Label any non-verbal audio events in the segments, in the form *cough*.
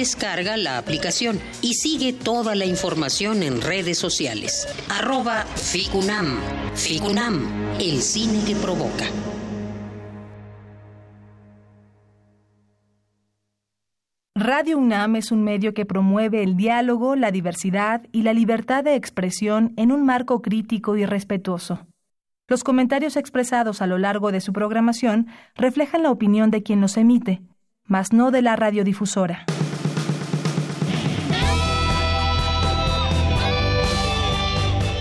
Descarga la aplicación y sigue toda la información en redes sociales. Arroba Ficunam. Ficunam, el cine que provoca. Radio UNAM es un medio que promueve el diálogo, la diversidad y la libertad de expresión en un marco crítico y respetuoso. Los comentarios expresados a lo largo de su programación reflejan la opinión de quien los emite, mas no de la radiodifusora.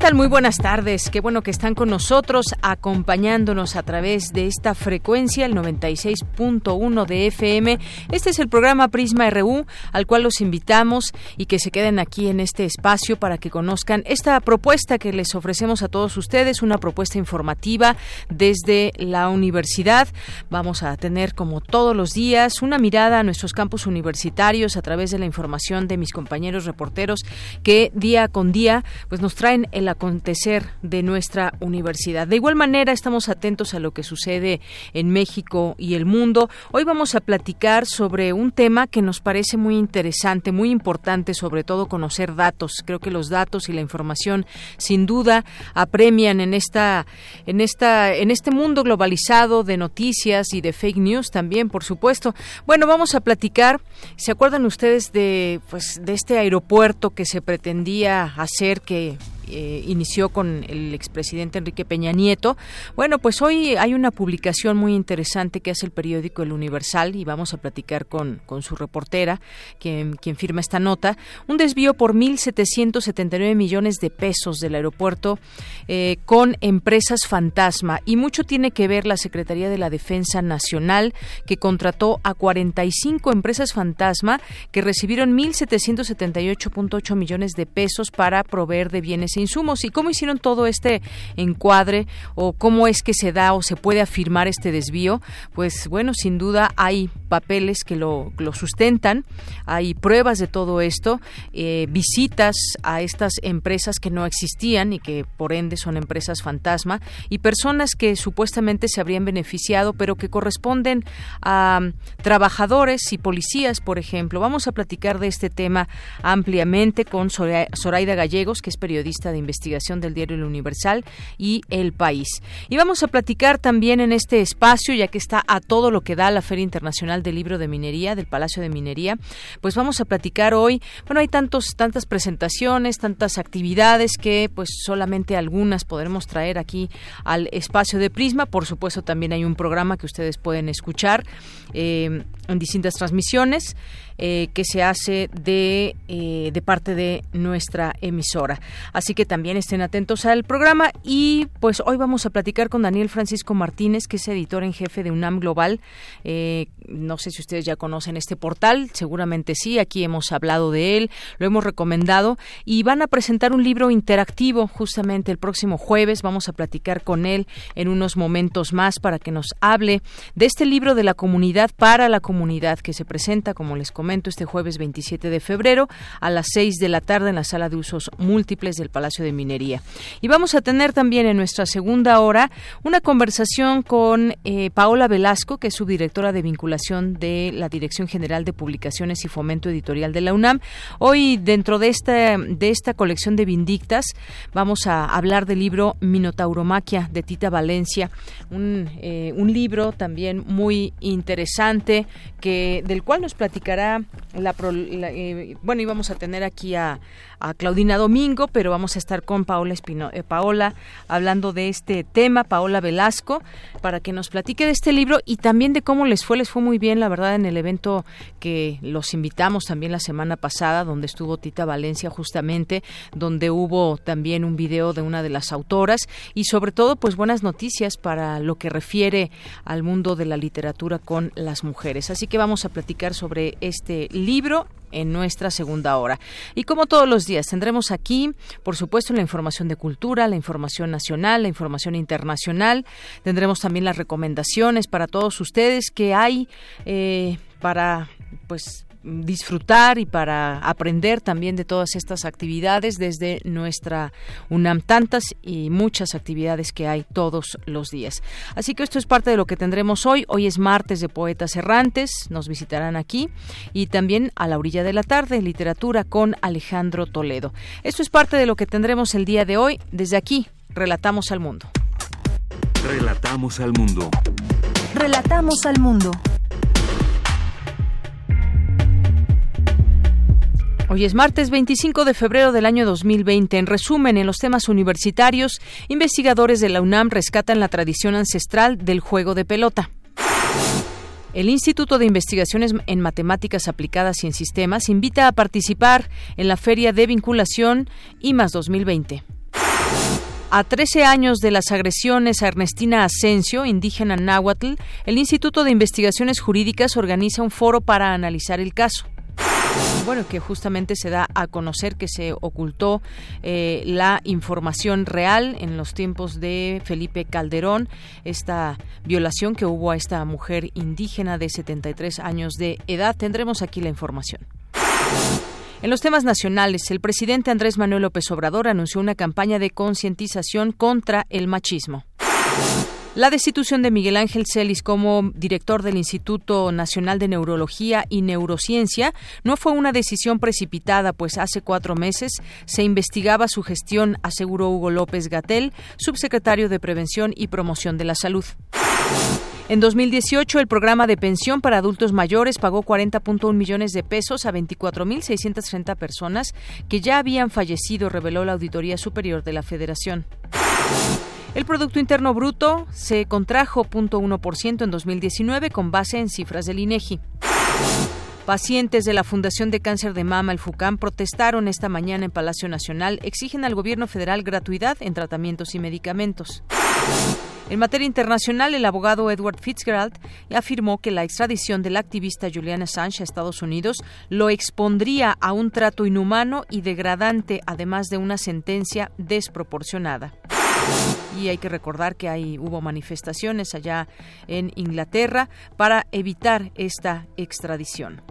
Tal? Muy buenas tardes. Qué bueno que están con nosotros, acompañándonos a través de esta frecuencia, el 96.1 de FM. Este es el programa Prisma RU, al cual los invitamos y que se queden aquí en este espacio para que conozcan esta propuesta que les ofrecemos a todos ustedes, una propuesta informativa desde la universidad. Vamos a tener, como todos los días, una mirada a nuestros campus universitarios a través de la información de mis compañeros reporteros que día con día pues nos traen el acontecer de nuestra universidad. De igual manera, estamos atentos a lo que sucede en México y el mundo. Hoy vamos a platicar sobre un tema que nos parece muy interesante, muy importante, sobre todo conocer datos. Creo que los datos y la información, sin duda, apremian en esta, en esta, en este mundo globalizado de noticias y de fake news también, por supuesto. Bueno, vamos a platicar. ¿Se acuerdan ustedes de, pues, de este aeropuerto que se pretendía hacer que eh, inició con el expresidente Enrique Peña Nieto. Bueno, pues hoy hay una publicación muy interesante que hace el periódico El Universal y vamos a platicar con, con su reportera, quien, quien firma esta nota. Un desvío por 1.779 millones de pesos del aeropuerto eh, con empresas fantasma y mucho tiene que ver la Secretaría de la Defensa Nacional que contrató a 45 empresas fantasma que recibieron 1.778.8 millones de pesos para proveer de bienes insumos. ¿Y cómo hicieron todo este encuadre o cómo es que se da o se puede afirmar este desvío? Pues bueno, sin duda hay papeles que lo, lo sustentan, hay pruebas de todo esto, eh, visitas a estas empresas que no existían y que por ende son empresas fantasma y personas que supuestamente se habrían beneficiado pero que corresponden a trabajadores y policías, por ejemplo. Vamos a platicar de este tema ampliamente con Zoraida Gallegos, que es periodista de investigación del diario El Universal y El País. Y vamos a platicar también en este espacio, ya que está a todo lo que da la Feria Internacional del Libro de Minería, del Palacio de Minería, pues vamos a platicar hoy, bueno, hay tantos, tantas presentaciones, tantas actividades que pues solamente algunas podremos traer aquí al espacio de Prisma. Por supuesto, también hay un programa que ustedes pueden escuchar eh, en distintas transmisiones. Eh, que se hace de, eh, de parte de nuestra emisora. Así que también estén atentos al programa y pues hoy vamos a platicar con Daniel Francisco Martínez, que es editor en jefe de UNAM Global. Eh, no sé si ustedes ya conocen este portal, seguramente sí, aquí hemos hablado de él, lo hemos recomendado y van a presentar un libro interactivo justamente el próximo jueves. Vamos a platicar con él en unos momentos más para que nos hable de este libro de la comunidad para la comunidad que se presenta, como les comento, este jueves 27 de febrero a las 6 de la tarde en la sala de usos múltiples del Palacio de Minería. Y vamos a tener también en nuestra segunda hora una conversación con eh, Paola Velasco, que es subdirectora de vinculación de la Dirección General de Publicaciones y Fomento Editorial de la UNAM. Hoy, dentro de esta, de esta colección de Vindictas, vamos a hablar del libro Minotauromaquia de Tita Valencia, un, eh, un libro también muy interesante que del cual nos platicará la, eh, bueno, íbamos a tener aquí a, a Claudina Domingo, pero vamos a estar con Paola Espino, eh, Paola hablando de este tema, Paola Velasco, para que nos platique de este libro y también de cómo les fue, les fue muy bien, la verdad, en el evento que los invitamos también la semana pasada, donde estuvo Tita Valencia justamente, donde hubo también un video de una de las autoras y sobre todo, pues buenas noticias para lo que refiere al mundo de la literatura con las mujeres. Así que vamos a platicar sobre este libro en nuestra segunda hora. Y como todos los días, tendremos aquí, por supuesto, la información de cultura, la información nacional, la información internacional. Tendremos también las recomendaciones para todos ustedes que hay eh, para pues disfrutar y para aprender también de todas estas actividades desde nuestra UNAM, tantas y muchas actividades que hay todos los días. Así que esto es parte de lo que tendremos hoy. Hoy es martes de Poetas Errantes, nos visitarán aquí y también a la orilla de la tarde, literatura con Alejandro Toledo. Esto es parte de lo que tendremos el día de hoy. Desde aquí, relatamos al mundo. Relatamos al mundo. Relatamos al mundo. Hoy es martes 25 de febrero del año 2020. En resumen, en los temas universitarios, investigadores de la UNAM rescatan la tradición ancestral del juego de pelota. El Instituto de Investigaciones en Matemáticas Aplicadas y en Sistemas invita a participar en la Feria de Vinculación IMAS 2020. A 13 años de las agresiones a Ernestina Asensio, indígena náhuatl, el Instituto de Investigaciones Jurídicas organiza un foro para analizar el caso bueno, que justamente se da a conocer que se ocultó eh, la información real en los tiempos de Felipe Calderón, esta violación que hubo a esta mujer indígena de 73 años de edad. Tendremos aquí la información. En los temas nacionales, el presidente Andrés Manuel López Obrador anunció una campaña de concientización contra el machismo. La destitución de Miguel Ángel Celis como director del Instituto Nacional de Neurología y Neurociencia no fue una decisión precipitada, pues hace cuatro meses se investigaba su gestión, aseguró Hugo López Gatel, subsecretario de Prevención y Promoción de la Salud. En 2018, el programa de pensión para adultos mayores pagó 40.1 millones de pesos a 24.630 personas que ya habían fallecido, reveló la Auditoría Superior de la Federación. El Producto Interno Bruto se contrajo 0.1% en 2019 con base en cifras del INEGI. Pacientes de la Fundación de Cáncer de Mama, el FUCAM, protestaron esta mañana en Palacio Nacional. Exigen al gobierno federal gratuidad en tratamientos y medicamentos. En materia internacional, el abogado Edward Fitzgerald afirmó que la extradición del activista Julian Assange a Estados Unidos lo expondría a un trato inhumano y degradante, además de una sentencia desproporcionada. Y hay que recordar que hay, hubo manifestaciones allá en Inglaterra para evitar esta extradición.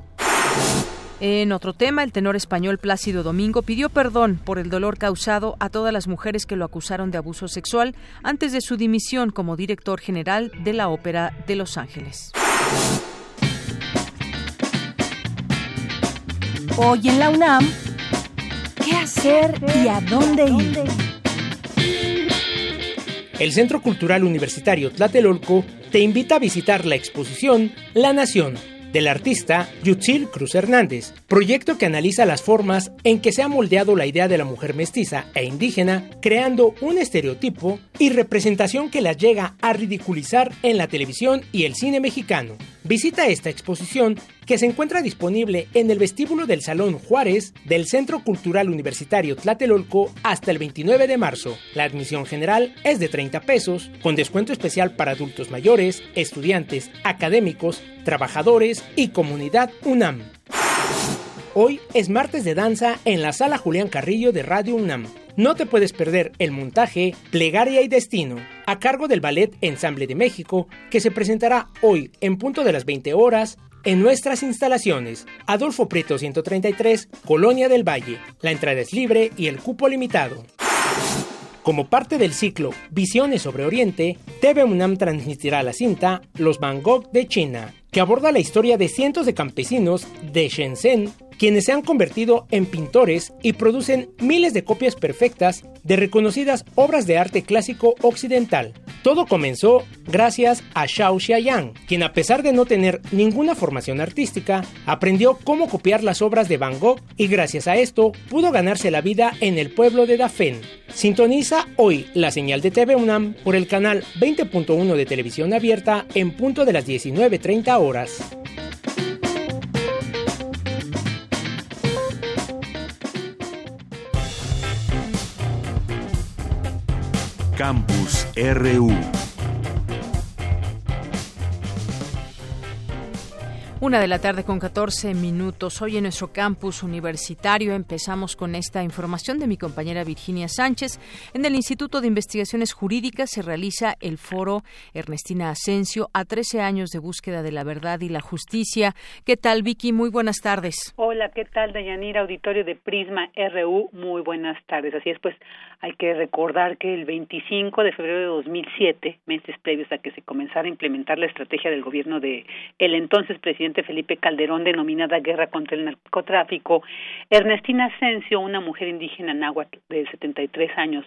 En otro tema, el tenor español Plácido Domingo pidió perdón por el dolor causado a todas las mujeres que lo acusaron de abuso sexual antes de su dimisión como director general de la Ópera de Los Ángeles. Hoy en la UNAM, ¿qué hacer y a dónde ir? El Centro Cultural Universitario Tlatelolco te invita a visitar la exposición La Nación del artista Yutzil Cruz Hernández, proyecto que analiza las formas en que se ha moldeado la idea de la mujer mestiza e indígena, creando un estereotipo y representación que la llega a ridiculizar en la televisión y el cine mexicano. Visita esta exposición que se encuentra disponible en el vestíbulo del Salón Juárez del Centro Cultural Universitario Tlatelolco hasta el 29 de marzo. La admisión general es de 30 pesos, con descuento especial para adultos mayores, estudiantes, académicos, trabajadores y comunidad UNAM. Hoy es martes de danza en la sala Julián Carrillo de Radio UNAM. No te puedes perder el montaje Plegaria y Destino, a cargo del Ballet Ensamble de México, que se presentará hoy en punto de las 20 horas en nuestras instalaciones. Adolfo Prieto 133, Colonia del Valle. La entrada es libre y el cupo limitado. Como parte del ciclo Visiones sobre Oriente, TV UNAM transmitirá la cinta Los Van Gogh de China, que aborda la historia de cientos de campesinos de Shenzhen quienes se han convertido en pintores y producen miles de copias perfectas de reconocidas obras de arte clásico occidental. Todo comenzó gracias a Xiao Xiaoyang, quien a pesar de no tener ninguna formación artística, aprendió cómo copiar las obras de Van Gogh y gracias a esto pudo ganarse la vida en el pueblo de Dafen. Sintoniza hoy la señal de TV UNAM por el canal 20.1 de televisión abierta en punto de las 19.30 horas. Campus RU. Una de la tarde con 14 minutos. Hoy en nuestro campus universitario empezamos con esta información de mi compañera Virginia Sánchez. En el Instituto de Investigaciones Jurídicas se realiza el foro Ernestina Asensio a 13 años de búsqueda de la verdad y la justicia. ¿Qué tal, Vicky? Muy buenas tardes. Hola, ¿qué tal, Dayanira? Auditorio de Prisma RU. Muy buenas tardes. Así es, pues hay que recordar que el 25 de febrero de 2007, meses previos a que se comenzara a implementar la estrategia del gobierno de el entonces presidente Felipe Calderón denominada Guerra contra el Narcotráfico, Ernestina Asensio, una mujer indígena náhuatl de 73 años,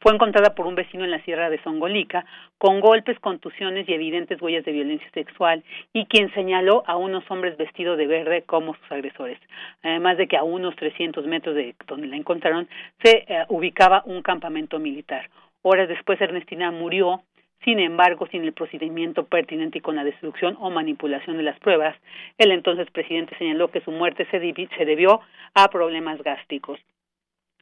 fue encontrada por un vecino en la sierra de Songolica con golpes, contusiones y evidentes huellas de violencia sexual y quien señaló a unos hombres vestidos de verde como sus agresores. Además de que a unos 300 metros de donde la encontraron se eh, ubicaba un campamento militar. Horas después Ernestina murió sin embargo, sin el procedimiento pertinente y con la destrucción o manipulación de las pruebas, el entonces presidente señaló que su muerte se, debió a problemas gástricos.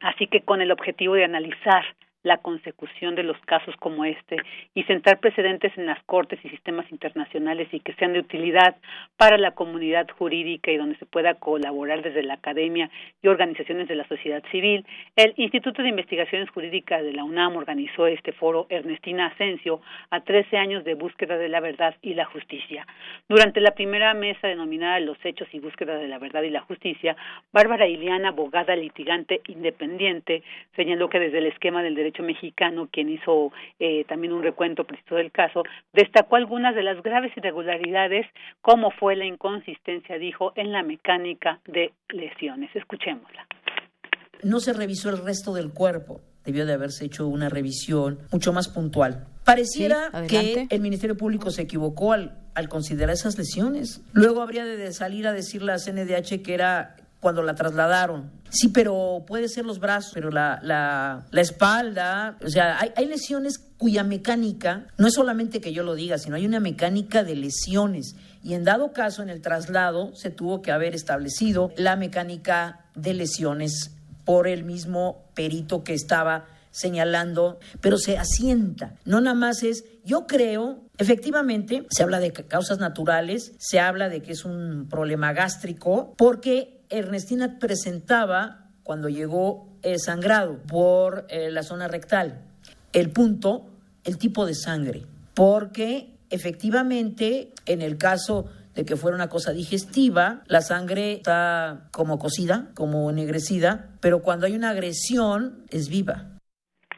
Así que con el objetivo de analizar la consecución de los casos como este y sentar precedentes en las cortes y sistemas internacionales y que sean de utilidad para la comunidad jurídica y donde se pueda colaborar desde la academia y organizaciones de la sociedad civil, el Instituto de Investigaciones Jurídicas de la UNAM organizó este foro Ernestina Asensio a 13 años de búsqueda de la verdad y la justicia. Durante la primera mesa denominada Los hechos y búsqueda de la verdad y la justicia, Bárbara Iliana, abogada litigante independiente, señaló que desde el esquema del derecho mexicano, quien hizo eh, también un recuento preciso del caso, destacó algunas de las graves irregularidades, como fue la inconsistencia, dijo, en la mecánica de lesiones. Escuchémosla. No se revisó el resto del cuerpo. Debió de haberse hecho una revisión mucho más puntual. Pareciera que el Ministerio Público se equivocó al, al considerar esas lesiones. Luego habría de salir a decir la CNDH que era cuando la trasladaron. Sí, pero puede ser los brazos, pero la, la, la espalda, o sea, hay, hay, lesiones cuya mecánica, no es solamente que yo lo diga, sino hay una mecánica de lesiones. Y en dado caso, en el traslado, se tuvo que haber establecido la mecánica de lesiones por el mismo perito que estaba señalando, pero se asienta. No nada más es, yo creo, efectivamente, se habla de causas naturales, se habla de que es un problema gástrico, porque Ernestina presentaba, cuando llegó sangrado por eh, la zona rectal, el punto, el tipo de sangre, porque efectivamente en el caso de que fuera una cosa digestiva, la sangre está como cocida, como ennegrecida, pero cuando hay una agresión es viva.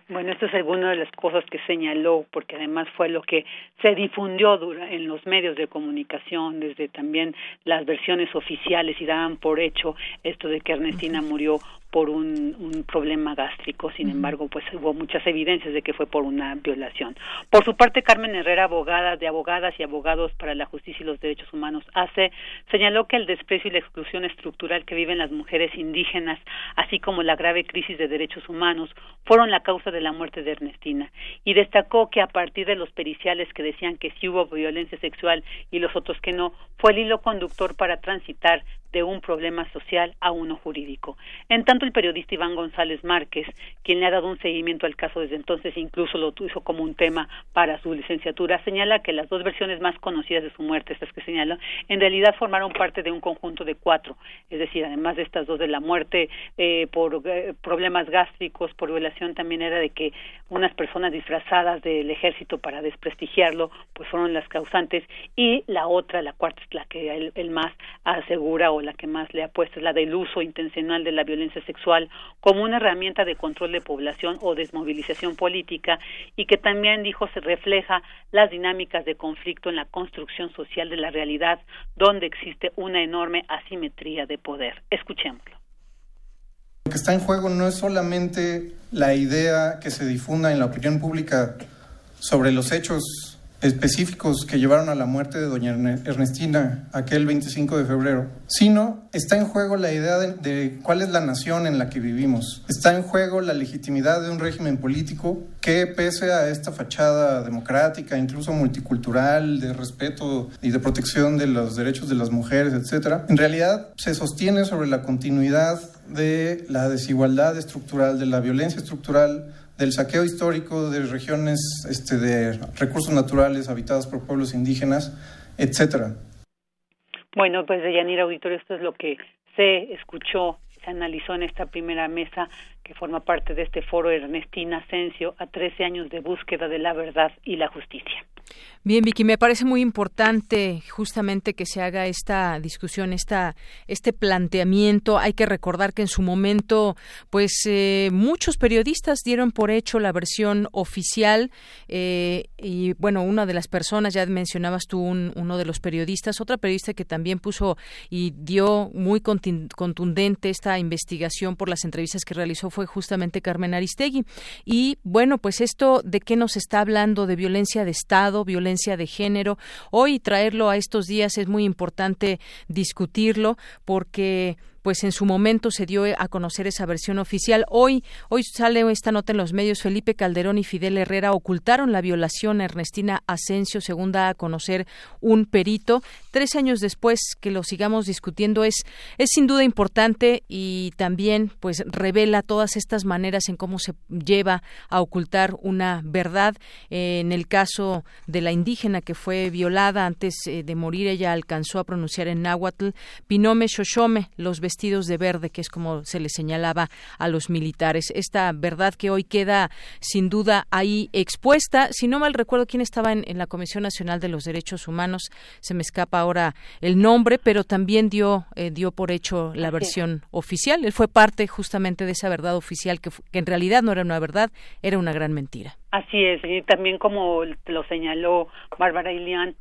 Bueno, esto es alguna de las cosas que señaló, porque además fue lo que se difundió en los medios de comunicación, desde también las versiones oficiales y daban por hecho esto de que Ernestina murió por un, un problema gástrico, sin embargo, pues hubo muchas evidencias de que fue por una violación. Por su parte, Carmen Herrera, abogada de abogadas y abogados para la justicia y los derechos humanos, hace señaló que el desprecio y la exclusión estructural que viven las mujeres indígenas, así como la grave crisis de derechos humanos, fueron la causa de la muerte de Ernestina y destacó que a partir de los periciales que decían que sí hubo violencia sexual y los otros que no, fue el hilo conductor para transitar de un problema social a uno jurídico. En tanto, el periodista Iván González Márquez, quien le ha dado un seguimiento al caso desde entonces, incluso lo hizo como un tema para su licenciatura, señala que las dos versiones más conocidas de su muerte, estas que señala, en realidad formaron parte de un conjunto de cuatro, es decir, además de estas dos de la muerte eh, por eh, problemas gástricos, por violación, también era de que unas personas disfrazadas del ejército para desprestigiarlo, pues fueron las causantes, y la otra, la cuarta, es la que él, él más asegura o la que más le ha puesto es la del uso intencional de la violencia sexual como una herramienta de control de población o desmovilización política y que también dijo se refleja las dinámicas de conflicto en la construcción social de la realidad donde existe una enorme asimetría de poder. Escuchémoslo. Lo que está en juego no es solamente la idea que se difunda en la opinión pública sobre los hechos específicos que llevaron a la muerte de doña Ernestina aquel 25 de febrero, sino está en juego la idea de, cuál es la nación en la que vivimos. Está en juego la legitimidad de un régimen político que pese a esta fachada democrática, incluso multicultural, de respeto y de protección de los derechos de las mujeres, etcétera, en realidad se sostiene sobre la continuidad de la desigualdad estructural, de la violencia estructural del saqueo histórico de regiones este, de recursos naturales habitadas por pueblos indígenas, etcétera. Bueno, pues de Yanira Auditorio, esto es lo que se escuchó, se analizó en esta primera mesa que forma parte de este foro Ernestina Asensio a 13 años de búsqueda de la verdad y la justicia. Bien, Vicky, me parece muy importante justamente que se haga esta discusión, esta, este planteamiento. Hay que recordar que en su momento, pues eh, muchos periodistas dieron por hecho la versión oficial eh, y bueno, una de las personas, ya mencionabas tú uno de los periodistas, otra periodista que también puso y dio muy contundente esta investigación por las entrevistas que realizó fue justamente Carmen Aristegui. Y bueno, pues esto de qué nos está hablando de violencia de Estado, violencia de género. Hoy traerlo a estos días es muy importante discutirlo porque pues en su momento se dio a conocer esa versión oficial. Hoy, hoy sale esta nota en los medios. Felipe Calderón y Fidel Herrera ocultaron la violación a Ernestina Asensio, según da a conocer un perito. Tres años después que lo sigamos discutiendo es, es sin duda importante y también pues revela todas estas maneras en cómo se lleva a ocultar una verdad. Eh, en el caso de la indígena que fue violada antes eh, de morir, ella alcanzó a pronunciar en náhuatl Pinome Xoxome, los vestidos de verde, que es como se le señalaba a los militares. Esta verdad que hoy queda sin duda ahí expuesta. Si no mal recuerdo quién estaba en, la Comisión Nacional de los Derechos Humanos, se me escapa ahora el nombre, pero también dio, eh, dio por hecho la versión oficial. Él fue parte justamente de esa verdad oficial que, que en realidad no era una verdad, era una gran mentira. Así es, y también como lo señaló Bárbara Iliant,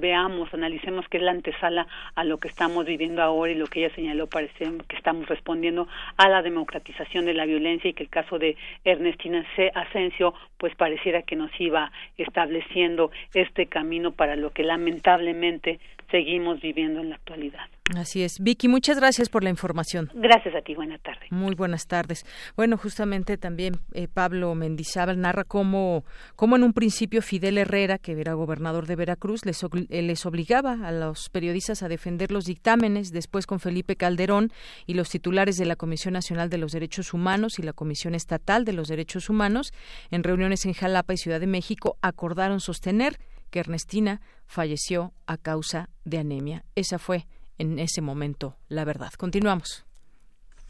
veamos, analicemos qué es la antesala a lo que estamos viviendo ahora y lo que ella señaló parece que estamos respondiendo a la democratización de la violencia y que el caso de Ernestina C. Asensio pues pareciera que nos iba estableciendo este camino para lo que lamentablemente seguimos viviendo en la actualidad. Así es. Vicky, muchas gracias por la información. Gracias a ti. Buenas tardes. Muy buenas tardes. Bueno, justamente también eh, Pablo Mendizábal narra cómo, cómo en un principio Fidel Herrera, que era gobernador de Veracruz, les, eh, les obligaba a los periodistas a defender los dictámenes, después con Felipe Calderón y los titulares de la Comisión Nacional de los Derechos Humanos y la Comisión Estatal de los Derechos Humanos, en reuniones en Jalapa y Ciudad de México, acordaron sostener que Ernestina falleció a causa de anemia. Esa fue en ese momento la verdad. Continuamos.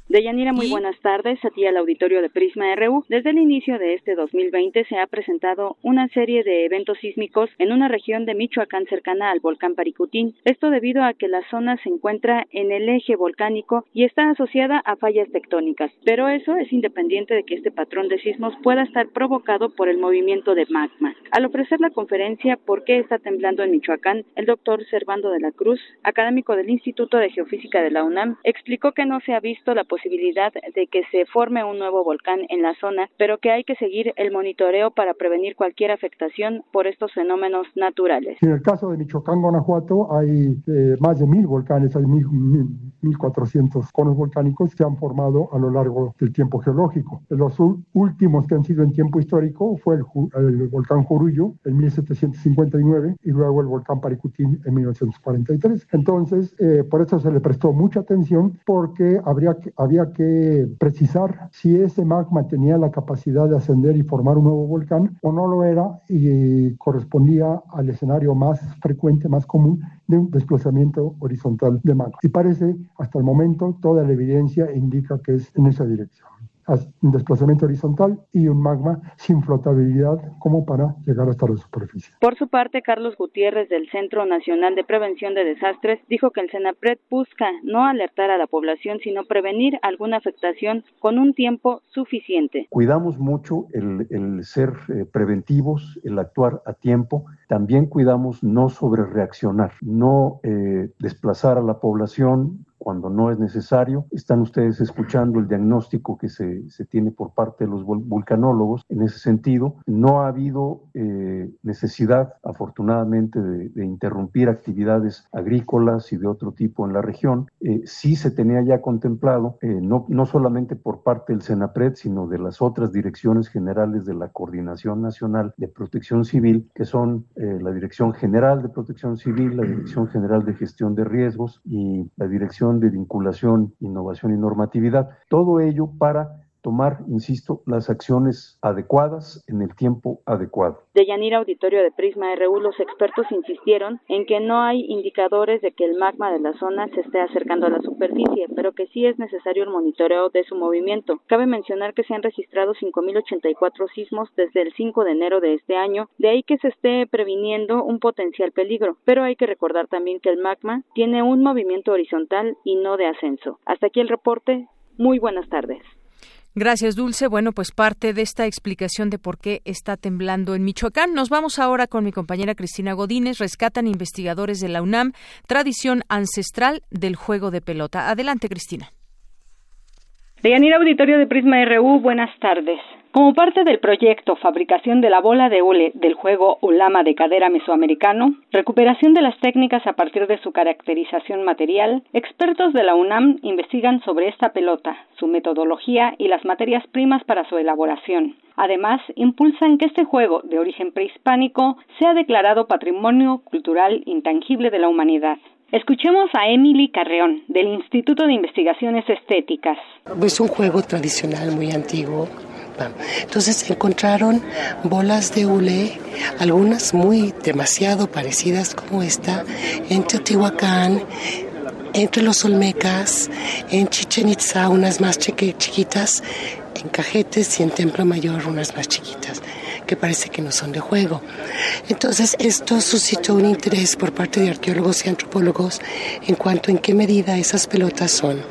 Deyanira, muy buenas tardes a ti al auditorio de Prisma RU. Desde el inicio de este 2020 se ha presentado una serie de eventos sísmicos en una región de Michoacán cercana al volcán Paricutín. Esto debido a que la zona se encuentra en el eje volcánico y está asociada a fallas tectónicas. Pero eso es independiente de que este patrón de sismos pueda estar provocado por el movimiento de magma. Al ofrecer la conferencia ¿Por qué está temblando en Michoacán?, el doctor Servando de la Cruz, académico del Instituto de Geofísica de la UNAM, explicó que no se ha visto la posibilidad de que se forme un nuevo volcán en la zona, pero que hay que seguir el monitoreo para prevenir cualquier afectación por estos fenómenos naturales. En el caso de Michoacán, Guanajuato, hay eh, más de mil volcanes, hay mil, mil, cuatrocientos conos volcánicos que han formado a lo largo del tiempo geológico. Los últimos que han sido en tiempo histórico fue el, volcán Jorullo en 1759 y luego el volcán Paricutín en 1943. Entonces, eh, por eso se le prestó mucha atención porque habría que, había que precisar si ese magma tenía la capacidad de ascender y formar un nuevo volcán o no lo era y correspondía al escenario más frecuente, más común de un desplazamiento horizontal de magma. Y parece, hasta el momento, toda la evidencia indica que es en esa dirección un desplazamiento horizontal y un magma sin flotabilidad como para llegar hasta la superficie. Por su parte, Carlos Gutiérrez del Centro Nacional de Prevención de Desastres dijo que el CENAPRED busca no alertar a la población, sino prevenir alguna afectación con un tiempo suficiente. Cuidamos mucho el, ser eh, preventivos, el actuar a tiempo. También cuidamos no sobrereaccionar, no eh, desplazar a la población cuando no es necesario. Están ustedes escuchando el diagnóstico que se, se tiene por parte de los vulcanólogos en ese sentido. No ha habido eh, necesidad, afortunadamente, de, interrumpir actividades agrícolas y de otro tipo en la región. Eh, sí se tenía ya contemplado, eh, no, no solamente por parte del CENAPRED, sino de las otras direcciones generales de la Coordinación Nacional de Protección Civil, que son la Dirección General de Protección Civil, la Dirección General de Gestión de Riesgos y la Dirección de vinculación, innovación y normatividad. Todo ello para tomar, insisto, las acciones adecuadas en el tiempo adecuado. De Yanira Auditorio de Prisma RU, los expertos insistieron en que no hay indicadores de que el magma de la zona se esté acercando a la superficie, pero que sí es necesario el monitoreo de su movimiento. Cabe mencionar que se han registrado 5.084 sismos desde el 5 de enero de este año, de ahí que se esté previniendo un potencial peligro, pero hay que recordar también que el magma tiene un movimiento horizontal y no de ascenso. Hasta aquí el reporte. Muy buenas tardes. Gracias, Dulce. Bueno, pues parte de esta explicación de por qué está temblando en Michoacán. Nos vamos ahora con mi compañera Cristina Godínez. Rescatan investigadores de la UNAM tradición ancestral del juego de pelota. Adelante, Cristina. Deyanira Auditorio de Prisma RU, buenas tardes. Como parte del proyecto Fabricación de la bola de hule del juego Ulama de cadera mesoamericano, recuperación de las técnicas a partir de su caracterización material, expertos de la UNAM investigan sobre esta pelota, su metodología y las materias primas para su elaboración. Además, impulsan que este juego de origen prehispánico sea declarado Patrimonio Cultural Intangible de la Humanidad. Escuchemos a Emily Carreón, del Instituto de Investigaciones Estéticas. Es un juego tradicional muy antiguo. Entonces encontraron bolas de hule, algunas muy demasiado parecidas como esta, en Teotihuacán, entre los Olmecas, en Chichen Itza, unas más chiquitas, en Cajetes y en Templo Mayor, unas más chiquitas que parece que no son de juego. Entonces, esto suscitó un interés por parte de arqueólogos y antropólogos en cuanto en qué medida esas pelotas son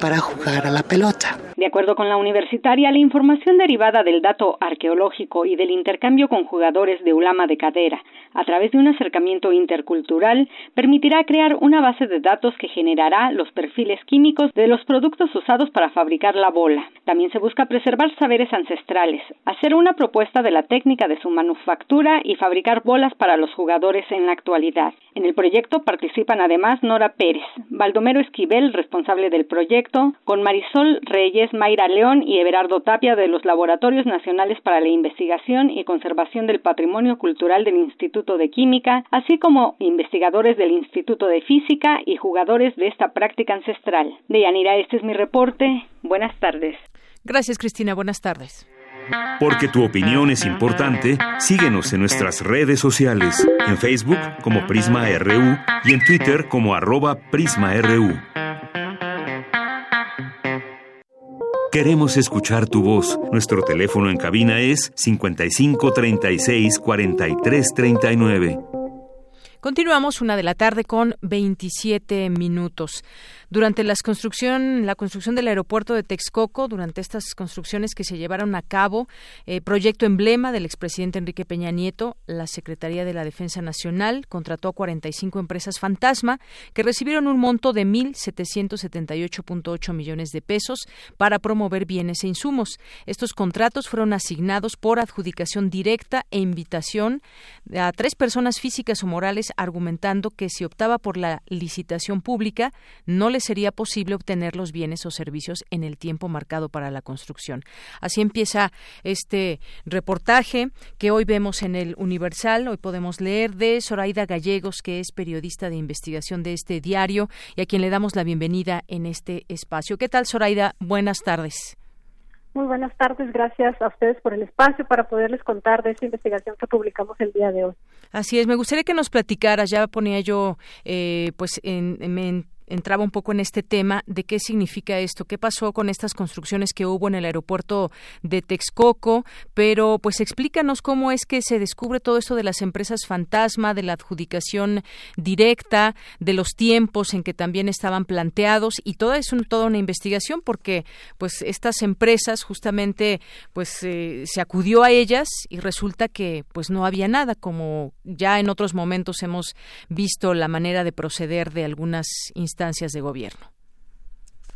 para jugar a la pelota. De acuerdo con la universitaria, la información derivada del dato arqueológico y del intercambio con jugadores de ulama de cadera a través de un acercamiento intercultural permitirá crear una base de datos que generará los perfiles químicos de los productos usados para fabricar la bola. También se busca preservar saberes ancestrales, hacer una propuesta de la técnica de su manufactura y fabricar bolas para los jugadores en la actualidad. En el proyecto participan además Nora Pérez, Baldomero Esquivel, responsable del proyecto, con Marisol Reyes, Mayra León y Everardo Tapia de los Laboratorios Nacionales para la Investigación y Conservación del Patrimonio Cultural del Instituto de Química, así como investigadores del Instituto de Física y jugadores de esta práctica ancestral. Deyanira, este es mi reporte. Buenas tardes. Gracias, Cristina. Buenas tardes. Porque tu opinión es importante, síguenos en nuestras redes sociales, en Facebook como Prisma RU y en Twitter como arroba PrismaRU. Queremos escuchar tu voz. Nuestro teléfono en cabina es 55 36 43 39. Continuamos una de la tarde con 27 minutos. Durante las construcción, la construcción del aeropuerto de Texcoco, durante estas construcciones que se llevaron a cabo, eh, proyecto emblema del expresidente Enrique Peña Nieto, la Secretaría de la Defensa Nacional contrató a 45 empresas fantasma que recibieron un monto de 1.778.8 millones de pesos para promover bienes e insumos. Estos contratos fueron asignados por adjudicación directa e invitación a tres personas físicas o morales argumentando que si optaba por la licitación pública no les sería posible obtener los bienes o servicios en el tiempo marcado para la construcción. Así empieza este reportaje que hoy vemos en el Universal. Hoy podemos leer de Zoraida Gallegos, que es periodista de investigación de este diario y a quien le damos la bienvenida en este espacio. ¿Qué tal, Zoraida? Buenas tardes. Muy buenas tardes, gracias a ustedes por el espacio para poderles contar de esta investigación que publicamos el día de hoy. Así es, me gustaría que nos platicara, ya ponía yo eh, pues en, en, entraba un poco en este tema de qué significa esto, qué pasó con estas construcciones que hubo en el aeropuerto de Texcoco, pero pues explícanos cómo es que se descubre todo esto de las empresas fantasma, de la adjudicación directa, de los tiempos en que también estaban planteados y toda es toda una investigación porque pues estas empresas justamente pues eh, se acudió a ellas y resulta que pues no había nada como ya en otros momentos hemos visto la manera de proceder de algunas instituciones instancias de gobierno.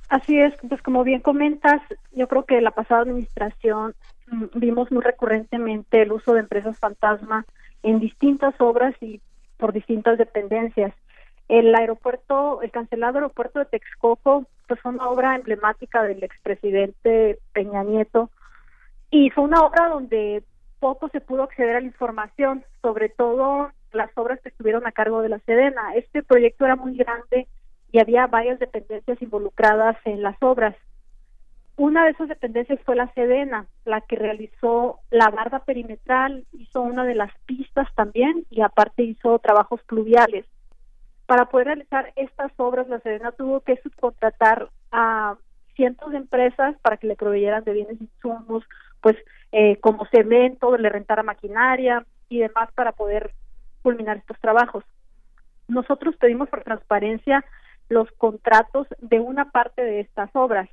Así es, pues como bien comentas, yo creo que la pasada administración mm, vimos muy recurrentemente el uso de empresas fantasma en distintas obras y por distintas dependencias. El aeropuerto, el cancelado aeropuerto de Texcoco, pues fue una obra emblemática del expresidente Peña Nieto y fue una obra donde poco se pudo acceder a la información, sobre todo las obras que estuvieron a cargo de la Sedena. Este proyecto era muy grande y había varias dependencias involucradas en las obras. una de esas dependencias fue la Sedena, la que realizó la barda perimetral, hizo una de las pistas también y aparte hizo trabajos pluviales. Para poder realizar estas obras, la Sedena tuvo que subcontratar a cientos de empresas para que le proveyeran de bienes insumos, pues eh, como cemento, le rentara maquinaria y demás para poder culminar estos trabajos. Nosotros pedimos por transparencia los contratos de una parte de estas obras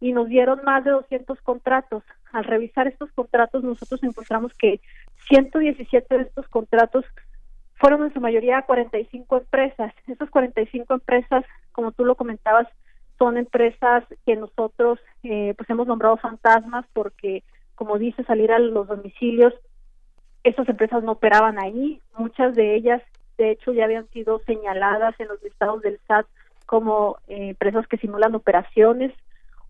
y nos dieron más de 200 contratos. Al revisar estos contratos, nosotros encontramos que 117 de estos contratos fueron en su mayoría 45 empresas. Esas 45 empresas, como tú lo comentabas, son empresas que nosotros eh, pues hemos nombrado fantasmas porque, como dice, salir a los domicilios, esas empresas no operaban ahí. Muchas de ellas, de hecho, ya habían sido señaladas en los listados del SAT como eh, empresas que simulan operaciones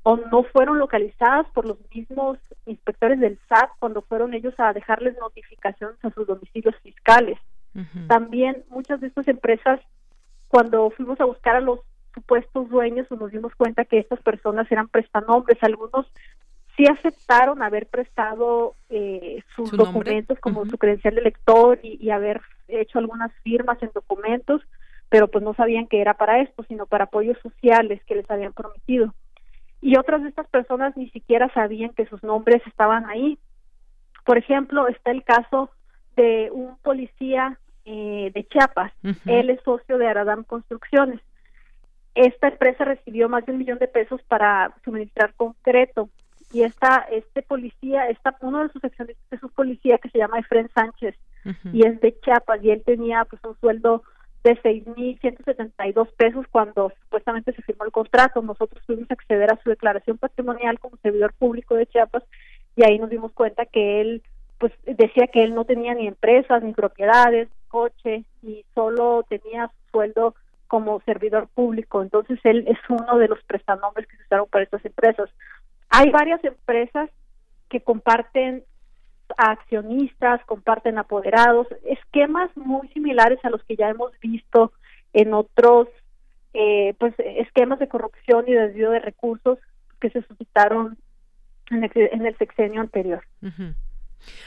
o no fueron localizadas por los mismos inspectores del SAT cuando fueron ellos a dejarles notificaciones a sus domicilios fiscales. También muchas de estas empresas, cuando fuimos a buscar a los supuestos dueños, nos dimos cuenta que estas personas eran prestanombres. Algunos sí aceptaron haber prestado eh, sus documentos como su credencial de lector y, y haber hecho algunas firmas en documentos, pero pues no sabían que era para esto, sino para apoyos sociales que les habían prometido y otras de estas personas ni siquiera sabían que sus nombres estaban ahí. Por ejemplo, está el caso de un policía eh, de Chiapas. Él es socio de Aradam Construcciones. Esta empresa recibió más de un millón de pesos para suministrar concreto y esta este policía, está uno de sus accionistas es un policía que se llama Efren Sánchez y es de Chiapas y él tenía pues un sueldo de 6.172 pesos cuando supuestamente se firmó el contrato. Nosotros pudimos acceder a su declaración patrimonial como servidor público de Chiapas y ahí nos dimos cuenta que él pues decía que él no tenía ni empresas, ni propiedades, ni coche y solo tenía su sueldo como servidor público. Entonces él es uno de los prestanombres que se usaron para estas empresas. Hay varias empresas que comparten accionistas, comparten apoderados, esquemas muy similares a los que ya hemos visto en otros eh, pues esquemas de corrupción y desvío de recursos que se suscitaron en el, en el sexenio anterior.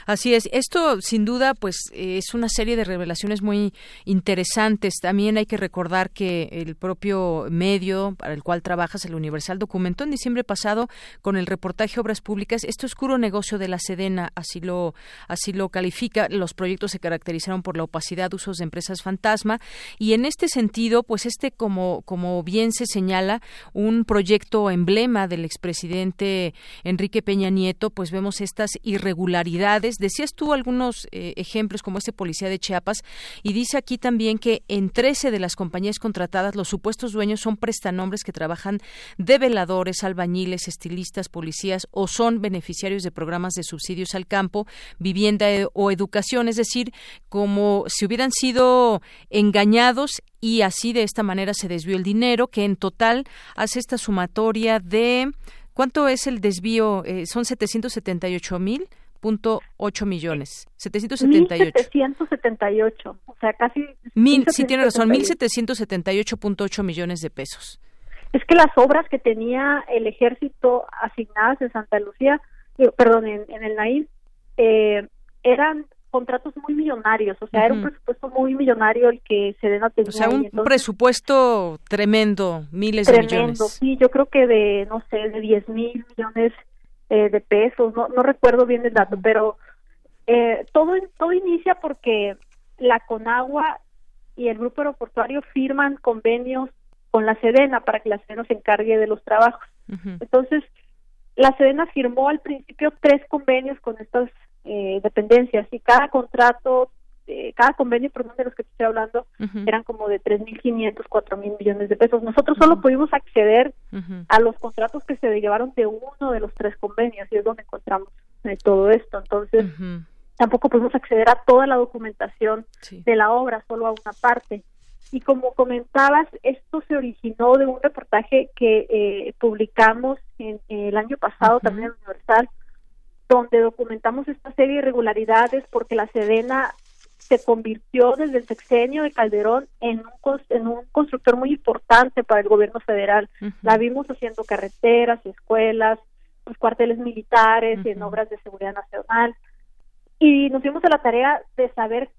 Así es. Esto, sin duda, pues es una serie de revelaciones muy interesantes. También hay que recordar que el propio medio para el cual trabajas, el Universal, documentó en diciembre pasado con el reportaje Obras Públicas este oscuro negocio de la Sedena, así lo, así lo califica. Los proyectos se caracterizaron por la opacidad, usos de empresas fantasma y en este sentido, pues este, como, como bien se señala, un proyecto emblema del expresidente Enrique Peña Nieto, pues vemos estas irregularidades Decías tú algunos eh, ejemplos como este policía de Chiapas y dice aquí también que en 13 de las compañías contratadas los supuestos dueños son prestanombres que trabajan de veladores, albañiles, estilistas, policías o son beneficiarios de programas de subsidios al campo, vivienda eh, o educación, es decir, como si hubieran sido engañados y así de esta manera se desvió el dinero que en total hace esta sumatoria de ¿Cuánto es el desvío? Eh, son 778 mil punto ocho millones. 778. 1778. O sea, casi. Mil, sí, tiene razón. 1778.8 millones de pesos. Es que las obras que tenía el ejército asignadas en Santa Lucía, eh, perdón, en, el Nail, eh, eran contratos muy millonarios, o sea, era un presupuesto muy millonario el que se tenía. O sea, un presupuesto tremendo, miles de millones. sí, yo creo que de, no sé, de 10 mil millones eh, de pesos, no, no recuerdo bien el dato, pero eh, todo, todo inicia porque la Conagua y el grupo aeroportuario firman convenios con la Sedena para que la Sedena se encargue de los trabajos. Entonces, la Sedena firmó al principio tres convenios con estas eh, dependencias y cada contrato este, cada convenio, perdón, de los que estoy hablando, eran como de 3.500, 4.000 millones de pesos. Nosotros solo pudimos acceder a los contratos que se llevaron de uno de los tres convenios y es donde encontramos eh, todo esto. Entonces, tampoco pudimos acceder a toda la documentación de la obra, solo a una parte. Y como comentabas, esto se originó de un reportaje que eh, publicamos en, el año pasado también en Universal, donde documentamos esta serie de irregularidades porque la Sedena se convirtió desde el sexenio de Calderón en un, en un constructor muy importante para el gobierno federal. La vimos haciendo carreteras, escuelas, pues, cuarteles militares, en obras de seguridad nacional. Y nos dimos a la tarea de saber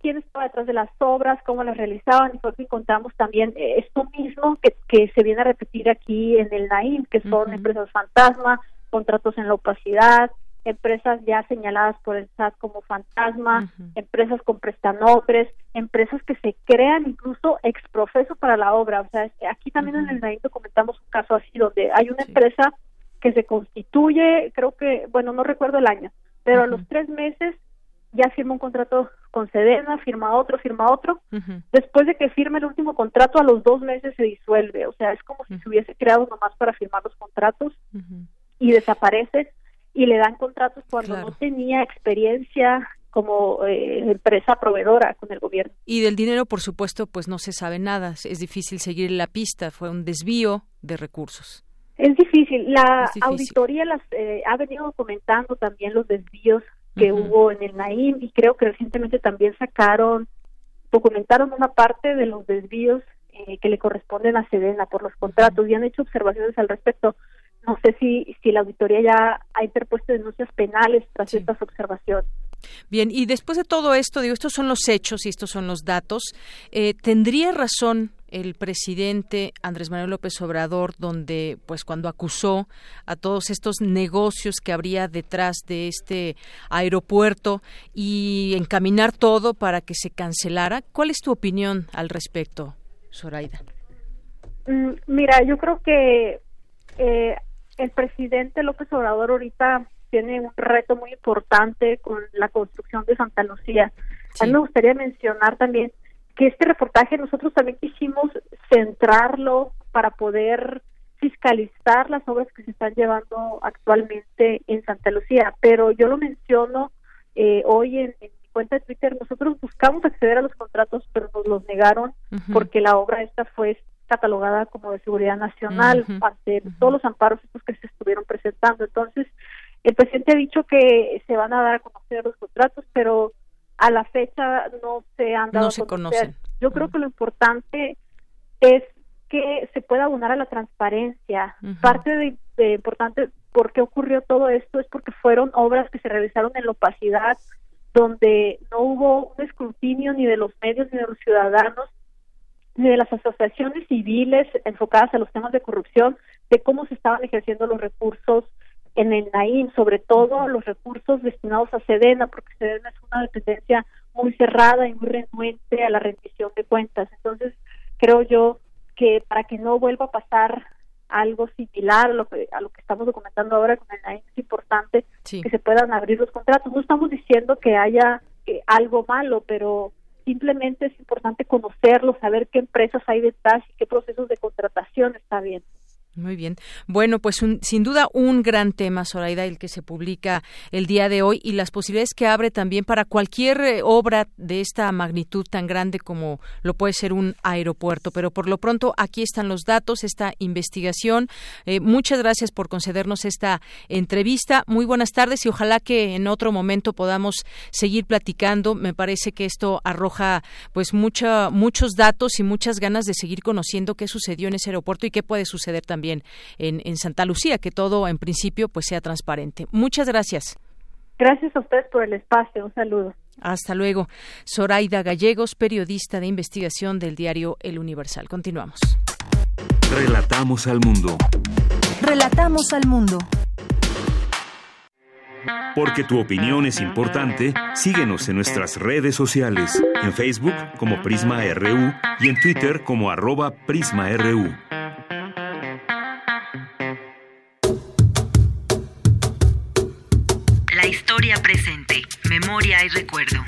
quién estaba detrás de las obras, cómo las realizaban, y fue que encontramos también eh, esto mismo que, que se viene a repetir aquí en el NAIM, que son empresas fantasma, contratos en la opacidad, empresas ya señaladas por el SAT como fantasma, empresas con prestanombres, empresas que se crean incluso exprofeso para la obra. O sea, aquí también en el NAIM documentamos un caso así, donde hay una empresa que se constituye, creo que, bueno, no recuerdo el año, pero a los tres meses ya firma un contrato con Sedena, firma otro, firma otro. Después de que firme el último contrato, a los dos meses se disuelve. O sea, es como si se hubiese creado nomás para firmar los contratos y desaparece y le dan contratos cuando no tenía experiencia como eh, empresa proveedora con el gobierno. Y del dinero, por supuesto, pues no se sabe nada. Es difícil seguir la pista. Fue un desvío de recursos. Es difícil. La auditoría las, eh, ha venido documentando también los desvíos que hubo en el Naim y creo que recientemente también sacaron, documentaron una parte de los desvíos eh, que le corresponden a Sedena por los contratos y han hecho observaciones al respecto. No sé si, si la auditoría ya ha interpuesto denuncias penales tras estas observaciones. Bien, y después de todo esto, digo, estos son los hechos y estos son los datos. Eh, ¿Tendría razón el presidente Andrés Manuel López Obrador, donde, pues, cuando acusó a todos estos negocios que habría detrás de este aeropuerto y encaminar todo para que se cancelara? ¿Cuál es tu opinión al respecto, Zoraida? Mm, mira, yo creo que eh, el presidente López Obrador ahorita tiene un reto muy importante con la construcción de Santa Lucía. A mí me gustaría mencionar también que este reportaje nosotros también quisimos centrarlo para poder fiscalizar las obras que se están llevando actualmente en Santa Lucía, pero yo lo menciono eh, hoy en, mi cuenta de Twitter, nosotros buscamos acceder a los contratos, pero nos los negaron porque la obra esta fue catalogada como de seguridad nacional ante todos los amparos estos que se estuvieron presentando. Entonces, el presidente ha dicho que se van a dar a conocer los contratos, pero a la fecha no se han dado no se conocen. Yo creo que lo importante es que se pueda abonar a la transparencia. Parte de, de, importante por qué ocurrió todo esto es porque fueron obras que se realizaron en la opacidad, donde no hubo un escrutinio ni de los medios ni de los ciudadanos de las asociaciones civiles enfocadas a los temas de corrupción, de cómo se estaban ejerciendo los recursos en el NAIM, sobre todo los recursos destinados a Sedena, porque Sedena es una dependencia muy cerrada y muy renuente a la rendición de cuentas. Entonces, creo yo que para que no vuelva a pasar algo similar a lo que, a lo que estamos documentando ahora con el NAIM, es importante que se puedan abrir los contratos. No estamos diciendo que haya eh, algo malo, pero simplemente es importante conocerlo, saber qué empresas hay detrás y qué procesos de contratación está bien. Muy bien. Bueno, pues sin duda un gran tema, Zoraida, el que se publica el día de hoy y las posibilidades que abre también para cualquier eh, obra de esta magnitud tan grande como lo puede ser un aeropuerto. Pero por lo pronto aquí están los datos, esta investigación. Eh, muchas gracias por concedernos esta entrevista. Muy buenas tardes y ojalá que en otro momento podamos seguir platicando. Me parece que esto arroja pues mucha, muchos datos y muchas ganas de seguir conociendo qué sucedió en ese aeropuerto y qué puede suceder también en, Santa Lucía, que todo en principio pues sea transparente. Muchas gracias. Gracias a ustedes por el espacio. Un saludo. Hasta luego. Zoraida Gallegos, periodista de investigación del diario El Universal. Continuamos. Relatamos al mundo. Relatamos al mundo. Porque tu opinión es importante, síguenos en nuestras redes sociales, en Facebook como Prisma RU y en Twitter como arroba PrismaRU. Historia presente, memoria y recuerdo.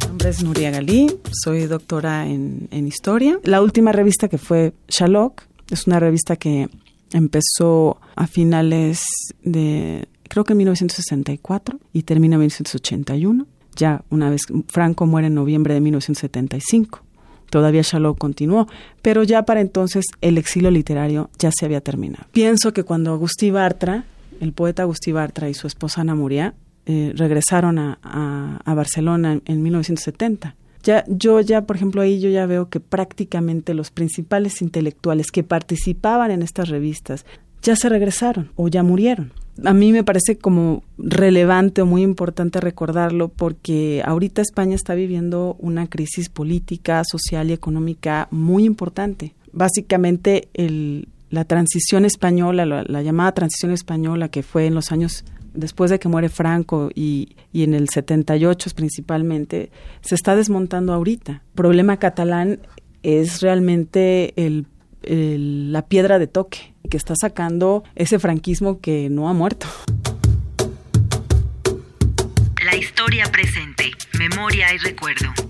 Mi nombre es Nuria Galí, soy doctora en, historia. La última revista que fue Shalok es una revista que empezó a finales de, creo que en 1964 y termina en 1981. Ya una vez Franco muere en noviembre de 1975 todavía Shalok continuó, pero ya para entonces el exilio literario ya se había terminado. Pienso que cuando Agustí Bartra el poeta Agustí Bartra y su esposa Ana Muria eh, regresaron a, Barcelona en, en 1970. Ya, yo ya, por ejemplo, ahí yo ya veo que prácticamente los principales intelectuales que participaban en estas revistas, ya se regresaron o ya murieron. A mí me parece como relevante o muy importante recordarlo porque ahorita España está viviendo una crisis política, social y económica muy importante. Básicamente el, la transición española, la, llamada transición española que fue en los años después de que muere Franco y, y, en el 78 principalmente, se está desmontando ahorita. El problema catalán es realmente el, la piedra de toque que está sacando ese franquismo que no ha muerto. La historia presente, memoria y recuerdo.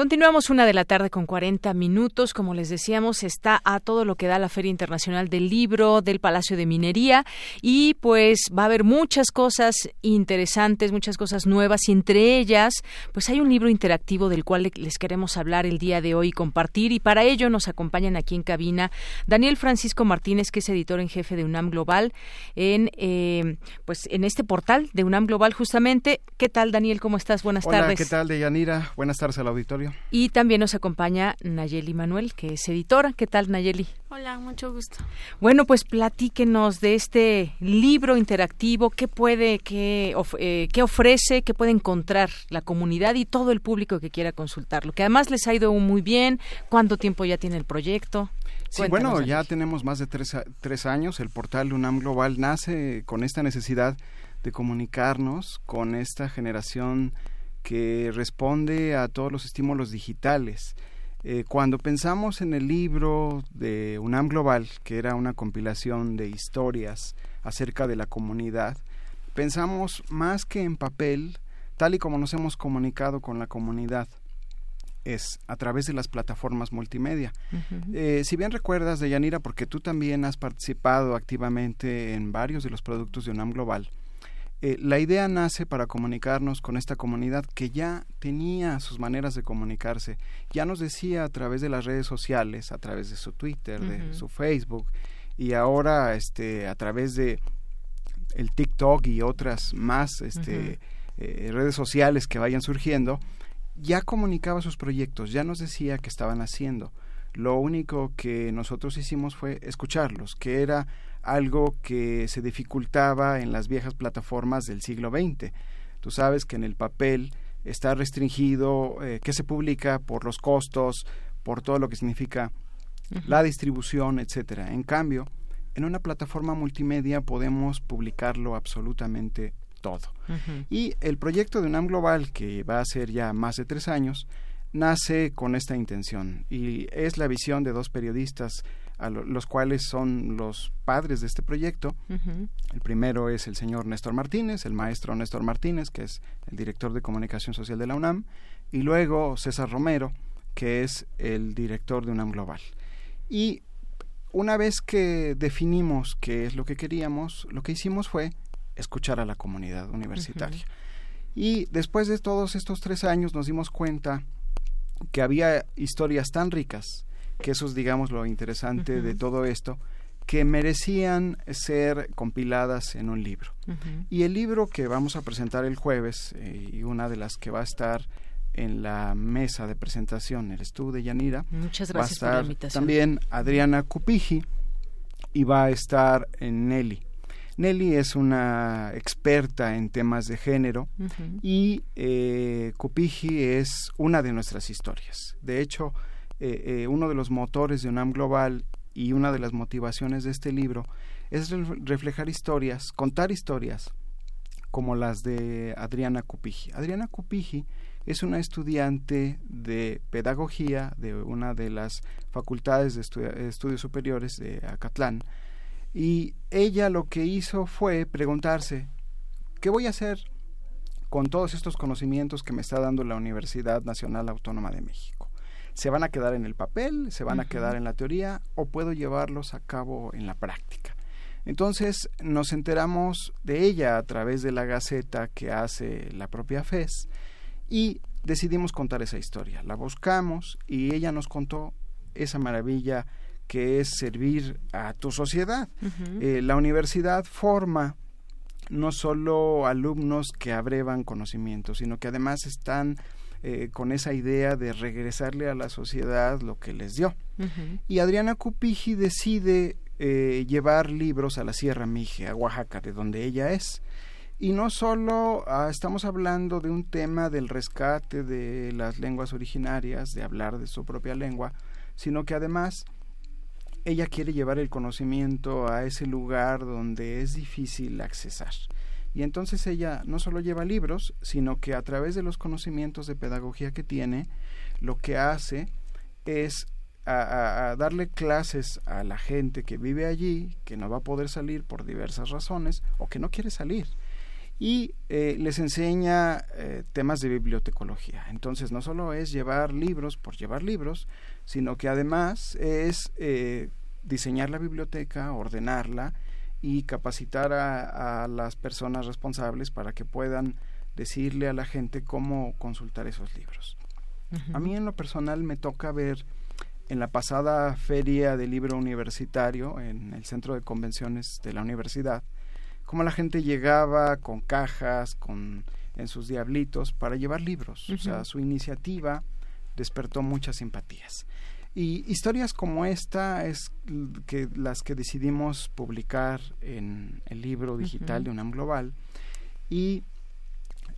Continuamos una de la tarde con 40 minutos. Como les decíamos, está a todo lo que da la Feria Internacional del Libro del Palacio de Minería y pues va a haber muchas cosas interesantes, muchas cosas nuevas y entre ellas pues hay un libro interactivo del cual les queremos hablar el día de hoy y compartir y para ello nos acompañan aquí en cabina Daniel Francisco Martínez que es editor en jefe de UNAM Global en eh, pues en este portal de UNAM Global justamente. ¿Qué tal Daniel? ¿Cómo estás? Buenas Hola, tardes. ¿qué tal Deyanira? Buenas tardes al auditorio. Y también nos acompaña Nayeli Manuel, que es editora. ¿Qué tal, Nayeli? Hola, mucho gusto. Bueno, pues platíquenos de este libro interactivo, qué puede, qué, eh, qué ofrece, qué puede encontrar la comunidad y todo el público que quiera consultarlo. Que además les ha ido muy bien. ¿Cuánto tiempo ya tiene el proyecto? Sí, bueno, ya tenemos más de tres, tres años. El portal UNAM Global nace con esta necesidad de comunicarnos con esta generación que responde a todos los estímulos digitales. Eh, cuando pensamos en el libro de UNAM Global, que era una compilación de historias acerca de la comunidad, pensamos más que en papel, tal y como nos hemos comunicado con la comunidad, es a través de las plataformas multimedia. Eh, si bien recuerdas, Deyanira, porque tú también has participado activamente en varios de los productos de UNAM Global, eh, la idea nace para comunicarnos con esta comunidad que ya tenía sus maneras de comunicarse. Ya nos decía a través de las redes sociales, a través de su Twitter, de su Facebook y ahora este, a través de el TikTok y otras más este, eh, redes sociales que vayan surgiendo, ya comunicaba sus proyectos, ya nos decía que estaban haciendo. Lo único que nosotros hicimos fue escucharlos, que era algo que se dificultaba en las viejas plataformas del siglo XX. Tú sabes que en el papel está restringido eh, que se publica por los costos, por todo lo que significa la distribución, etcétera. En cambio, en una plataforma multimedia podemos publicarlo absolutamente todo. Y el proyecto de UNAM Global, que va a ser ya más de tres años, nace con esta intención y es la visión de dos periodistas los cuales son los padres de este proyecto. El primero es el señor Néstor Martínez, el maestro Néstor Martínez, que es el director de comunicación social de la UNAM, y luego César Romero, que es el director de UNAM Global. Y una vez que definimos qué es lo que queríamos, lo que hicimos fue escuchar a la comunidad universitaria. Y después de todos estos tres años nos dimos cuenta que había historias tan ricas, que eso es, digamos, lo interesante de todo esto, que merecían ser compiladas en un libro. Y el libro que vamos a presentar el jueves, eh, y una de las que va a estar en la mesa de presentación, el estudio de Yanira, Muchas gracias va a estar también Adriana Cupiji y va a estar en Nelly. Nelly es una experta en temas de género y eh, Cupiji es una de nuestras historias. De hecho, eh, eh, uno de los motores de UNAM Global y una de las motivaciones de este libro es reflejar historias, contar historias como las de Adriana Cupiji. Adriana Cupiji es una estudiante de pedagogía de una de las facultades de estudios superiores de Acatlán y ella lo que hizo fue preguntarse, ¿qué voy a hacer con todos estos conocimientos que me está dando la Universidad Nacional Autónoma de México? Se van a quedar en el papel, se van a quedar en la teoría o puedo llevarlos a cabo en la práctica. Entonces nos enteramos de ella a través de la gaceta que hace la propia FES y decidimos contar esa historia. La buscamos y ella nos contó esa maravilla que es servir a tu sociedad. Eh, la universidad forma no solo alumnos que abrevan conocimientos, sino que además están eh, con esa idea de regresarle a la sociedad lo que les dio. Y Adriana Cupiji decide eh, llevar libros a la Sierra Mije, a Oaxaca, de donde ella es. Y no solo ah, estamos hablando de un tema del rescate de las lenguas originarias, de hablar de su propia lengua, sino que además ella quiere llevar el conocimiento a ese lugar donde es difícil accesar. Y entonces ella no solo lleva libros, sino que a través de los conocimientos de pedagogía que tiene, lo que hace es a, darle clases a la gente que vive allí, que no va a poder salir por diversas razones o que no quiere salir. Y eh, les enseña eh, temas de bibliotecología. Entonces no solo es llevar libros por llevar libros, sino que además es eh, diseñar la biblioteca, ordenarla y capacitar a, las personas responsables para que puedan decirle a la gente cómo consultar esos libros. A mí en lo personal me toca ver en la pasada feria del libro universitario en el centro de convenciones de la universidad, cómo la gente llegaba con cajas, con en sus diablitos para llevar libros. O sea, su iniciativa despertó muchas simpatías. Y historias como esta es que las que decidimos publicar en el libro digital de UNAM Global. Y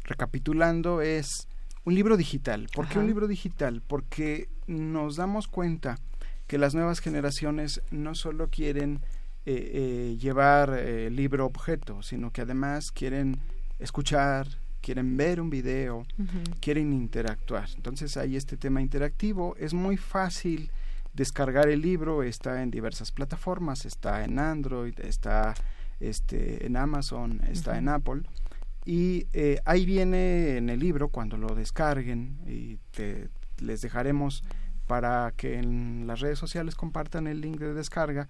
recapitulando, es un libro digital. ¿Por qué un libro digital? Porque nos damos cuenta que las nuevas generaciones no solo quieren eh, eh, llevar el eh, libro objeto, sino que además quieren escuchar, quieren ver un video, quieren interactuar. Entonces hay este tema interactivo. Es muy fácil descargar el libro, está en diversas plataformas, está en Android, está este, en Amazon, está en Apple. Y eh, ahí viene en el libro, cuando lo descarguen, y les dejaremos para que en las redes sociales compartan el link de descarga,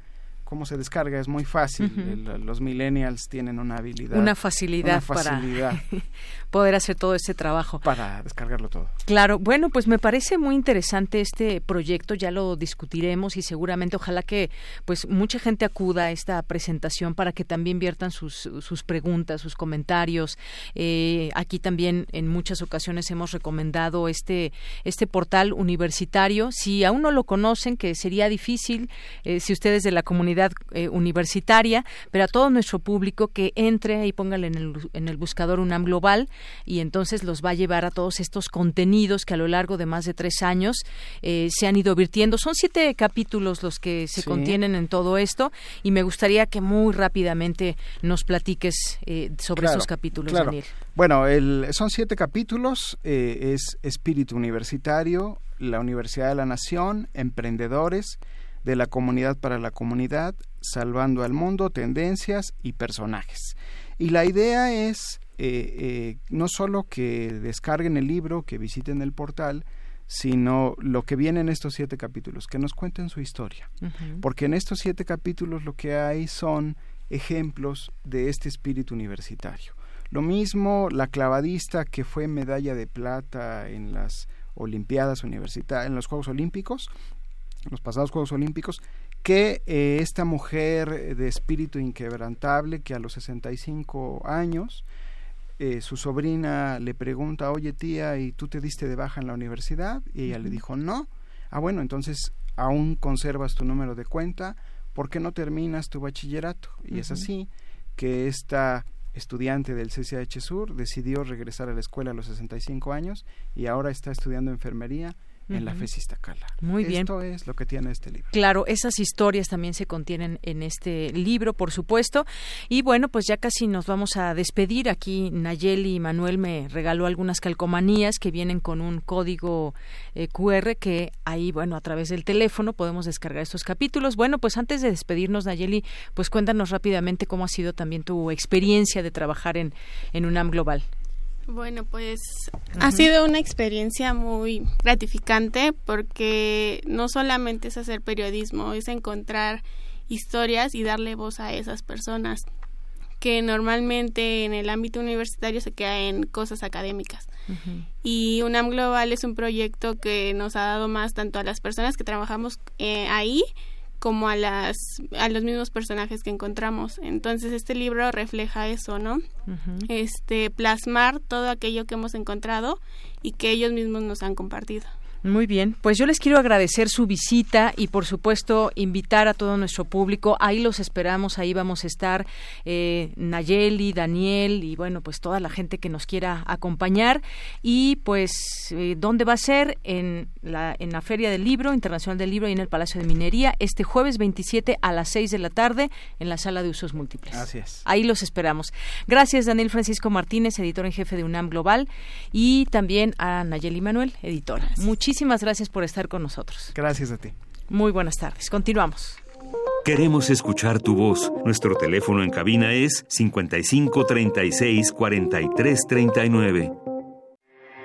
cómo se descarga, es muy fácil. los millennials tienen una habilidad. Una facilidad, para *laughs* poder hacer todo este trabajo. Para descargarlo todo. Claro, bueno, pues me parece muy interesante este proyecto, ya lo discutiremos y seguramente ojalá que pues mucha gente acuda a esta presentación para que también viertan sus, sus preguntas, sus comentarios. Eh, aquí también en muchas ocasiones hemos recomendado este, este portal universitario. Si aún no lo conocen, que sería difícil, eh, si ustedes de la comunidad eh, universitaria, pero a todo nuestro público que entre y póngale en el, en el buscador UNAM Global y entonces los va a llevar a todos estos contenidos que a lo largo de más de tres años eh, se han ido virtiendo. Son siete capítulos los que se contienen en todo esto y me gustaría que muy rápidamente nos platiques eh, sobre esos capítulos, Daniel. Bueno, son siete capítulos, es Espíritu Universitario, la Universidad de la Nación, Emprendedores, de la comunidad para la comunidad, salvando al mundo, tendencias y personajes. Y la idea es eh, eh, no solo que descarguen el libro, que visiten el portal, sino lo que viene en estos siete capítulos, que nos cuenten su historia. Porque en estos siete capítulos lo que hay son ejemplos de este espíritu universitario. Lo mismo la clavadista que fue medalla de plata en las Olimpiadas universitarias, en los Juegos Olímpicos, los pasados Juegos Olímpicos, que eh, esta mujer de espíritu inquebrantable, que a los 65 años, eh, su sobrina le pregunta, oye tía, ¿y tú te diste de baja en la universidad? Y ella le dijo, no. Ah, bueno, entonces aún conservas tu número de cuenta, ¿por qué no terminas tu bachillerato? Y es así que esta estudiante del CCH Sur decidió regresar a la escuela a los 65 años y ahora está estudiando enfermería en la FES Iztacala. Muy bien. Esto es lo que tiene este libro. Claro, esas historias también se contienen en este libro, por supuesto. Y bueno, pues ya casi nos vamos a despedir. Aquí Nayeli y Manuel me regaló algunas calcomanías que vienen con un código eh, QR que ahí, bueno, a través del teléfono podemos descargar estos capítulos. Bueno, pues antes de despedirnos, Nayeli, pues cuéntanos rápidamente cómo ha sido también tu experiencia de trabajar en, en UNAM Global. Bueno, pues ha sido una experiencia muy gratificante porque no solamente es hacer periodismo, es encontrar historias y darle voz a esas personas que normalmente en el ámbito universitario se queda en cosas académicas. Y UNAM Global es un proyecto que nos ha dado más tanto a las personas que trabajamos eh, ahí como a las a los mismos personajes que encontramos. Entonces este libro refleja eso, ¿no? Este plasmar todo aquello que hemos encontrado y que ellos mismos nos han compartido. Muy bien, pues yo les quiero agradecer su visita y por supuesto invitar a todo nuestro público. Ahí los esperamos, ahí vamos a estar eh, Nayeli, Daniel y bueno, pues toda la gente que nos quiera acompañar. Y pues, eh, ¿dónde va a ser? En la, en la Feria del Libro, Internacional del Libro, y en el Palacio de Minería, este jueves 27 a las 6 de la tarde en la Sala de Usos Múltiples. Así es. Ahí los esperamos. Gracias, Daniel Francisco Martínez, editor en jefe de UNAM Global, y también a Nayeli Manuel, editora. Muchísimas muchísimas gracias por estar con nosotros. Gracias a ti. Muy buenas tardes. Continuamos. Queremos escuchar tu voz. Nuestro teléfono en cabina es 55 36 43 39.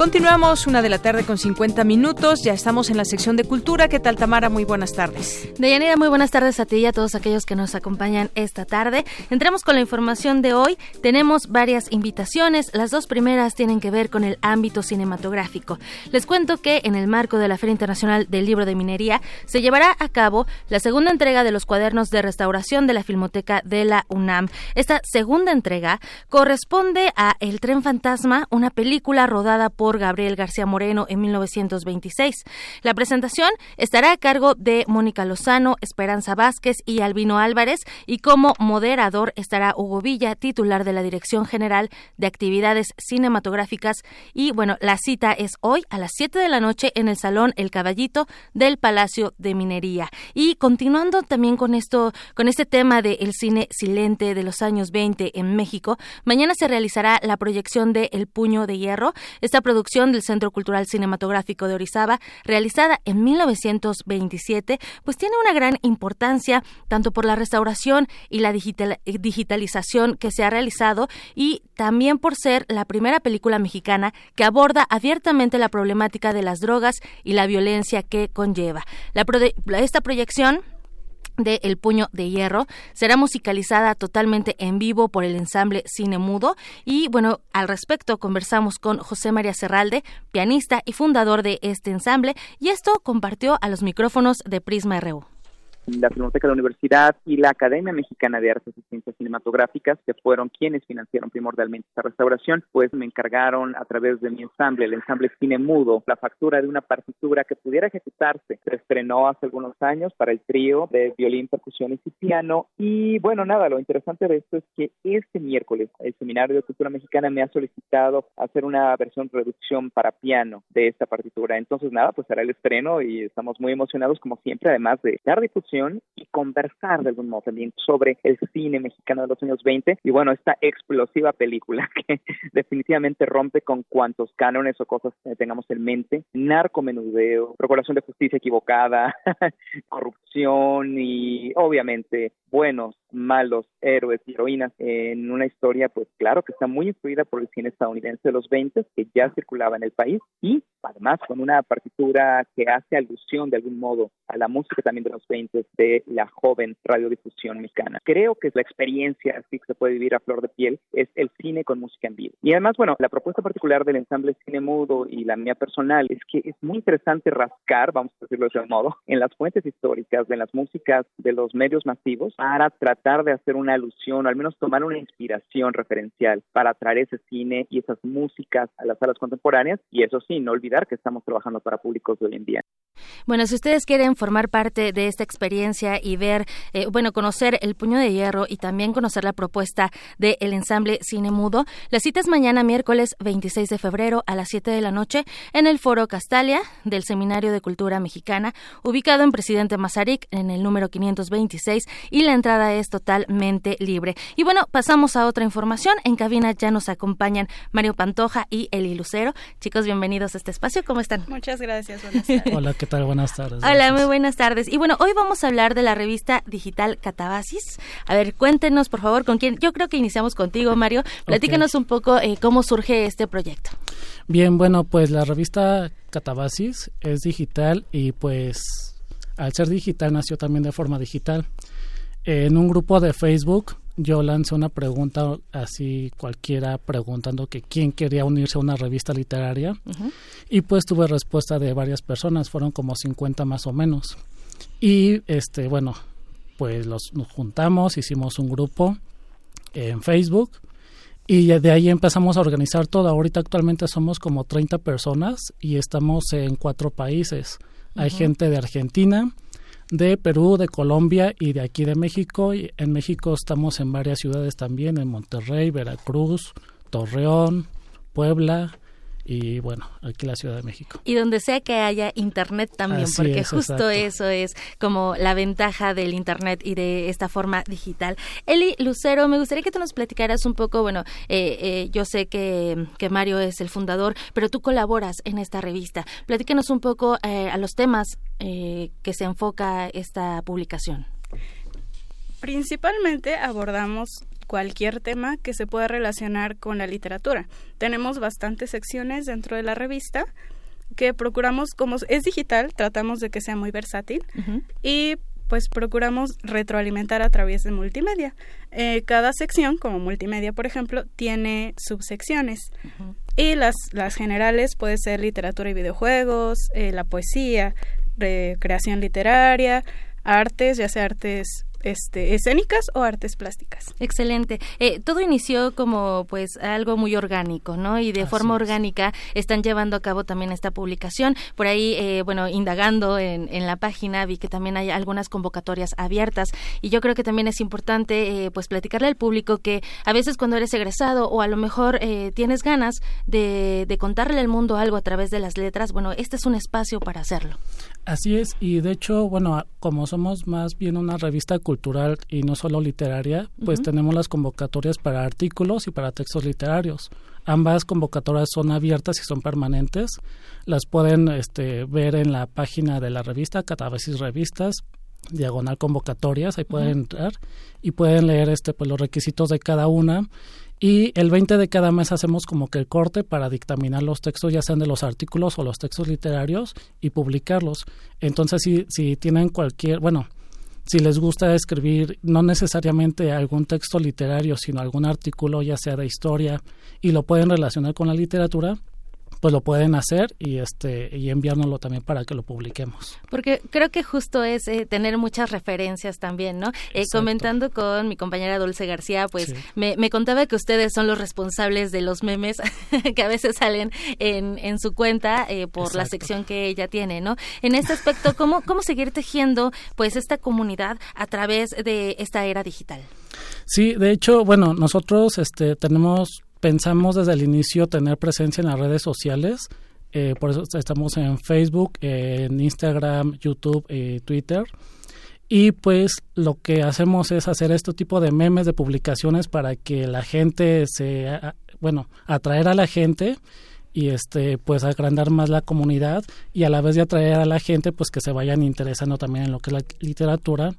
Continuamos una de la tarde con 50 minutos. Ya estamos en la sección de cultura. ¿Qué tal, Tamara? Muy buenas tardes. Deyanira, muy buenas tardes a ti y a todos aquellos que nos acompañan esta tarde. Entramos con la información de hoy. Tenemos varias invitaciones. Las dos primeras tienen que ver con el ámbito cinematográfico. Les cuento que en el marco de la Feria Internacional del Libro de Minería se llevará a cabo la segunda entrega de los cuadernos de restauración de la Filmoteca de la UNAM. Esta segunda entrega corresponde a El Tren Fantasma, una película rodada por Gabriel García Moreno en 1926. La presentación estará a cargo de Mónica Lozano, Esperanza Vázquez y Albino Álvarez y como moderador estará Hugo Villa, titular de la Dirección General de Actividades Cinematográficas y bueno, la cita es hoy a las 7 de la noche en el Salón El Caballito del Palacio de Minería. Y continuando también con esto, con este tema del cine silente de los años 20 en México, mañana se realizará la proyección de El Puño de Hierro. Esta producción del Centro Cultural Cinematográfico de Orizaba, realizada en 1927, pues tiene una gran importancia tanto por la restauración y la digitalización que se ha realizado y también por ser la primera película mexicana que aborda abiertamente la problemática de las drogas y la violencia que conlleva. esta proyección de El Puño de Hierro. Será musicalizada totalmente en vivo por el ensamble Cine Mudo. Y bueno, al respecto conversamos con José María Serralde, pianista y fundador de este ensamble, y esto compartió a los micrófonos de Prisma RU la Filmoteca de la Universidad y la Academia Mexicana de Artes y Ciencias Cinematográficas, que fueron quienes financiaron primordialmente esta restauración, pues me encargaron a través de mi ensamble, el ensamble Cine Mudo, la factura de una partitura que pudiera ejecutarse. Se estrenó hace algunos años para el trío de violín, percusiones y piano. Y bueno, nada, lo interesante de esto es que este miércoles el Seminario de Cultura Mexicana me ha solicitado hacer una versión reducción para piano de esta partitura. Entonces, nada, pues será el estreno y estamos muy emocionados como siempre, además de dar difusión y conversar de algún modo también sobre el cine mexicano de los años 20 y bueno, esta explosiva película *laughs* que definitivamente rompe con cuantos cánones o cosas tengamos en mente, narcomenudeo, procuración de justicia equivocada, *laughs* corrupción y obviamente buenos, malos, héroes y heroínas en una historia, pues claro que está muy influida por el cine estadounidense de los 20 que ya circulaba en el país y además con una partitura que hace alusión de algún modo a la música también de los 20 de la joven radiodifusión mexicana. Creo que la experiencia así que se puede vivir a flor de piel es el cine con música en vivo. Y además, bueno, la propuesta particular del ensamble Cine Mudo y la mía personal es que es muy interesante rascar, vamos a decirlo de ese modo, en las fuentes históricas de las músicas de los medios masivos para tratar de hacer una alusión, o al menos tomar una inspiración referencial para traer ese cine y esas músicas a las salas contemporáneas y eso sí, no olvidar que estamos trabajando para públicos de hoy en día. Bueno, si ustedes quieren formar parte de esta experiencia y ver, eh, bueno, conocer el puño de hierro y también conocer la propuesta del ensamble Cine Mudo, la cita es mañana miércoles 26 de febrero a las 7 de la noche en el Foro Castalia del Seminario de Cultura Mexicana, ubicado en Presidente Mazarik en el número 526 y la la entrada es totalmente libre. Y bueno, pasamos a otra información. En cabina ya nos acompañan Mario Pantoja y Eli Lucero. Chicos, bienvenidos a este espacio. ¿Cómo están? Muchas gracias. Hola, ¿qué tal? Buenas tardes. Hola, muy buenas tardes. Y bueno, hoy vamos a hablar de la revista digital Catabasis. A ver, cuéntenos, por favor, con quién. Yo creo que iniciamos contigo, Mario. Platícanos un poco eh, cómo surge este proyecto. Bien, bueno, pues la revista Catabasis es digital y pues al ser digital nació también de forma digital. En un grupo de Facebook yo lancé una pregunta así cualquiera preguntando que quién quería unirse a una revista literaria y pues tuve respuesta de varias personas, fueron como 50 más o menos. Y este bueno, pues los nos juntamos, hicimos un grupo en Facebook y de ahí empezamos a organizar todo. Ahorita actualmente somos como 30 personas y estamos en cuatro países. Hay gente de Argentina, de Perú, de Colombia y de aquí de México. Y en México estamos en varias ciudades también, en Monterrey, Veracruz, Torreón, Puebla, y bueno, aquí la Ciudad de México. Y donde sea que haya internet también, porque justo eso es como la ventaja del internet y de esta forma digital. Eli Lucero, me gustaría que tú nos platicaras un poco, bueno, eh, eh, yo sé que, que, Mario es el fundador, pero tú colaboras en esta revista. Platícanos un poco eh, a los temas que se enfoca esta publicación. Principalmente abordamos cualquier tema que se pueda relacionar con la literatura. Tenemos bastantes secciones dentro de la revista que procuramos, como es digital, tratamos de que sea muy versátil y pues procuramos retroalimentar a través de multimedia. Eh, cada sección, como multimedia, por ejemplo, tiene subsecciones. Y las, las generales puede ser literatura y videojuegos, eh, la poesía, creación literaria, artes, ya sea artes este, escénicas o artes plásticas. Excelente. Eh, todo inició como pues algo muy orgánico, ¿no? Y de forma orgánica están llevando a cabo también esta publicación. Por ahí, eh, bueno, indagando en, en, la página vi que también hay algunas convocatorias abiertas y yo creo que también es importante eh, pues platicarle al público que a veces cuando eres egresado o a lo mejor tienes ganas de, de contarle al mundo algo a través de las letras, bueno, este es un espacio para hacerlo. Así es, y de hecho, bueno, como somos más bien una revista cultural y no solo literaria, pues tenemos las convocatorias para artículos y para textos literarios. Ambas convocatorias son abiertas y son permanentes. Las pueden este, ver en la página de la revista, Catabasis Revistas, diagonal convocatorias, ahí pueden entrar y pueden leer este pues los requisitos de cada una y el 20 de cada mes hacemos como que el corte para dictaminar los textos, ya sean de los artículos o los textos literarios, y publicarlos. Entonces, si, si tienen cualquier, bueno, si les gusta escribir no necesariamente algún texto literario, sino algún artículo, ya sea de historia, y lo pueden relacionar con la literatura, pues lo pueden hacer y este y enviárnoslo también para que lo publiquemos. Porque creo que justo es eh, tener muchas referencias también, ¿no? Eh, comentando con mi compañera Dulce García, pues me, me, contaba que ustedes son los responsables de los memes *laughs* que a veces salen en, en su cuenta eh, por la sección que ella tiene, ¿no? En este aspecto, ¿cómo, ¿cómo seguir tejiendo pues esta comunidad a través de esta era digital? Sí, de hecho, bueno, nosotros este, tenemos pensamos desde el inicio tener presencia en las redes sociales. Eh, por eso estamos en Facebook, en Instagram, YouTube y Twitter. Y pues lo que hacemos es hacer este tipo de memes, de publicaciones para que la gente se, bueno, atraer a la gente y este pues agrandar más la comunidad y a la vez de atraer a la gente pues que se vayan interesando también en lo que es la literatura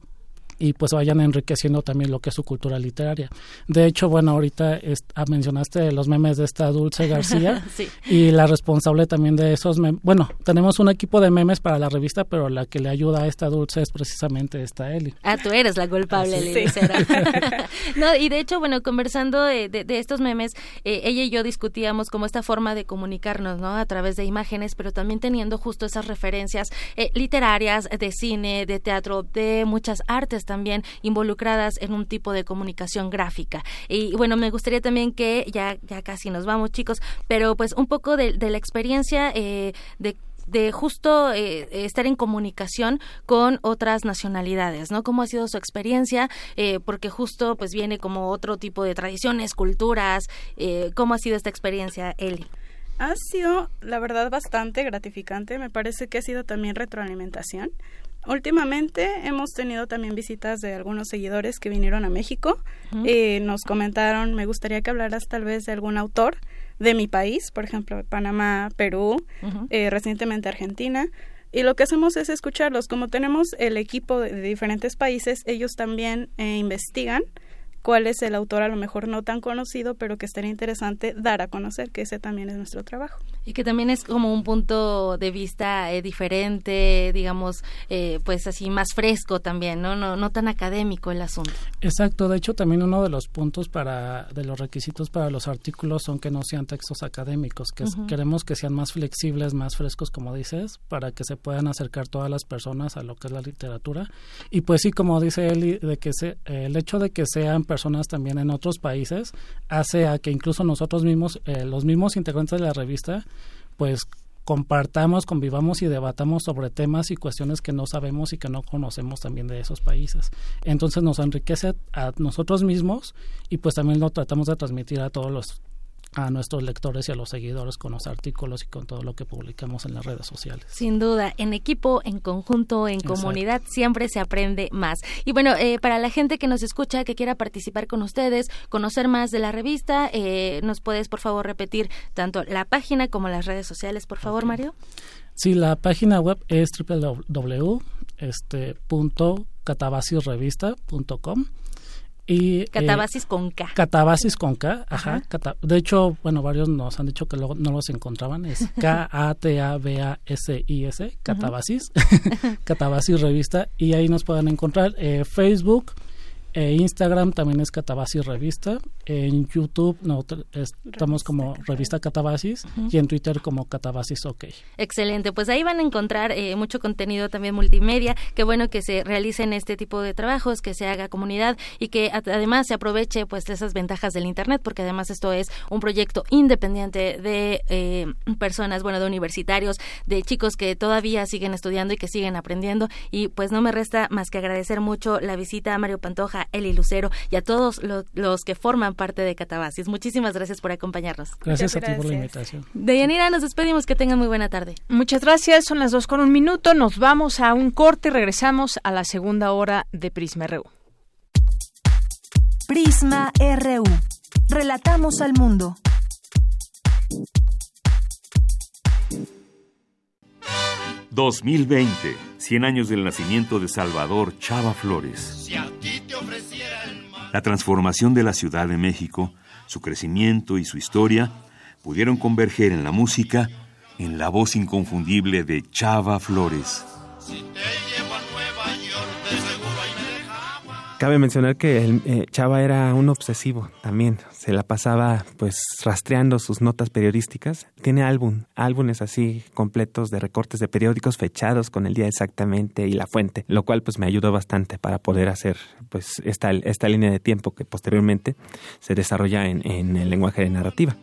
y pues vayan enriqueciendo también lo que es su cultura literaria. De hecho, bueno, ahorita ah, mencionaste los memes de esta Dulce García *laughs* y la responsable también de esos memes. Bueno, tenemos un equipo de memes para la revista, pero la que le ayuda a esta Dulce es precisamente esta Eli. Ah, tú eres la culpable, Eli. *laughs* no, y de hecho, bueno, conversando de, estos memes, eh, ella y yo discutíamos como esta forma de comunicarnos, ¿no? A través de imágenes, pero también teniendo justo esas referencias eh, literarias, de cine, de teatro, de muchas artes también involucradas en un tipo de comunicación gráfica. Y bueno, me gustaría también que ya, ya casi nos vamos chicos, pero pues un poco de, la experiencia eh, de de justo eh, estar en comunicación con otras nacionalidades, ¿no? ¿Cómo ha sido su experiencia? Eh, porque justo pues viene como otro tipo de tradiciones, culturas. ¿Cómo ha sido esta experiencia, Eli? Ha sido, la verdad, bastante gratificante. Me parece que ha sido también retroalimentación Últimamente hemos tenido también visitas de algunos seguidores que vinieron a México. y nos comentaron, me gustaría que hablaras tal vez de algún autor de mi país, por ejemplo, Panamá, Perú, eh, recientemente Argentina. Y lo que hacemos es escucharlos. Como tenemos el equipo de, diferentes países, ellos también eh, investigan cuál es el autor a lo mejor no tan conocido, pero que estaría interesante dar a conocer, que ese también es nuestro trabajo. Y que también es como un punto de vista eh, diferente, digamos, eh, pues así más fresco también, ¿no? ¿no? No tan académico el asunto. Exacto, de hecho también uno de los puntos para, de los requisitos para los artículos son que no sean textos académicos, que queremos que sean más flexibles, más frescos, como dices, para que se puedan acercar todas las personas a lo que es la literatura. Y pues sí, como dice Eli, de que se, el hecho de que sean personas también en otros países hace a que incluso nosotros mismos, eh, los mismos integrantes de la revista, pues compartamos, convivamos y debatamos sobre temas y cuestiones que no sabemos y que no conocemos también de esos países. Entonces nos enriquece a nosotros mismos y pues también lo tratamos de transmitir a todos los a nuestros lectores y a los seguidores con los artículos y con todo lo que publicamos en las redes sociales. Sin duda, en equipo, en conjunto, en comunidad, siempre se aprende más. Y bueno, eh, para la gente que nos escucha, que quiera participar con ustedes, conocer más de la revista, eh, ¿nos puedes por favor repetir tanto la página como las redes sociales, por favor, Mario? Sí, la página web es www.catabasisrevista.com y, eh, catabasis con K. Catabasis con K, ajá. de hecho, bueno, varios nos han dicho que luego no los encontraban. Es *laughs* K-A-T-A-B-A-S-I-S, Catabasis. *laughs* Catabasis Revista. Y ahí nos pueden encontrar eh, Facebook, eh, Instagram también es Catabasis Revista. En YouTube no, estamos como Revista Catabasis y en Twitter como Catabasis OK. Excelente, pues ahí van a encontrar eh, mucho contenido también multimedia. Qué bueno que se realicen este tipo de trabajos, que se haga comunidad y que además se aproveche pues esas ventajas del Internet, porque además esto es un proyecto independiente de eh, personas, bueno, de universitarios, de chicos que todavía siguen estudiando y que siguen aprendiendo. Y pues no me resta más que agradecer mucho la visita a Mario Pantoja Eli Lucero y a todos los, que forman parte de Catabasis. Muchísimas gracias por acompañarnos. Gracias, a ti por la invitación. Deyanira, nos despedimos. Que tengan muy buena tarde. Muchas gracias. Son las dos con un minuto. Nos vamos a un corte y regresamos a la segunda hora de Prisma RU. Prisma RU. Relatamos al mundo. 2020, 100 años del nacimiento de Salvador Chava Flores. La transformación de la Ciudad de México, su crecimiento y su historia pudieron converger en la música en la voz inconfundible de Chava Flores. Cabe mencionar que el, eh, Chava era un obsesivo también, se la pasaba pues rastreando sus notas periodísticas. Tiene álbum, álbumes así completos de recortes de periódicos fechados con el día exactamente y la fuente, lo cual pues me ayudó bastante para poder hacer pues esta, esta línea de tiempo que posteriormente se desarrolla en, en el lenguaje de narrativa.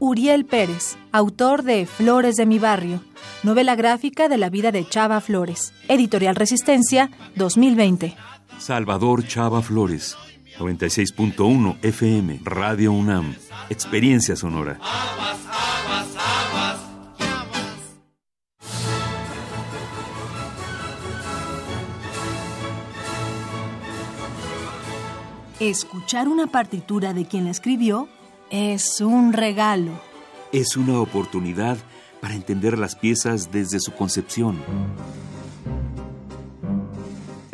Uriel Pérez, autor de Flores de mi barrio, novela gráfica de la vida de Chava Flores, Editorial Resistencia, 2020. Salvador Chava Flores, 96.1 FM, Radio UNAM, Experiencia Sonora. Escuchar una partitura de quien la escribió es un regalo. Es una oportunidad para entender las piezas desde su concepción.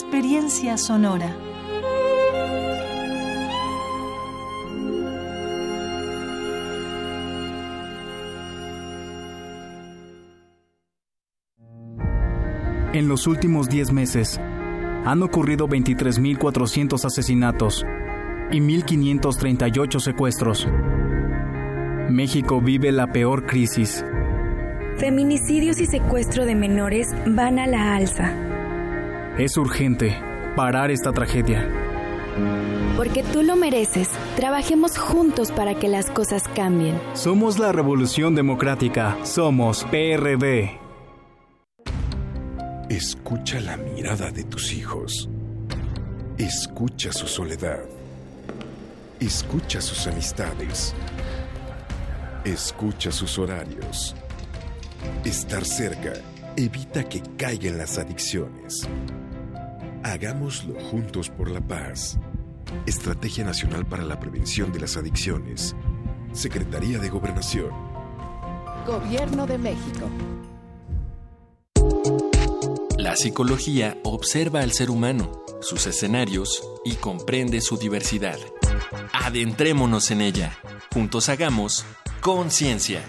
Experiencia sonora. En los últimos 10 meses han ocurrido 23.400 asesinatos y 1.538 secuestros. México vive la peor crisis. Feminicidios y secuestro de menores van a la alza Es urgente parar esta tragedia. Porque tú lo mereces, trabajemos juntos para que las cosas cambien. Somos la Revolución Democrática, somos PRD. Escucha la mirada de tus hijos. Escucha su soledad. Escucha sus amistades. Escucha sus horarios. Estar cerca evita que caigan las adicciones. Hagámoslo juntos por la paz. Estrategia Nacional para la Prevención de las Adicciones. Secretaría de Gobernación. Gobierno de México. La psicología observa al ser humano, sus escenarios y comprende su diversidad. Adentrémonos en ella. Juntos hagamos conciencia,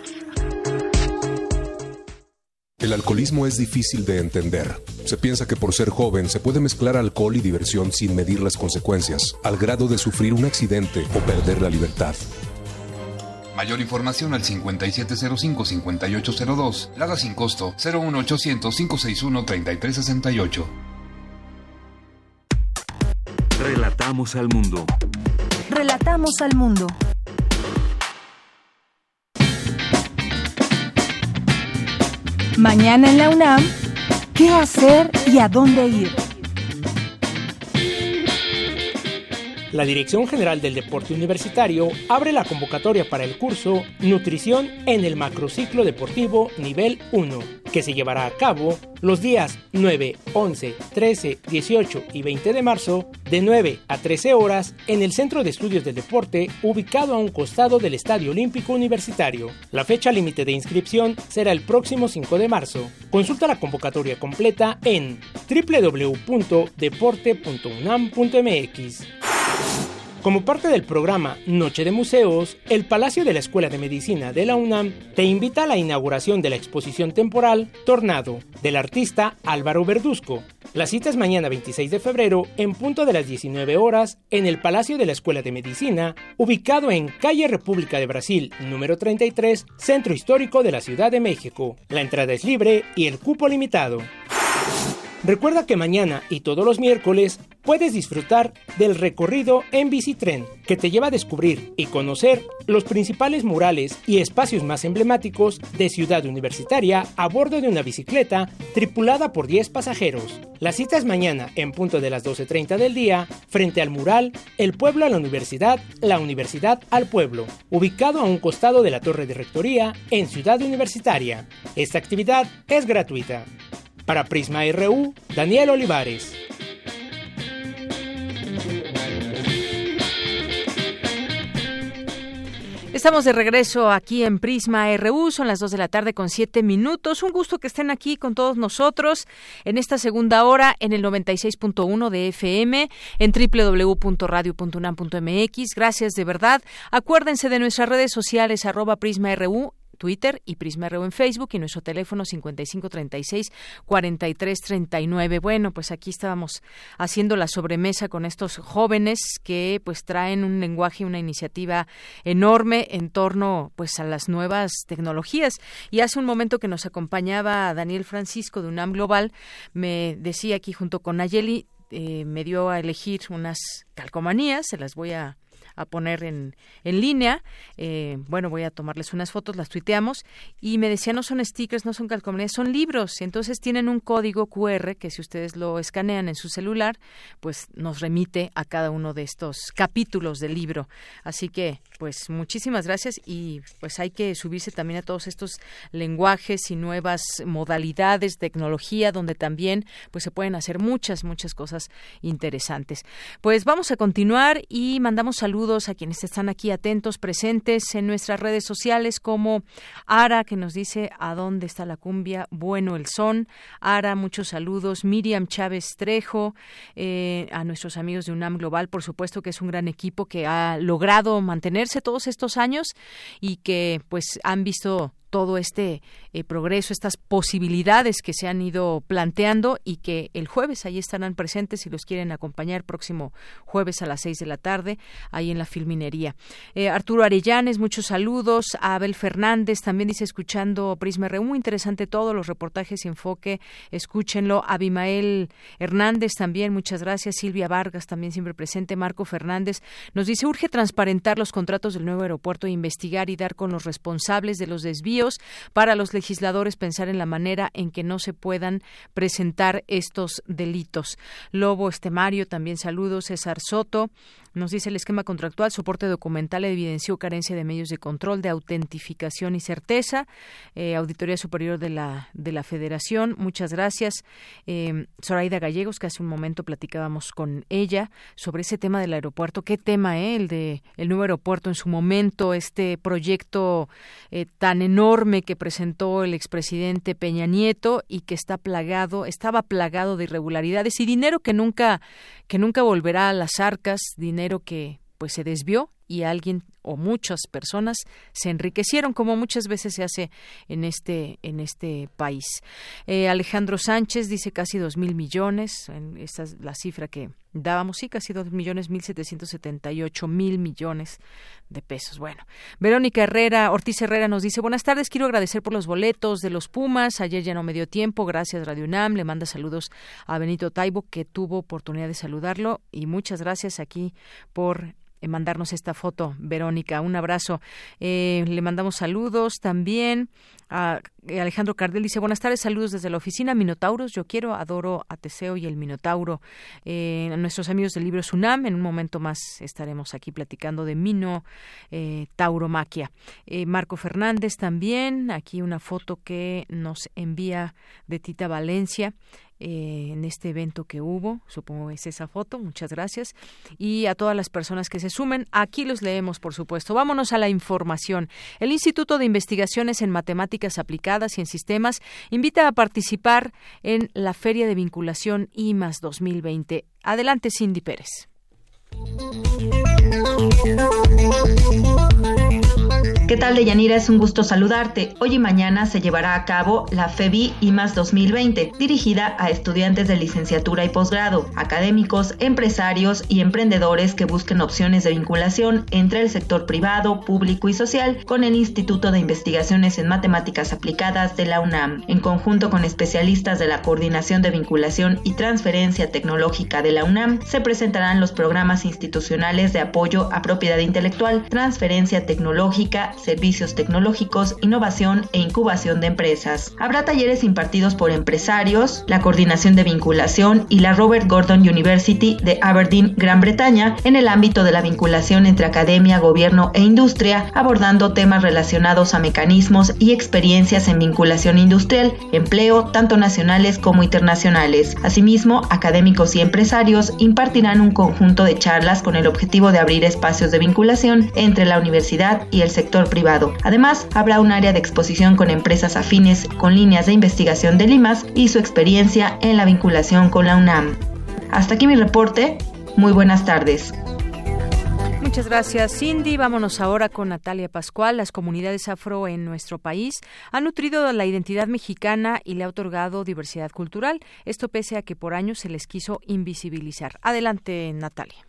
El alcoholismo es difícil de entender. Se piensa que por ser joven se puede mezclar alcohol y diversión sin medir las consecuencias, al grado de sufrir un accidente o perder la libertad. Mayor información al 5705-5802, Lada sin costo 01800-561-3368. Relatamos al mundo. Relatamos al mundo. Mañana en la UNAM, ¿qué hacer y a dónde ir? La Dirección General del Deporte Universitario abre la convocatoria para el curso Nutrición en el Macrociclo Deportivo Nivel 1, que se llevará a cabo los días 9, 11, 13, 18 y 20 de marzo de 9 a 13 horas en el Centro de Estudios del Deporte ubicado a un costado del Estadio Olímpico Universitario. La fecha límite de inscripción será el próximo 5 de marzo. Consulta la convocatoria completa en www.deporte.unam.mx. Como parte del programa Noche de Museos, el Palacio de la Escuela de Medicina de la UNAM te invita a la inauguración de la exposición temporal Tornado del artista Álvaro Verduzco. La cita es mañana 26 de febrero en punto de las 19 horas en el Palacio de la Escuela de Medicina, ubicado en Calle República de Brasil, número 33, Centro Histórico de la Ciudad de México. La entrada es libre y el cupo limitado. Recuerda que mañana y todos los miércoles puedes disfrutar del recorrido en bicitren que te lleva a descubrir y conocer los principales murales y espacios más emblemáticos de Ciudad Universitaria a bordo de una bicicleta tripulada por 10 pasajeros. La cita es mañana en punto de las 12.30 del día frente al mural El pueblo a la universidad, la universidad al pueblo, ubicado a un costado de la torre de rectoría en Ciudad Universitaria. Esta actividad es gratuita. Para Prisma RU, Daniel Olivares. Estamos de regreso aquí en Prisma RU, son las 2 de la tarde con 7 minutos. Un gusto que estén aquí con todos nosotros en esta segunda hora en el 96.1 de FM, en www.radio.unam.mx. Gracias de verdad. Acuérdense de nuestras redes sociales, arroba Prisma RU Twitter y Prisma en Facebook y nuestro teléfono 5536-4339. Bueno, pues aquí estábamos haciendo la sobremesa con estos jóvenes que pues traen un lenguaje, una iniciativa enorme en torno pues a las nuevas tecnologías. Y hace un momento que nos acompañaba Daniel Francisco de UNAM Global, me decía aquí junto con Nayeli, eh, me dio a elegir unas calcomanías, se las voy a a poner en, en línea. Eh, bueno, voy a tomarles unas fotos, las tuiteamos. Y me decía, no son stickers, no son calcomanías, son libros. Entonces tienen un código QR que si ustedes lo escanean en su celular, pues nos remite a cada uno de estos capítulos del libro. Así que, pues muchísimas gracias y pues hay que subirse también a todos estos lenguajes y nuevas modalidades, tecnología, donde también pues se pueden hacer muchas, muchas cosas interesantes. Pues vamos a continuar y mandamos saludos saludos a quienes están aquí atentos, presentes en nuestras redes sociales, como Ara, que nos dice a dónde está la cumbia, bueno el son. Ara, muchos saludos. Miriam Chávez Trejo, eh, a nuestros amigos de UNAM Global, por supuesto que es un gran equipo que ha logrado mantenerse todos estos años y que pues han visto todo este eh, progreso, estas posibilidades que se han ido planteando y que el jueves ahí estarán presentes si los quieren acompañar próximo jueves a las seis de la tarde ahí en la filminería. Eh, Arturo Arellanes, muchos saludos. A Abel Fernández también dice escuchando Prisma R, muy interesante todos los reportajes y enfoque, escúchenlo. Abimael Hernández también, muchas gracias. Silvia Vargas también siempre presente. Marco Fernández nos dice urge transparentar los contratos del nuevo aeropuerto e investigar y dar con los responsables de los desvíos para los legisladores pensar en la manera en que no se puedan presentar estos delitos. Lobo Estemario, también saludos. César Soto, nos dice el esquema contractual, soporte documental evidenció carencia de medios de control, de autentificación y certeza. Eh, Auditoría Superior de la, de la Federación, muchas gracias. Eh, Zoraida Gallegos, que hace un momento platicábamos con ella sobre ese tema del aeropuerto. ¿Qué tema, eh? El de el nuevo aeropuerto en su momento, este proyecto eh, tan enorme que presentó el expresidente Peña Nieto y que está plagado, estaba plagado de irregularidades y dinero que nunca, que nunca volverá a las arcas, que pues se desvió y alguien o muchas personas se enriquecieron como muchas veces se hace en este en este país. Eh, Alejandro Sánchez dice casi dos mil millones esta es la cifra que dábamos sí casi dos millones mil setecientos setenta y ocho mil millones de pesos. Bueno Verónica Herrera Ortiz Herrera nos dice buenas tardes quiero agradecer por los boletos de los Pumas ayer ya no me dio tiempo gracias Radio UNAM le manda saludos a Benito Taibo que tuvo oportunidad de saludarlo y muchas gracias aquí por mandarnos esta foto, Verónica. Un abrazo. Eh, le mandamos saludos también. A Alejandro Cardel dice, buenas tardes, saludos desde la oficina Minotauros. Yo quiero, adoro a Teseo y el Minotauro. Eh, nuestros amigos del libro Sunam, en un momento más estaremos aquí platicando de Mino eh, Tauromaquia. Eh, Marco Fernández también, aquí una foto que nos envía de Tita Valencia. Eh, en este evento que hubo. Supongo es esa foto. Muchas gracias. Y a todas las personas que se sumen, aquí los leemos, por supuesto. Vámonos a la información. El Instituto de Investigaciones en Matemáticas Aplicadas y en Sistemas invita a participar en la Feria de Vinculación IMAS 2020. Adelante, Cindy Pérez. ¿Qué tal, Deyanira? Es un gusto saludarte. Hoy y mañana se llevará a cabo la FEBI IMAS 2020, dirigida a estudiantes de licenciatura y posgrado, académicos, empresarios y emprendedores que busquen opciones de vinculación entre el sector privado, público y social con el Instituto de Investigaciones en Matemáticas Aplicadas de la UNAM. En conjunto con especialistas de la Coordinación de Vinculación y Transferencia Tecnológica de la UNAM, se presentarán los programas institucionales de apoyo a propiedad intelectual, transferencia tecnológica, servicios tecnológicos, innovación e incubación de empresas. Habrá talleres impartidos por empresarios, la Coordinación de Vinculación y la Robert Gordon University de Aberdeen, Gran Bretaña, en el ámbito de la vinculación entre academia, gobierno e industria, abordando temas relacionados a mecanismos y experiencias en vinculación industrial, empleo, tanto nacionales como internacionales. Asimismo, académicos y empresarios impartirán un conjunto de charlas con el objetivo de abrir espacios de vinculación entre la universidad y el sector privado. Además, habrá un área de exposición con empresas afines con líneas de investigación de Limas y su experiencia en la vinculación con la UNAM. Hasta aquí mi reporte. Muy buenas tardes. Muchas gracias, Cindy. Vámonos ahora con Natalia Pascual. Las comunidades afro en nuestro país han nutrido la identidad mexicana y le ha otorgado diversidad cultural. Esto pese a que por años se les quiso invisibilizar. Adelante, Natalia.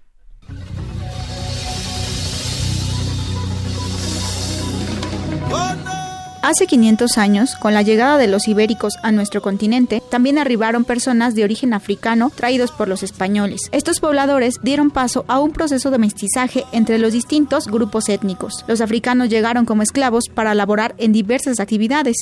Hace 500 años, con la llegada de los ibéricos a nuestro continente, también arribaron personas de origen africano traídos por los españoles. Estos pobladores dieron paso a un proceso de mestizaje entre los distintos grupos étnicos. Los africanos llegaron como esclavos para laborar en diversas actividades.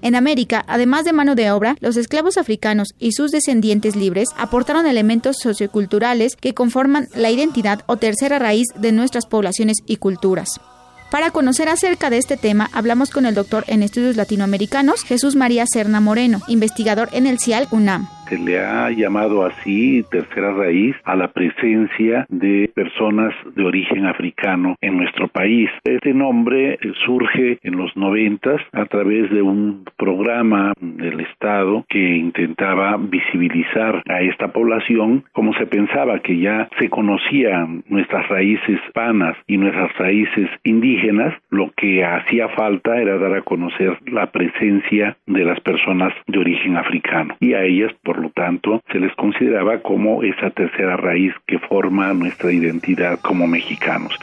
En América, además de mano de obra, los esclavos africanos y sus descendientes libres aportaron elementos socioculturales que conforman la identidad o tercera raíz de nuestras poblaciones y culturas. Para conocer acerca de este tema, hablamos con el doctor en estudios latinoamericanos Jesús María Serna Moreno, investigador en el CIAL UNAM. Se le ha llamado así tercera raíz a la presencia de personas de origen africano en nuestro país. Este nombre surge en los noventas a través de un programa del Estado que intentaba visibilizar a esta población como se pensaba que ya se conocían nuestras raíces panas y nuestras raíces indígenas, lo que hacía falta era dar a conocer la presencia de las personas de origen africano y a ellas, por lo tanto, se les consideraba como esa tercera raíz que forma nuestra identidad como mexicanos.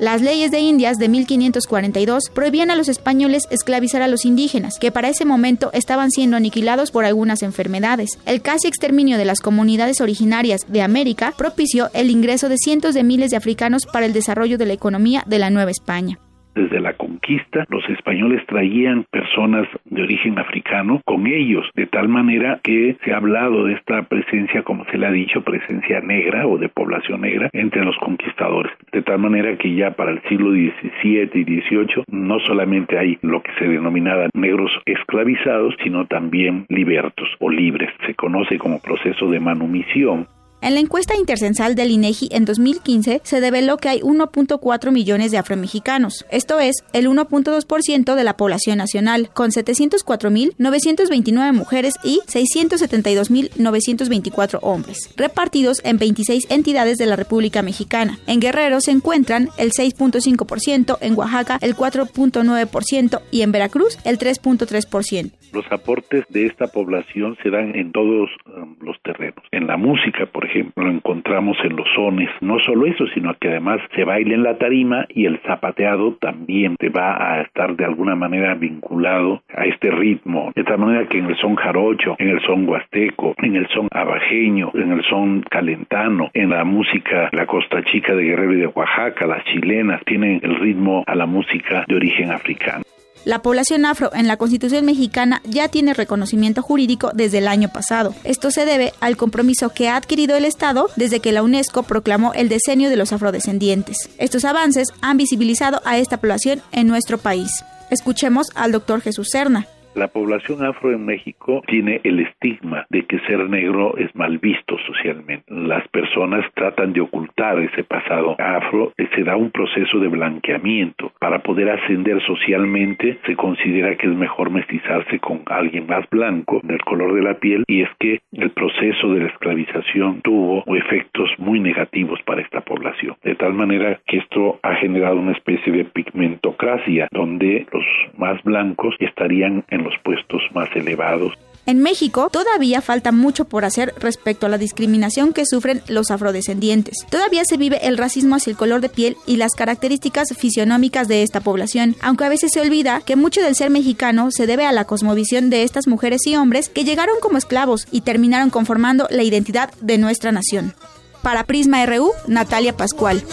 Las leyes de Indias de 1542 prohibían a los españoles esclavizar a los indígenas, que para ese momento estaban siendo aniquilados por algunas enfermedades. El casi exterminio de las comunidades originarias de América propició el ingreso de cientos de miles de africanos para el desarrollo de la economía de la Nueva España desde la conquista, los españoles traían personas de origen africano con ellos, de tal manera que se ha hablado de esta presencia, como se le ha dicho, presencia negra o de población negra entre los conquistadores. De tal manera que ya para el siglo XVII y XVIII no solamente hay lo que se denominaba negros esclavizados, sino también libertos o libres. Se conoce como proceso de manumisión en la encuesta intercensal del INEGI en 2015 se develó que hay 1.4 millones de afromexicanos, esto es el 1.2% de la población nacional, con 704.929 mujeres y 672.924 hombres, repartidos en 26 entidades de la República Mexicana. En Guerrero se encuentran el 6.5%, en Oaxaca el 4.9% y en Veracruz el 3.3%. Los aportes de esta población se dan en todos um, los terrenos. En la música, por ejemplo, lo encontramos en los sones. No solo eso, sino que además se baila en la tarima y el zapateado también te va a estar de alguna manera vinculado a este ritmo. De tal manera que en el son jarocho, en el son huasteco, en el son abajeño, en el son calentano, en la música, la costa chica de Guerrero y de Oaxaca, las chilenas, tienen el ritmo a la música de origen africano. La población afro en la Constitución mexicana ya tiene reconocimiento jurídico desde el año pasado. Esto se debe al compromiso que ha adquirido el Estado desde que la UNESCO proclamó el decenio de los afrodescendientes. Estos avances han visibilizado a esta población en nuestro país. Escuchemos al doctor Jesús Serna, la población afro en México tiene el estigma de que ser negro es mal visto socialmente. Las personas tratan de ocultar ese pasado afro y se da un proceso de blanqueamiento. Para poder ascender socialmente se considera que es mejor mestizarse con alguien más blanco del color de la piel y es que el proceso de la esclavización tuvo efectos muy negativos para esta población. De tal manera que esto ha generado una especie de pigmentocracia donde los más blancos estarían en los puestos más elevados. En México todavía falta mucho por hacer respecto a la discriminación que sufren los afrodescendientes. Todavía se vive el racismo hacia el color de piel y las características fisionómicas de esta población, aunque a veces se olvida que mucho del ser mexicano se debe a la cosmovisión de estas mujeres y hombres que llegaron como esclavos y terminaron conformando la identidad de nuestra nación. Para Prisma RU, Natalia Pascual.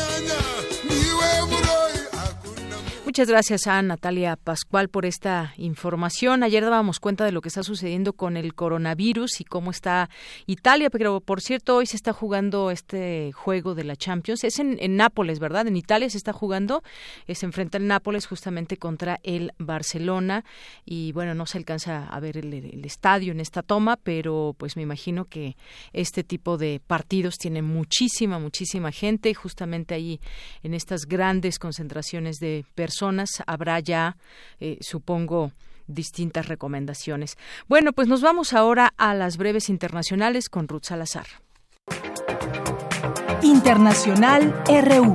Muchas gracias a Natalia Pascual por esta información. Ayer dábamos cuenta de lo que está sucediendo con el coronavirus y cómo está Italia, pero por cierto, hoy se está jugando este juego de la Champions. Es en, Nápoles, ¿verdad? En Italia se está jugando. Eh, se enfrenta el Nápoles justamente contra el Barcelona y bueno, no se alcanza a ver el, estadio en esta toma, pero pues me imagino que este tipo de partidos tiene muchísima, muchísima gente y justamente ahí en estas grandes concentraciones de personas habrá ya, eh, supongo, distintas recomendaciones. Bueno, pues nos vamos ahora a las breves internacionales con Ruth Salazar. Internacional RU.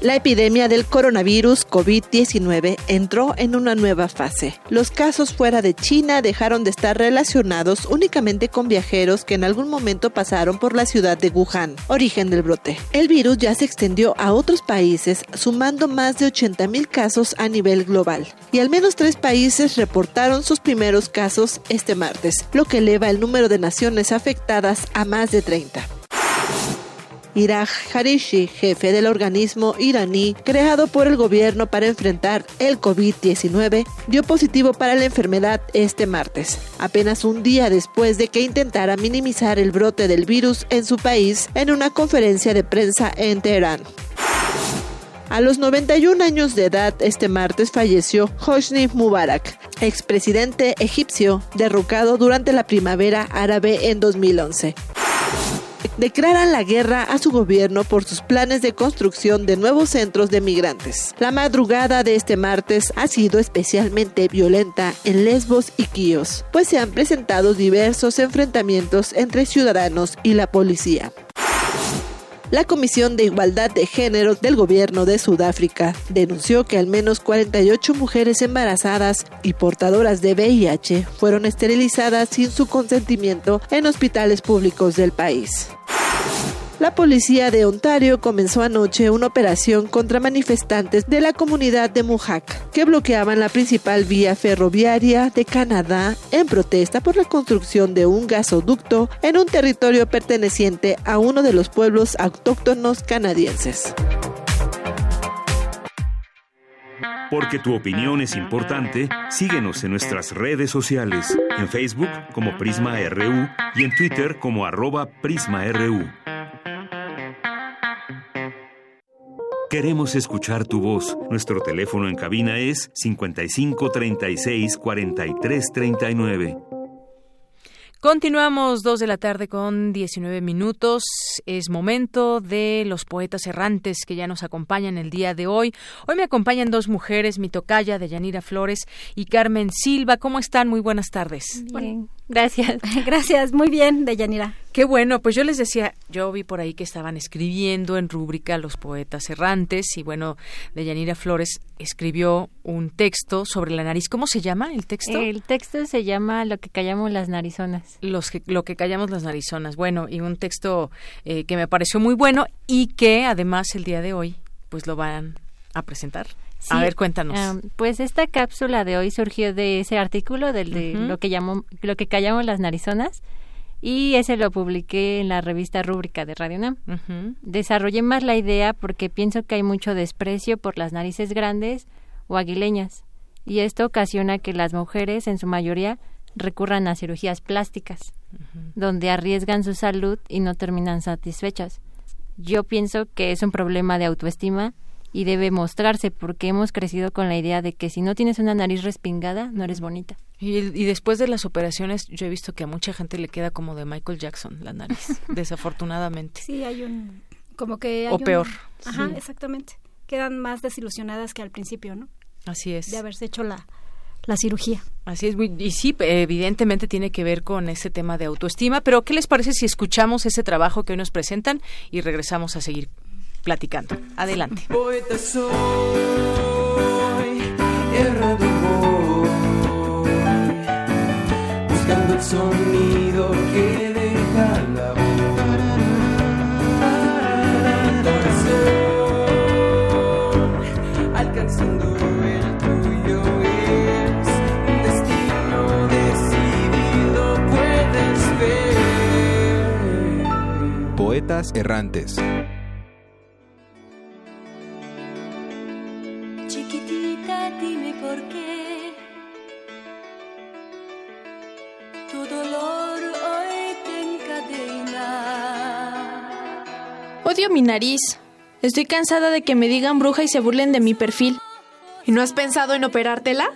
La epidemia del coronavirus COVID-19 entró en una nueva fase. Los casos fuera de China dejaron de estar relacionados únicamente con viajeros que en algún momento pasaron por la ciudad de Wuhan, origen del brote. El virus ya se extendió a otros países, sumando más de 80.000 casos a nivel global. Y al menos tres países reportaron sus primeros casos este martes, lo que eleva el número de naciones afectadas a más de 30. Iraj Harishi, jefe del organismo iraní creado por el gobierno para enfrentar el COVID-19, dio positivo para la enfermedad este martes, apenas un día después de que intentara minimizar el brote del virus en su país en una conferencia de prensa en Teherán. A los 91 años de edad, este martes falleció Hosni Mubarak, expresidente egipcio, derrocado durante la primavera árabe en 2011 declaran la guerra a su gobierno por sus planes de construcción de nuevos centros de migrantes. La madrugada de este martes ha sido especialmente violenta en Lesbos y Quíos, pues se han presentado diversos enfrentamientos entre ciudadanos y la policía. La Comisión de Igualdad de Género del Gobierno de Sudáfrica denunció que al menos 48 mujeres embarazadas y portadoras de VIH fueron esterilizadas sin su consentimiento en hospitales públicos del país. La policía de Ontario comenzó anoche una operación contra manifestantes de la comunidad de Mohawk que bloqueaban la principal vía ferroviaria de Canadá en protesta por la construcción de un gasoducto en un territorio perteneciente a uno de los pueblos autóctonos canadienses. Porque tu opinión es importante, síguenos en nuestras redes sociales, en Facebook como Prisma RU y en Twitter como arroba PrismaRU. Queremos escuchar tu voz. Nuestro teléfono en cabina es 55 36 43 39. Continuamos dos de la tarde con 19 minutos. Es momento de los poetas errantes que ya nos acompañan el día de hoy. Hoy me acompañan dos mujeres, mi tocaya de Yanira Flores y Carmen Silva. ¿Cómo están? Muy buenas tardes. Bien, gracias. *laughs* Gracias, muy bien, de Yanira. Qué bueno, pues yo les decía, yo vi por ahí que estaban escribiendo en rúbrica Los Poetas Errantes y bueno, de Yanira Flores escribió un texto sobre la nariz. ¿Cómo se llama el texto? El texto se llama Lo que callamos las narizonas. Los que, lo que callamos las narizonas. Bueno, y un texto eh, que me pareció muy bueno y que además el día de hoy pues lo van a presentar. A ver, cuéntanos. pues esta cápsula de hoy surgió de ese artículo del de lo que llamó, lo que callamos las narizonas y ese lo publiqué en la revista Rúbrica de Radio Nam. Desarrollé más la idea porque pienso que hay mucho desprecio por las narices grandes o aguileñas y esto ocasiona que las mujeres en su mayoría recurran a cirugías plásticas, donde arriesgan su salud y no terminan satisfechas. Yo pienso que es un problema de autoestima y debe mostrarse porque hemos crecido con la idea de que si no tienes una nariz respingada no eres bonita. Y, después de las operaciones yo he visto que a mucha gente le queda como de Michael Jackson la nariz, *laughs* desafortunadamente. Sí, hay un como que o peor. Ajá, exactamente. Quedan más desilusionadas que al principio, ¿no? Así es. De haberse hecho la la cirugía. Así es, y sí, evidentemente tiene que ver con ese tema de autoestima, pero ¿qué les parece si escuchamos ese trabajo que hoy nos presentan y regresamos a seguir platicando. Adelante. buscando el sonido que deja la alcanzando el tuyo es un destino decidido, puedes ver. Poetas errantes. Odio mi nariz. Estoy cansada de que me digan bruja y se burlen de mi perfil. ¿Y no has pensado en operártela?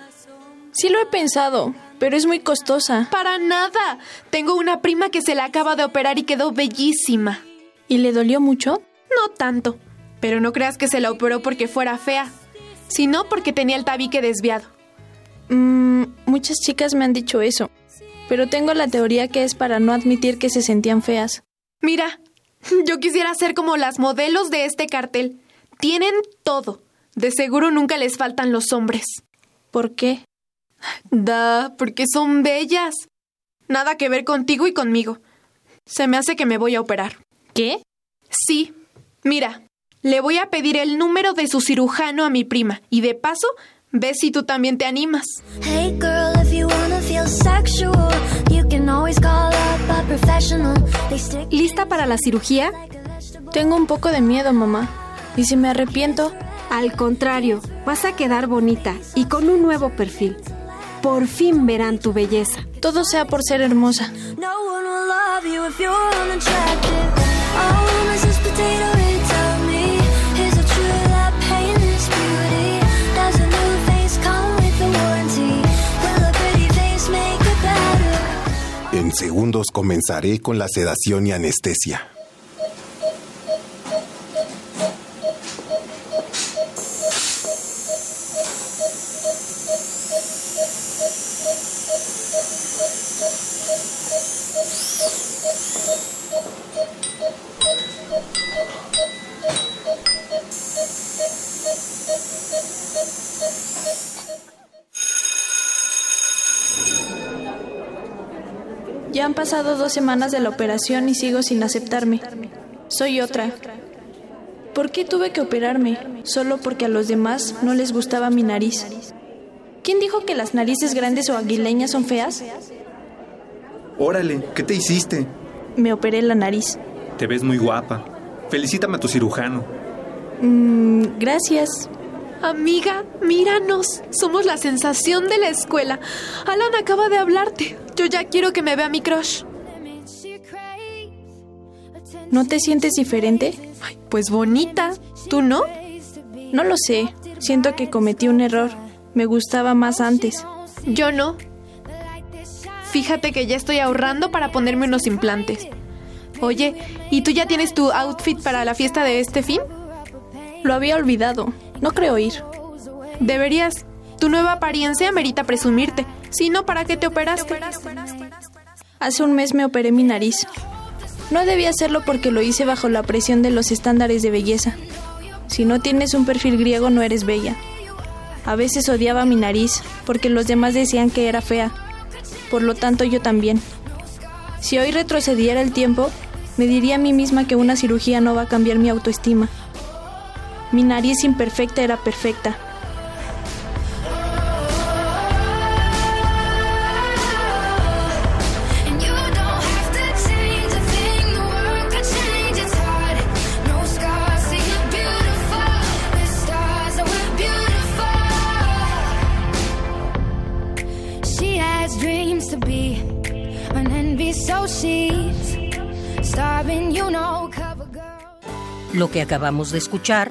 Sí lo he pensado, pero es muy costosa. Para nada. Tengo una prima que se la acaba de operar y quedó bellísima. ¿Y le dolió mucho? No tanto. Pero no creas que se la operó porque fuera fea, sino porque tenía el tabique desviado. Mmm, muchas chicas me han dicho eso, pero tengo la teoría que es para no admitir que se sentían feas. Mira, *laughs* Yo quisiera ser como las modelos de este cartel. Tienen todo. De seguro nunca les faltan los hombres. ¿Por qué? Da, porque son bellas. Nada que ver contigo y conmigo. Se me hace que me voy a operar. ¿Qué? Sí. Mira, le voy a pedir el número de su cirujano a mi prima y de paso, ve si tú también te animas. Hey girl, if you wanna feel sexual, ¿Lista para la cirugía? Tengo un poco de miedo, mamá. ¿Y si me arrepiento? Al contrario, vas a quedar bonita y con un nuevo perfil. Por fin verán tu belleza. Todo sea por ser hermosa. Segundos comenzaré con la sedación y anestesia. Han pasado dos semanas de la operación y sigo sin aceptarme. Soy otra. ¿Por qué tuve que operarme? Solo porque a los demás no les gustaba mi nariz. ¿Quién dijo que las narices grandes o aguileñas son feas? Órale, ¿qué te hiciste? Me operé la nariz. Te ves muy guapa. Felicítame a tu cirujano. Mm, gracias. Amiga, míranos. Somos la sensación de la escuela. Alan acaba de hablarte. Yo ya quiero que me vea mi crush. ¿No te sientes diferente? Ay, pues bonita. ¿Tú no? No lo sé. Siento que cometí un error. Me gustaba más antes. Yo no. Fíjate que ya estoy ahorrando para ponerme unos implantes. Oye, ¿y tú ya tienes tu outfit para la fiesta de este fin? Lo había olvidado. No creo ir. Deberías. Tu nueva apariencia merita presumirte. Si no, ¿para qué te operaste? Hace un mes me operé mi nariz. No debía hacerlo porque lo hice bajo la presión de los estándares de belleza. Si no tienes un perfil griego no eres bella. A veces odiaba mi nariz porque los demás decían que era fea. Por lo tanto yo también. Si hoy retrocediera el tiempo, me diría a mí misma que una cirugía no va a cambiar mi autoestima. Mi nariz imperfecta era perfecta. Lo que acabamos de escuchar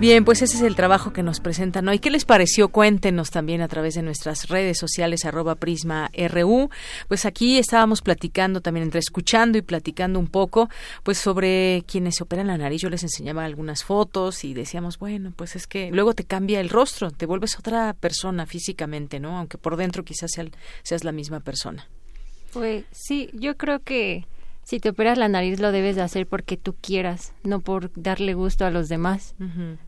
Bien, pues ese es el trabajo que nos presentan hoy. ¿Qué les pareció? Cuéntenos también a través de nuestras redes sociales, arroba Prisma RU. Pues aquí estábamos platicando también, entre escuchando y platicando un poco, pues sobre quienes se operan la nariz. Yo les enseñaba algunas fotos y decíamos, bueno, pues es que luego te cambia el rostro, te vuelves otra persona físicamente, ¿no? Aunque por dentro quizás seas la misma persona. Pues sí, yo creo que si te operas la nariz lo debes de hacer porque tú quieras, no por darle gusto a los demás.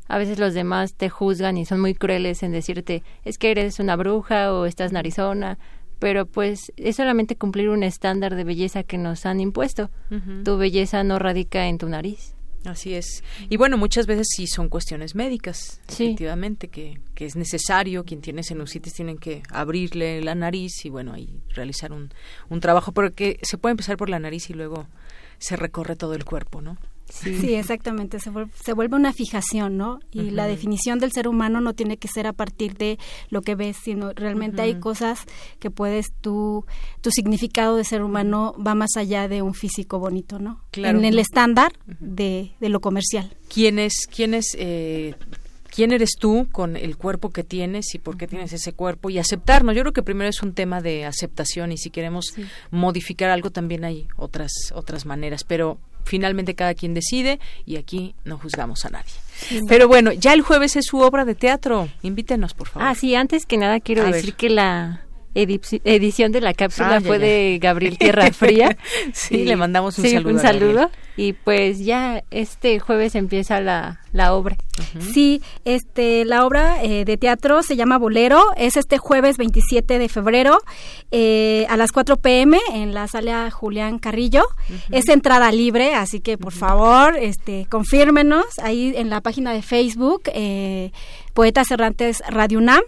A veces los demás te juzgan y son muy crueles en decirte, es que eres una bruja o estás narizona, pero pues es solamente cumplir un estándar de belleza que nos han impuesto. Tu belleza no radica en tu nariz. Así es. Y bueno, muchas veces sí son cuestiones médicas, efectivamente, que, que, es necesario, quien tiene sinusitis tienen que abrirle la nariz y bueno, ahí realizar un, un trabajo, porque se puede empezar por la nariz y luego se recorre todo el cuerpo, ¿no? Sí, exactamente, se vuelve, se vuelve, una fijación, ¿no? Y la definición del ser humano no tiene que ser a partir de lo que ves, sino realmente hay cosas que puedes tú, tu significado de ser humano va más allá de un físico bonito, ¿no? Claro. En el estándar de, de, lo comercial. ¿Quién es, quién es eh, quién eres tú con el cuerpo que tienes y por qué tienes ese cuerpo y aceptarnos. Yo creo que primero es un tema de aceptación y si queremos sí. modificar algo también hay otras otras maneras, pero finalmente cada quien decide y aquí no juzgamos a nadie. Sí. Pero bueno, ya el jueves es su obra de teatro. Invítenos, por favor. Ah, sí, antes que nada quiero a decir ver. que la edición de la cápsula ah, ya, fue ya. de Gabriel *laughs* Tierra Fría. sí, y, le mandamos un sí, saludo. Un saludo. Y pues ya este jueves empieza la, la obra. Uh -huh. Sí, este, la obra eh, de teatro se llama Bolero. Es este jueves 27 de febrero eh, a las 4 pm en la sala Julián Carrillo. Uh -huh. Es entrada libre, así que por uh -huh. favor, este, confírmenos ahí en la página de Facebook, eh, Poetas Errantes Radio UNAM.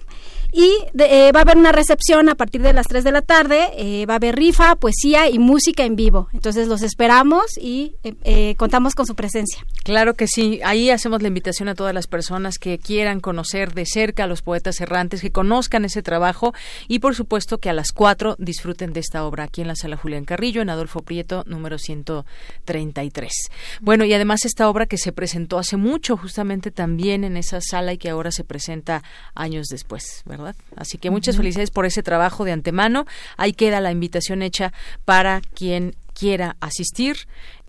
Y eh, va a haber una recepción a partir de las 3 de la tarde, eh, va a haber rifa, poesía y música en vivo. Entonces los esperamos y eh, contamos con su presencia. Claro que sí, ahí hacemos la invitación a todas las personas que quieran conocer de cerca a los poetas errantes, que conozcan ese trabajo y por supuesto que a las 4 disfruten de esta obra aquí en la sala Julián Carrillo, en Adolfo Prieto, número 133. Bueno, y además esta obra que se presentó hace mucho justamente también en esa sala y que ahora se presenta años después, ¿verdad? Así que muchas felicidades por ese trabajo de antemano. Ahí queda la invitación hecha para quien quiera asistir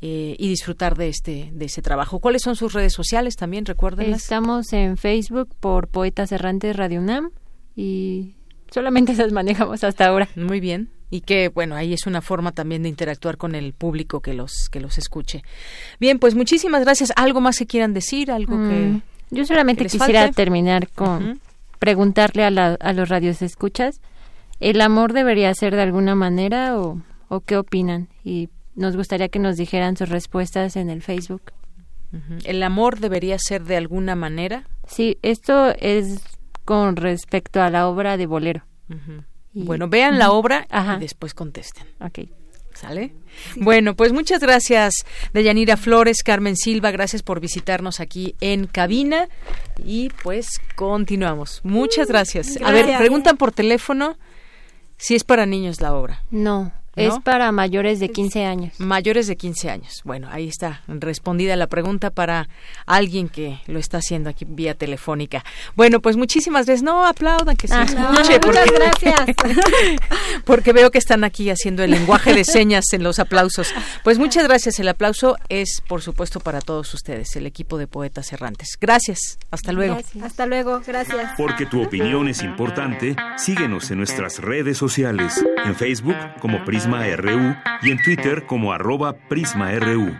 eh, y disfrutar de este de ese trabajo. ¿Cuáles son sus redes sociales también? Recuerden. Estamos en Facebook por Poetas Errantes Radio UNAM y solamente *laughs* las manejamos hasta ahora. Muy bien. Y que bueno, ahí es una forma también de interactuar con el público que los que los escuche. Bien, pues muchísimas gracias. ¿Algo más que quieran decir? ¿Algo que mm, Yo solamente quisiera terminar con preguntarle a, la, a los radios escuchas, ¿el amor debería ser de alguna manera o, o qué opinan? Y nos gustaría que nos dijeran sus respuestas en el Facebook. ¿El amor debería ser de alguna manera? Sí, esto es con respecto a la obra de Bolero. bueno, vean la obra y después contesten. Ok. ¿Sale? Bueno, pues muchas gracias, Deyanira Flores, Carmen Silva, gracias por visitarnos aquí en cabina y pues continuamos. Muchas gracias. A ver, preguntan por teléfono si es para niños la obra. No. Es para mayores de 15 años. Mayores de 15 años. Bueno, ahí está respondida la pregunta para alguien que lo está haciendo aquí vía telefónica. Bueno, pues muchísimas gracias. No, aplaudan que se ah, escuche. muchas gracias. *laughs* porque veo que están aquí haciendo el lenguaje de señas en los aplausos. Pues muchas gracias. El aplauso es, por supuesto, para todos ustedes, el equipo de Poetas Errantes. Gracias. Hasta luego. Hasta luego. Gracias. Porque tu opinión es importante, síguenos en nuestras redes sociales. En Facebook como Prisma RU y en Twitter como arroba PrismaRU.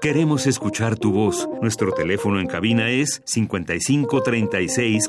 Queremos escuchar tu voz. Nuestro teléfono en cabina es 55 36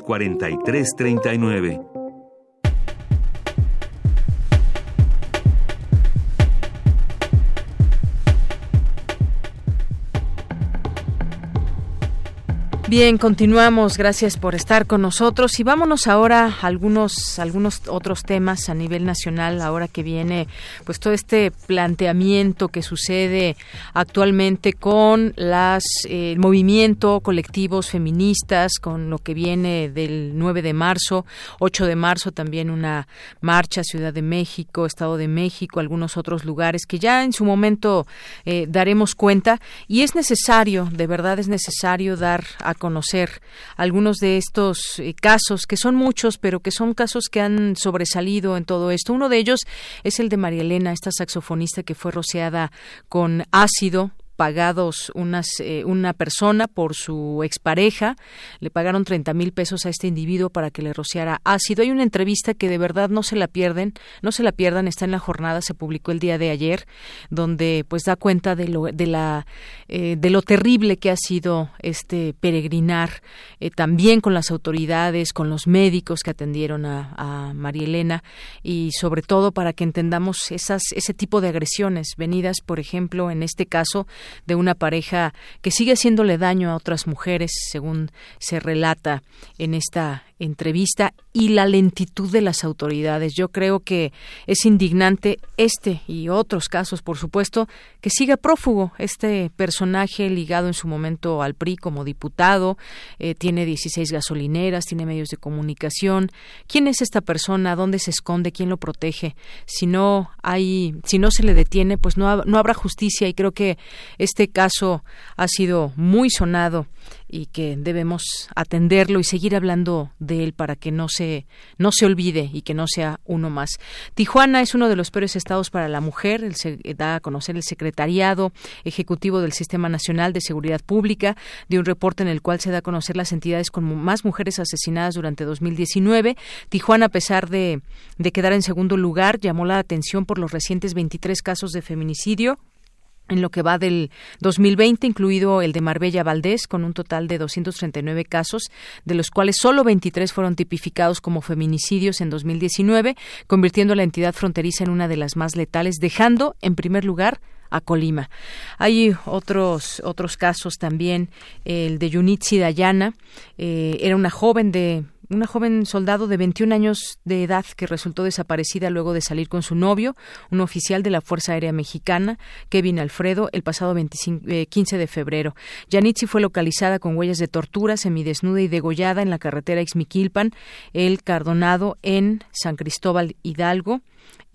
Bien, continuamos. Gracias por estar con nosotros y vámonos ahora a algunos algunos otros temas a nivel nacional. Ahora que viene, pues todo este planteamiento que sucede actualmente con las eh, el movimiento colectivos feministas, con lo que viene del 9 de marzo, 8 de marzo también una marcha Ciudad de México, Estado de México, algunos otros lugares que ya en su momento eh, daremos cuenta y es necesario, de verdad es necesario dar a conocer algunos de estos eh, casos, que son muchos, pero que son casos que han sobresalido en todo esto. Uno de ellos es el de María Elena, esta saxofonista que fue rociada con ácido pagados unas, eh, una persona por su expareja, le pagaron 30 mil pesos a este individuo para que le rociara ácido. Hay una entrevista que de verdad no se la pierden, no se la pierdan, está en la jornada, se publicó el día de ayer, donde pues da cuenta de lo, de la, eh, de lo terrible que ha sido este peregrinar, eh, también con las autoridades, con los médicos que atendieron a, a María Elena y sobre todo para que entendamos esas, ese tipo de agresiones venidas, por ejemplo, en este caso, de una pareja que sigue haciéndole daño a otras mujeres, según se relata en esta entrevista y la lentitud de las autoridades. Yo creo que es indignante este y otros casos, por supuesto, que siga prófugo este personaje ligado en su momento al PRI como diputado, eh, tiene 16 gasolineras, tiene medios de comunicación. ¿Quién es esta persona? ¿Dónde se esconde? ¿Quién lo protege? Si no hay, si no se le detiene, pues no, no habrá justicia y creo que este caso ha sido muy sonado y que debemos atenderlo y seguir hablando de él para que no se no se olvide y que no sea uno más. Tijuana es uno de los peores estados para la mujer, se da a conocer el secretariado ejecutivo del Sistema Nacional de Seguridad Pública de un reporte en el cual se da a conocer las entidades con más mujeres asesinadas durante 2019. Tijuana, a pesar de, de quedar en segundo lugar, llamó la atención por los recientes 23 casos de feminicidio en lo que va del 2020, incluido el de Marbella Valdés, con un total de 239 casos, de los cuales solo 23 fueron tipificados como feminicidios en 2019, convirtiendo a la entidad fronteriza en una de las más letales, dejando, en primer lugar, a Colima. Hay otros otros casos también, el de Yunitsi Dayana, eh, era una joven de una joven soldado de 21 años de edad que resultó desaparecida luego de salir con su novio, un oficial de la Fuerza Aérea Mexicana, Kevin Alfredo, el pasado 25, 15 eh, de febrero. Yanitsi fue localizada con huellas de tortura, semidesnuda y degollada en la carretera Ixmiquilpan, el Cardonado en San Cristóbal Hidalgo.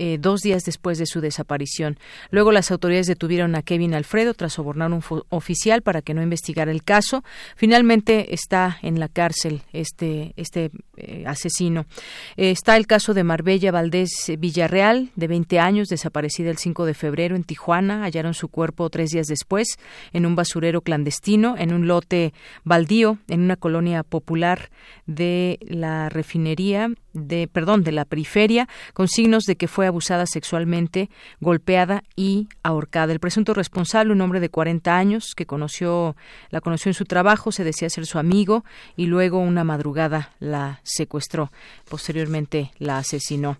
Eh, dos días después de su desaparición. Luego las autoridades detuvieron a Kevin Alfredo tras sobornar un oficial para que no investigara el caso. Finalmente está en la cárcel este, este eh, asesino. Eh, está el caso de Marbella Valdés Villarreal, de 20 años, desaparecida el 5 de febrero en Tijuana. Hallaron su cuerpo tres días después en un basurero clandestino, en un lote baldío, en una colonia popular de la refinería de, perdón, de la periferia, con signos de que fue abusada sexualmente, golpeada y ahorcada. El presunto responsable, un hombre de 40 años que conoció, la conoció en su trabajo, se decía ser su amigo y luego una madrugada la secuestró. Posteriormente la asesinó.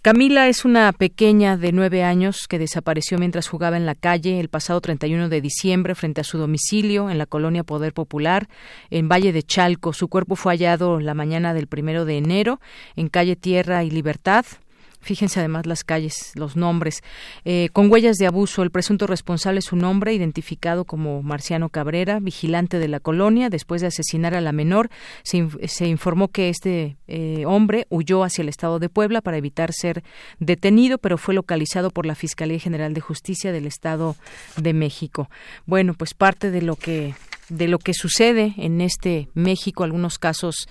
Camila es una pequeña de nueve años que desapareció mientras jugaba en la calle el pasado 31 de diciembre frente a su domicilio en la colonia Poder Popular en Valle de Chalco. Su cuerpo fue hallado la mañana del primero de enero en calle Tierra y Libertad. Fíjense además las calles, los nombres. Eh, con huellas de abuso, el presunto responsable es su nombre, identificado como Marciano Cabrera, vigilante de la colonia. Después de asesinar a la menor, se, informó que este eh, hombre huyó hacia el estado de Puebla para evitar ser detenido, pero fue localizado por la Fiscalía General de Justicia del Estado de México. Bueno, pues parte de lo que de lo que sucede en este México, algunos casos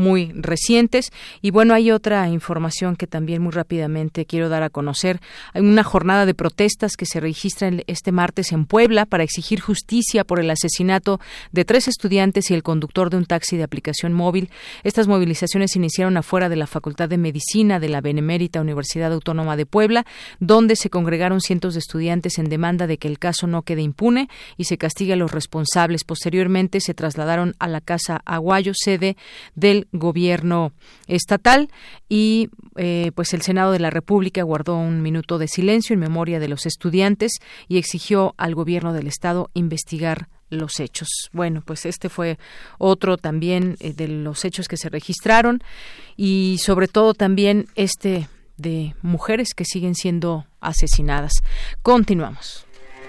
muy recientes. Y bueno, hay otra información que también muy rápidamente quiero dar a conocer. Hay una jornada de protestas que se registra este martes en Puebla para exigir justicia por el asesinato de tres estudiantes y el conductor de un taxi de aplicación móvil. Estas movilizaciones se iniciaron afuera de la Facultad de Medicina de la Benemérita Universidad Autónoma de Puebla, donde se congregaron cientos de estudiantes en demanda de que el caso no quede impune y se castigue a los responsables. Posteriormente se trasladaron a la Casa Aguayo, sede del gobierno estatal y eh, pues el Senado de la República guardó un minuto de silencio en memoria de los estudiantes y exigió al gobierno del estado investigar los hechos. Bueno, pues este fue otro también eh, de los hechos que se registraron y sobre todo también este de mujeres que siguen siendo asesinadas. Continuamos.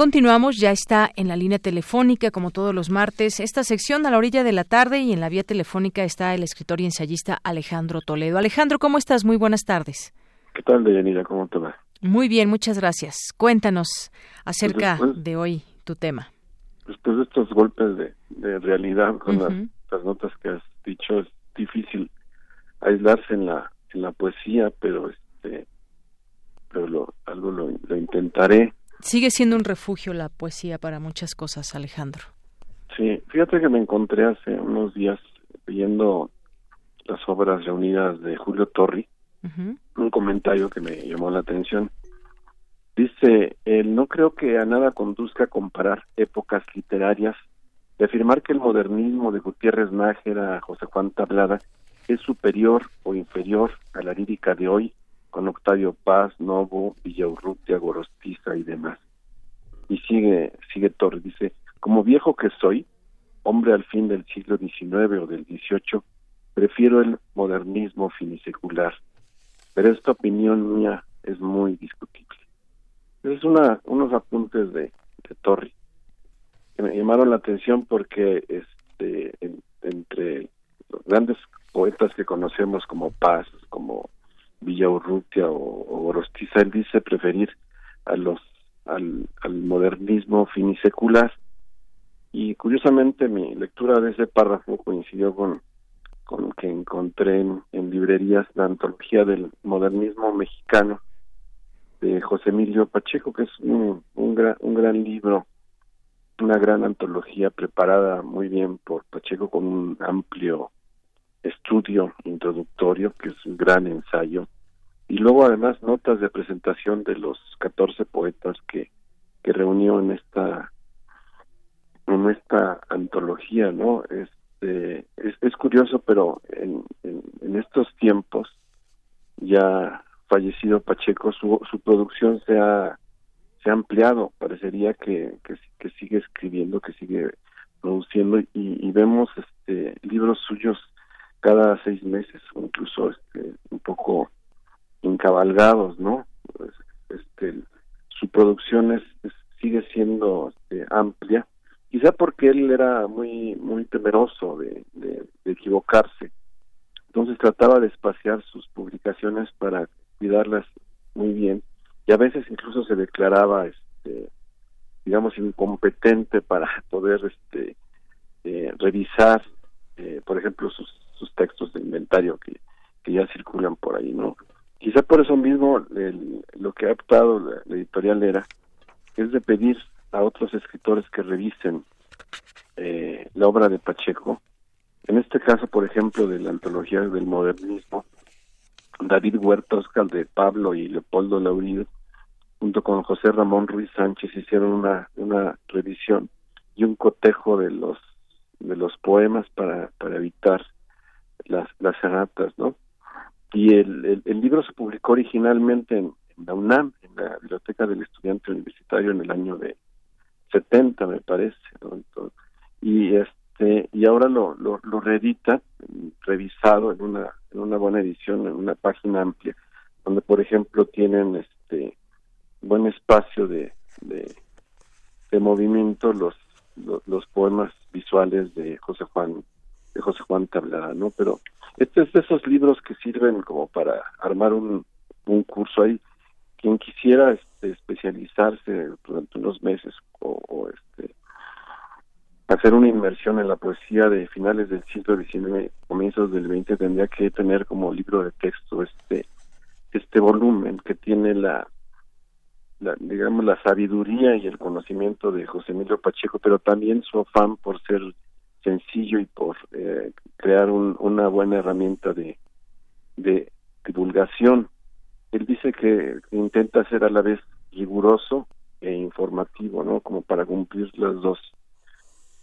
Continuamos, ya está en la línea telefónica, como todos los martes, esta sección a la orilla de la tarde y en la vía telefónica está el escritor y ensayista Alejandro Toledo. Alejandro, ¿cómo estás? Muy buenas tardes. ¿Qué tal, Deyanira? ¿Cómo te va? Muy bien, muchas gracias. Cuéntanos acerca pues de hoy tu tema. Después de estos golpes de, realidad con las, notas que has dicho, es difícil aislarse en la, en la poesía, pero este pero lo, algo lo intentaré Sigue siendo un refugio la poesía para muchas cosas, Alejandro. Sí, fíjate que me encontré hace unos días leyendo las obras reunidas de Julio Torri, un comentario que me llamó la atención. Dice, él no creo que a nada conduzca a comparar épocas literarias, de afirmar que el modernismo de Gutiérrez Nájera, José Juan Tablada, es superior o inferior a la lírica de hoy, con Octavio Paz, Novo, Villaurrutia, Gorostiza y demás. Y sigue, sigue Torres, dice, como viejo que soy, hombre al fin del siglo XIX o del XVIII, prefiero el modernismo finisecular, pero esta opinión mía es muy discutible. Es una, unos apuntes de, de Torri que me llamaron la atención porque este entre los grandes poetas que conocemos como Paz, como Villaurrutia o, o Gorostiza, él dice preferir a los al, modernismo finisecular. Y curiosamente mi lectura de ese párrafo coincidió con con que encontré en, librerías la antología del modernismo mexicano de José Emilio Pacheco, que es un, un, gran, un gran libro, una gran antología preparada muy bien por Pacheco con un amplio estudio introductorio, que es un gran ensayo, y luego además notas de presentación de los 14 poetas que, que reunió en esta en esta antología, ¿no? Este, es, es curioso, pero en, en, estos tiempos, ya fallecido Pacheco, su, su producción se ha, se ha ampliado, parecería que, que, sigue escribiendo, que sigue produciendo y, y, vemos este libros suyos cada seis meses o incluso este un poco encabalgados no este su producción es, sigue siendo este, amplia. Quizá porque él era muy muy temeroso de, de, equivocarse. Entonces trataba de espaciar sus publicaciones para cuidarlas muy bien. Y a veces incluso se declaraba este digamos incompetente para poder este eh, revisar eh, por ejemplo sus, sus textos de inventario que, que ya circulan por ahí no quizá por eso mismo lo que ha optado la, editorial era es de pedir a otros escritores que revisen eh, la obra de Pacheco. En este caso, por ejemplo, de la antología del modernismo, David Huerta, Oscar de Pablo y Leopoldo Laurid, junto con José Ramón Ruiz Sánchez, hicieron una, una revisión y un cotejo de los de los poemas para, para evitar las, las erratas, ¿no? Y el, el, libro se publicó originalmente en, en la UNAM, en la Biblioteca del Estudiante Universitario, en el año de 70 me parece y este y ahora lo, lo, lo reedita revisado en una en una buena edición en una página amplia donde por ejemplo tienen este buen espacio de de, movimiento los, los, poemas visuales de José Juan de José Juan Tablada no pero este es de esos libros que sirven como para armar un, un curso. Ahí quien quisiera este, especializarse durante unos meses o, este hacer una inmersión en la poesía de finales del siglo XIX, comienzos del XX, tendría que tener como libro de texto este este volumen que tiene la, digamos la sabiduría y el conocimiento de José Emilio Pacheco, pero también su afán por ser sencillo y por eh, crear una buena herramienta de, de divulgación él dice que intenta ser a la vez riguroso e informativo, ¿no? Como para cumplir las dos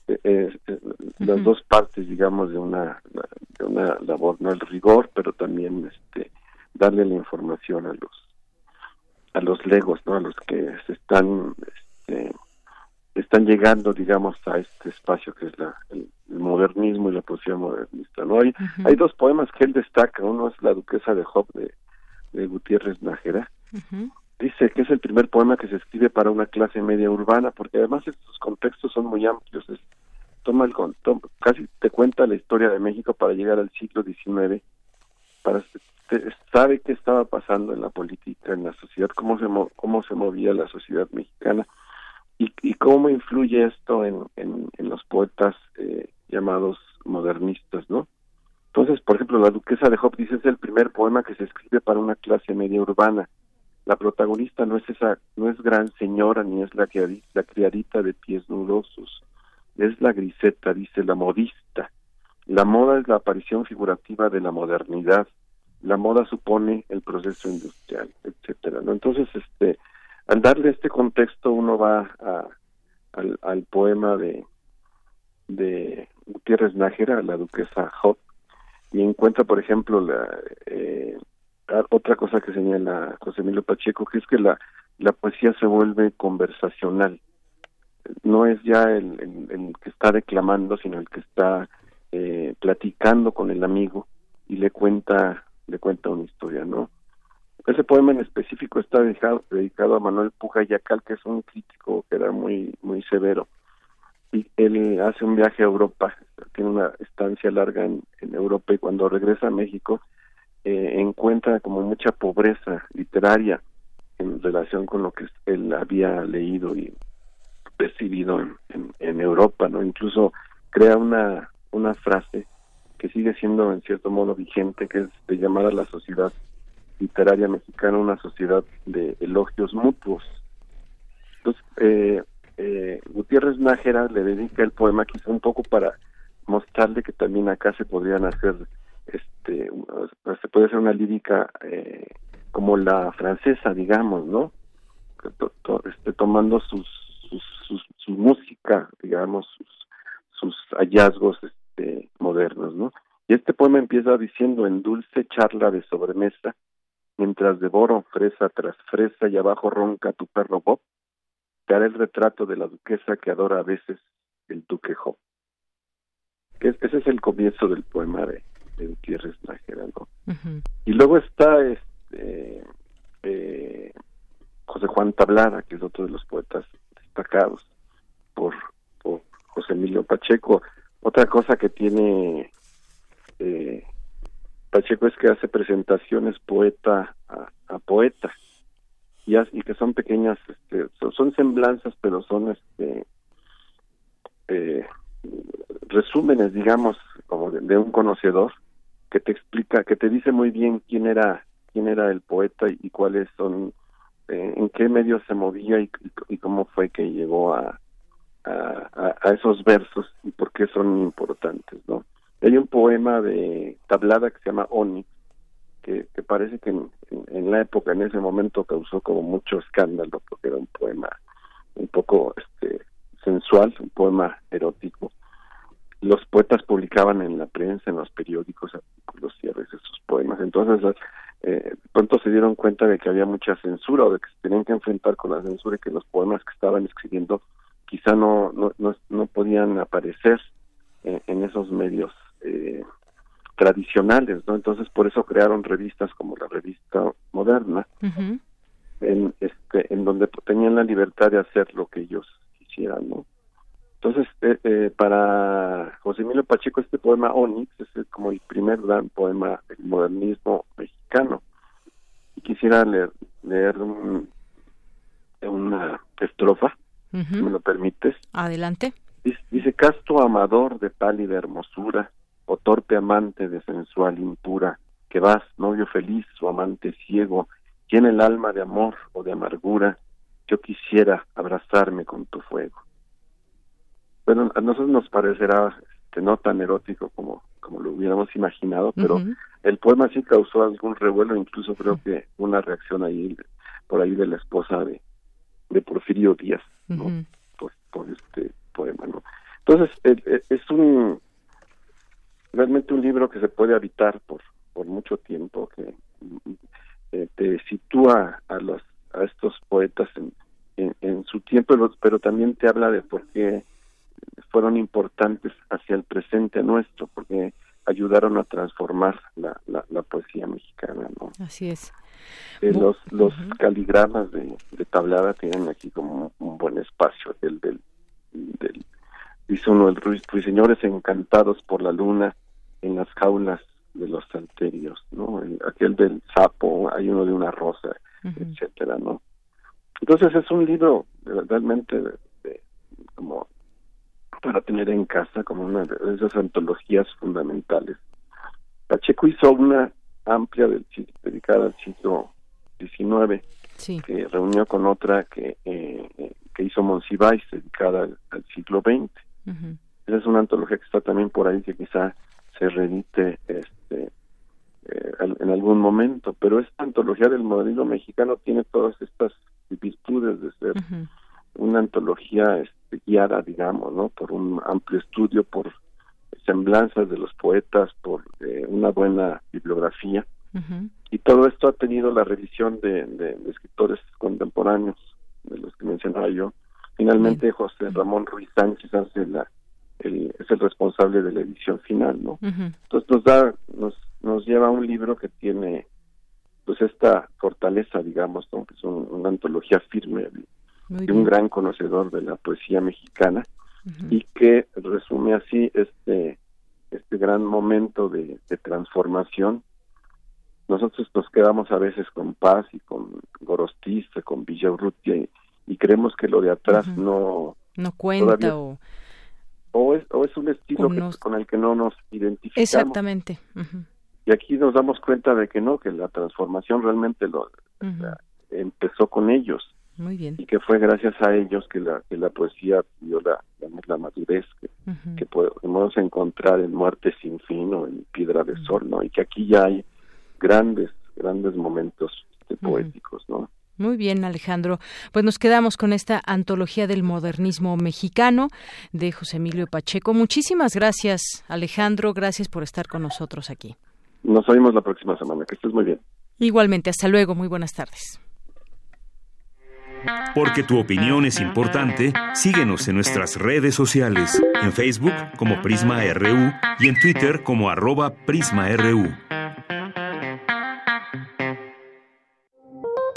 eh, eh, eh, las dos partes, digamos, de una de una labor, no el rigor, pero también este darle la información a los a los legos, ¿no? A los que se están este, están llegando, digamos, a este espacio que es la, el, modernismo y la poesía modernista, ¿no? Hay, hay dos poemas que él destaca, uno es La Duquesa de Job de de Gutiérrez Nájera. Dice que es el primer poema que se escribe para una clase media urbana, porque además estos contextos son muy amplios. Es, toma el casi te cuenta la historia de México para llegar al siglo XIX, para sabe qué estaba pasando en la política, en la sociedad, cómo se cómo se movía la sociedad mexicana y, cómo influye esto en, los poetas eh, llamados modernistas, ¿no? Entonces, por ejemplo, La Duquesa de Job dice es el primer poema que se escribe para una clase media urbana. La protagonista no es esa, no es gran señora ni es la, criadita de pies nudosos, es la griseta, dice la modista. La moda es la aparición figurativa de la modernidad. La moda supone el proceso industrial, etcétera. Entonces, este, al darle este contexto, uno va a, al, poema de de Gutiérrez Nájera, la duquesa Job, y encuentra, por ejemplo, la eh, otra cosa que señala José Emilio Pacheco, que es que la, la poesía se vuelve conversacional. No es ya el, el, que está declamando, sino el que está eh, platicando con el amigo y le cuenta le cuenta una historia, ¿no? Ese poema en específico está dedicado, a Manuel Puja Yacal, que es un crítico que era muy muy severo y él hace un viaje a Europa, tiene una estancia larga en, Europa y cuando regresa a México eh, encuentra como mucha pobreza literaria en relación con lo que él había leído y percibido en, en, Europa, ¿no? Incluso crea una, una frase que sigue siendo en cierto modo vigente, que es de llamar a la sociedad literaria mexicana una sociedad de elogios mutuos. Entonces, eh, eh, Gutiérrez Nájera le dedica el poema quizá un poco para mostrarle que también acá se podrían hacer este se puede hacer una lírica eh, como la francesa digamos no este, tomando sus, su música digamos sus, sus hallazgos este, modernos no y este poema empieza diciendo en dulce charla de sobremesa mientras devoro fresa tras fresa y abajo ronca tu perro Bob te haré el retrato de la duquesa que adora a veces el duque Job ese es el comienzo del poema de, de Gutiérrez Nájera, ¿no? Y luego está este eh, José Juan Tablada, que es otro de los poetas destacados por, por José Emilio Pacheco. Otra cosa que tiene eh, Pacheco es que hace presentaciones poeta a, poeta y, y, que son pequeñas, este, son, semblanzas, pero son este eh, resúmenes, digamos, como de, un conocedor que te explica, que te dice muy bien quién era quién era el poeta y, cuáles son, eh, en qué medio se movía y, cómo fue que llegó a, a, esos versos y por qué son importantes, ¿no? Hay un poema de Tablada que se llama Oni, que, parece que en, la época, en ese momento, causó como mucho escándalo, porque era un poema un poco este sensual, un poema erótico, los poetas publicaban en la prensa, en los periódicos, artículos y a sus poemas. Entonces, eh, pronto se dieron cuenta de que había mucha censura o de que se tenían que enfrentar con la censura y que los poemas que estaban escribiendo quizá no, no, no, podían aparecer en, esos medios eh, tradicionales, ¿no? Entonces, por eso crearon revistas como la revista Moderna, en, este, en donde tenían la libertad de hacer lo que ellos quisieran, ¿no? Entonces, eh, eh, para José Emilio Pacheco, este poema Onix es como el primer gran poema del modernismo mexicano. Y quisiera leer, leer una estrofa, si me lo permites. Adelante. Dice, dice, casto amador de pálida hermosura, o torpe amante de sensual impura, que vas, novio feliz o amante ciego, tiene el alma de amor o de amargura, yo quisiera abrazarme con tu fuego. Bueno, a nosotros nos parecerá este, no tan erótico como, como lo hubiéramos imaginado, pero el poema sí causó algún revuelo, incluso creo que una reacción ahí por ahí de la esposa de, de Porfirio Díaz, ¿no? por, este poema, ¿no? Entonces, es un realmente un libro que se puede habitar por por mucho tiempo, que eh, te sitúa a los a estos poetas en, en, su tiempo, pero también te habla de por qué fueron importantes hacia el presente nuestro, porque ayudaron a transformar la, la, poesía mexicana, ¿no? Así es. Eh, los los caligramas de, de, tablada tienen aquí como un, buen espacio. El del, del, dice uno, el ruiseñores encantados por la luna en las jaulas de los salterios, ¿no? aquel del sapo, hay uno de una rosa, etcétera, ¿no? Entonces es un libro realmente como para tener en casa como una de esas antologías fundamentales. Pacheco hizo una amplia del, dedicada al siglo XIX, que reunió con otra que, eh, que hizo Monsiváis, dedicada al, siglo XX. Esa es una antología que está también por ahí, que quizá se redite este, eh, en algún momento, pero esta antología del modernismo mexicano tiene todas estas virtudes de ser una antología este, guiada, digamos, ¿no? Por un amplio estudio, por semblanzas de los poetas, por eh, una buena bibliografía. Y todo esto ha tenido la revisión de, escritores contemporáneos, de los que mencionaba yo. Finalmente, José Ramón Ruiz Sánchez hace la, el, es el responsable de la edición final, ¿no? Entonces nos da, nos, nos lleva a un libro que tiene pues esta fortaleza, digamos, ¿no? que es una antología firme de un gran conocedor de la poesía mexicana y que resume así este este gran momento de, transformación. Nosotros nos quedamos a veces con Paz y con Gorostiza, con Villaurrutia y, y, creemos que lo de atrás no no cuenta o o es, o es un estilo con el que no nos identificamos. Exactamente y aquí nos damos cuenta de que no que la transformación realmente lo empezó con ellos. Muy bien. Y que fue gracias a ellos que la, que la poesía dio la, la, madurez que, que, podemos encontrar en Muerte sin fin o en Piedra de Sol, ¿no? Y que aquí ya hay grandes, grandes momentos este, poéticos, ¿no? Muy bien, Alejandro. Pues nos quedamos con esta antología del modernismo mexicano de José Emilio Pacheco. Muchísimas gracias, Alejandro. Gracias por estar con nosotros aquí. Nos oímos la próxima semana. Que estés muy bien. Igualmente, hasta luego. Muy buenas tardes. Porque tu opinión es importante, síguenos en nuestras redes sociales, en Facebook como Prisma RU y en Twitter como arroba PrismaRU.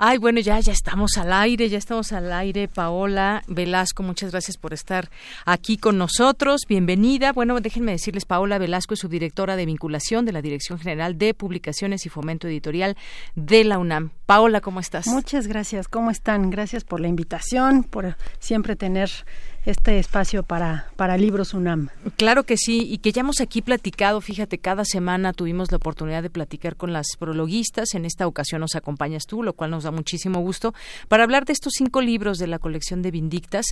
Ay, bueno, ya, ya estamos al aire, ya estamos al aire. Paola Velasco, muchas gracias por estar aquí con nosotros. Bienvenida. Bueno, déjenme decirles, Paola Velasco es subdirectora de vinculación de la Dirección General de Publicaciones y Fomento Editorial de la UNAM. Paola, ¿cómo estás? Muchas gracias. ¿Cómo están? Gracias por la invitación, por siempre tener este espacio para, para Libros UNAM. Claro que sí, y que ya hemos aquí platicado, fíjate, cada semana tuvimos la oportunidad de platicar con las prologuistas, en esta ocasión nos acompañas tú, lo cual nos da muchísimo gusto, para hablar de estos cinco libros de la colección de Vindictas.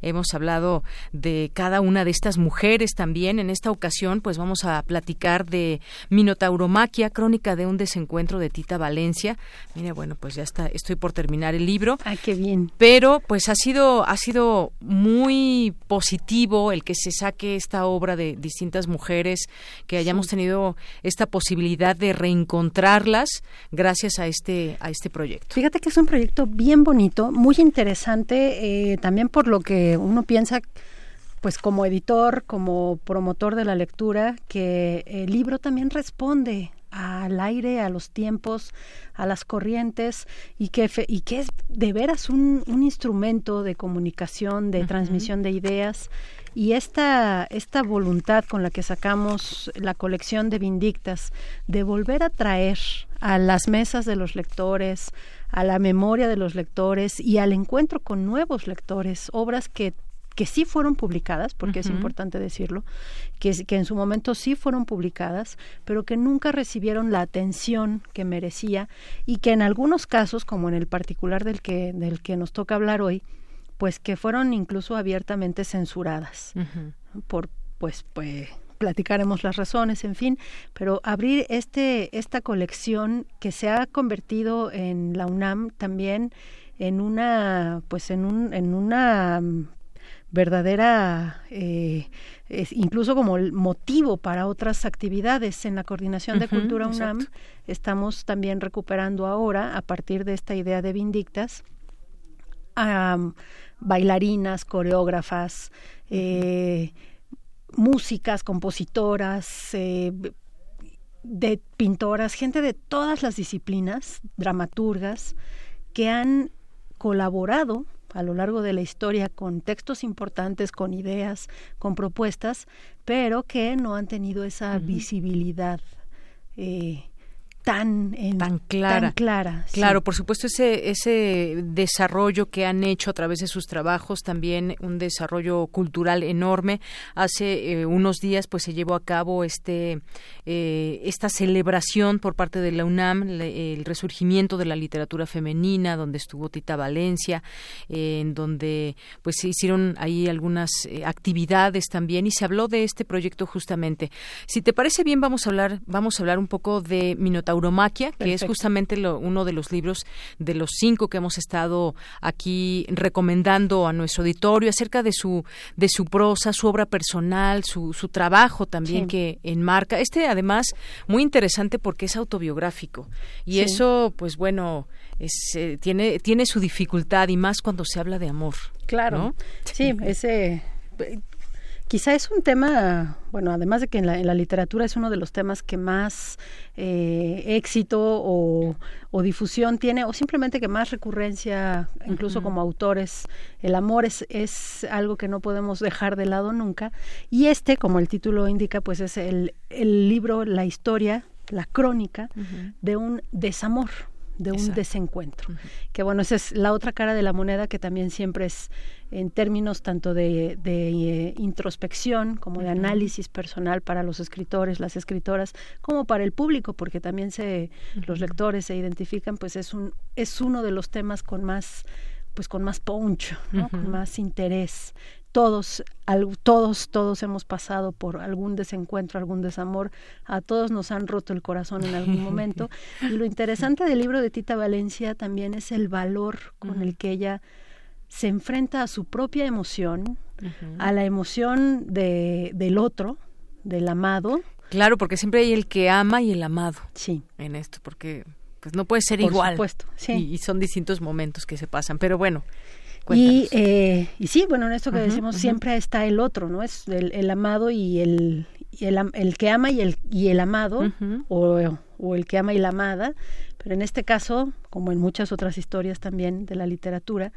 Hemos hablado de cada una de estas mujeres también, en esta ocasión pues vamos a platicar de Minotauromaquia, crónica de un desencuentro de Tita Valencia. Mire, bueno, pues ya está, estoy por terminar el libro. Ah, qué bien. Pero pues ha sido, ha sido muy positivo el que se saque esta obra de distintas mujeres, que hayamos tenido esta posibilidad de reencontrarlas gracias a este, a este proyecto. Fíjate que es un proyecto bien bonito, muy interesante, eh, también por lo que uno piensa pues como editor, como promotor de la lectura, que el libro también responde al aire, a los tiempos, a las corrientes y que, y que es de veras un, un instrumento de comunicación, de transmisión de ideas. Y esta, esta voluntad con la que sacamos la colección de Vindictas de volver a traer a las mesas de los lectores, a la memoria de los lectores y al encuentro con nuevos lectores, obras que que sí fueron publicadas, porque es importante decirlo, que, que en su momento sí fueron publicadas, pero que nunca recibieron la atención que merecía y que en algunos casos, como en el particular del que, del que nos toca hablar hoy, pues que fueron incluso abiertamente censuradas. Por pues pues platicaremos las razones, en fin, pero abrir este esta colección que se ha convertido en la UNAM también en una pues en un en una verdadera, eh, incluso como motivo para otras actividades en la Coordinación de Cultura UNAM. Estamos también recuperando ahora, a partir de esta idea de Vindictas, a bailarinas, coreógrafas, eh, músicas, compositoras, eh, de pintoras, gente de todas las disciplinas, dramaturgas, que han colaborado a lo largo de la historia con textos importantes, con ideas, con propuestas, pero que no han tenido esa visibilidad eh, tan, tan clara. clara claro, por supuesto, ese, ese desarrollo que han hecho a través de sus trabajos, también un desarrollo cultural enorme. Hace eh, unos días pues se llevó a cabo este eh, esta celebración por parte de la UNAM, el resurgimiento de la literatura femenina, donde estuvo Tita Valencia, en donde pues se hicieron ahí algunas eh, actividades también y se habló de este proyecto justamente. Si te parece bien, vamos a hablar, vamos a hablar un poco de Minotauro Tauromaquia, que es justamente uno de los libros de los cinco que hemos estado aquí recomendando a nuestro auditorio acerca de su de su prosa, su obra personal, su, su trabajo también que enmarca. Este además muy interesante porque es autobiográfico. Y eso pues bueno es, eh, tiene tiene su dificultad y más cuando se habla de amor. Claro, sí, ese Quizá es un tema, bueno, además de que en la, literatura es uno de los temas que más eh, éxito o, difusión tiene, o simplemente que más recurrencia, incluso como autores, el amor es, es algo que no podemos dejar de lado nunca. Y este, como el título indica, pues es el, el libro, la historia, la crónica de un desamor de un desencuentro. Que bueno, esa es la otra cara de la moneda que también siempre es en términos tanto de, eh, introspección como de análisis personal para los escritores, las escritoras, como para el público, porque también se, los lectores se identifican, pues es un, es uno de los temas con más pues con más punch, con más interés. Todos, todos, todos hemos pasado por algún desencuentro, algún desamor, a todos nos han roto el corazón en algún momento. *laughs* y lo interesante del libro de Tita Valencia también es el valor con el que ella se enfrenta a su propia emoción, a la emoción de, del otro, del amado. Claro, porque siempre hay el que ama y el amado. Sí. En esto, porque pues no puede ser Por igual. Supuesto, sí. y, son distintos momentos que se pasan, pero bueno. Y, eh, y sí, bueno, en esto que decimos siempre está el otro, ¿no? Es el, amado y el, el, que ama y el, y el amado, o, o, el que ama y la amada, pero en este caso, como en muchas otras historias también de la literatura,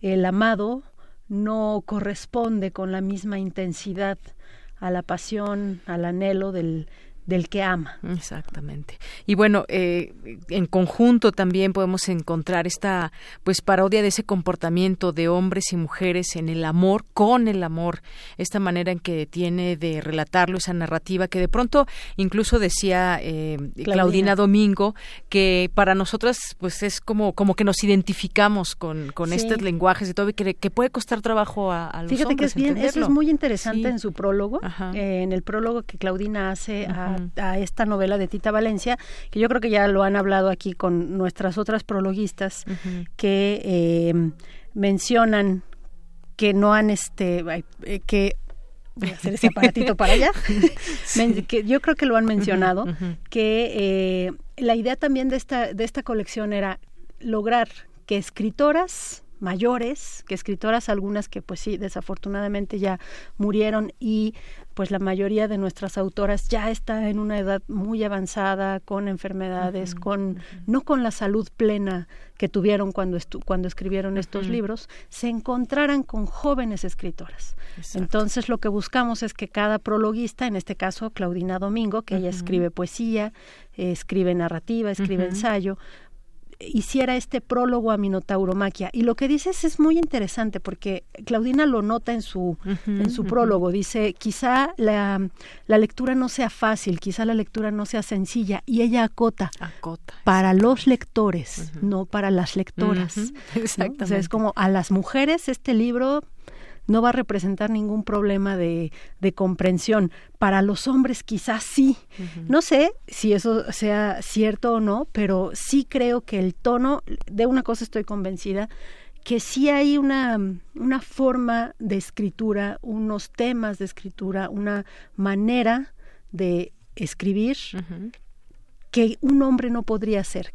el amado no corresponde con la misma intensidad a la pasión, al anhelo del, del que ama. Exactamente. Y bueno, eh, en conjunto también podemos encontrar esta pues parodia de ese comportamiento de hombres y mujeres en el amor, con el amor, esta manera en que tiene de relatarlo, esa narrativa que de pronto incluso decía eh, Claudina. Domingo que para nosotras pues es como como que nos identificamos con, con estos lenguajes y todo y que, que puede costar trabajo a, a los Fíjate que es bien, eso es muy interesante en su prólogo, eh, en el prólogo que Claudina hace a a, esta novela de Tita Valencia, que yo creo que ya lo han hablado aquí con nuestras otras prologuistas, que eh, mencionan que no han, este, eh, que voy a hacer ese aparatito para allá, *laughs* que yo creo que lo han mencionado, que eh, la idea también de esta, de esta colección era lograr que escritoras mayores, que escritoras algunas que pues sí, desafortunadamente ya murieron y pues la mayoría de nuestras autoras ya está en una edad muy avanzada, con enfermedades, con no con la salud plena que tuvieron cuando, cuando escribieron estos libros, se encontraran con jóvenes escritoras. Entonces lo que buscamos es que cada prologuista, en este caso Claudina Domingo, que ella escribe poesía, escribe narrativa, escribe ensayo, hiciera este prólogo a Minotauromaquia. Y lo que dices es muy interesante porque Claudina lo nota en su, en su prólogo. Dice, quizá la, la, lectura no sea fácil, quizá la lectura no sea sencilla. Y ella acota, para los lectores, no para las lectoras. Exactamente. es como a las mujeres este libro no va a representar ningún problema de, de comprensión. Para los hombres quizás sí. No sé si eso sea cierto o no, pero sí creo que el tono, de una cosa estoy convencida, que sí hay una, una forma de escritura, unos temas de escritura, una manera de escribir que un hombre no podría hacer,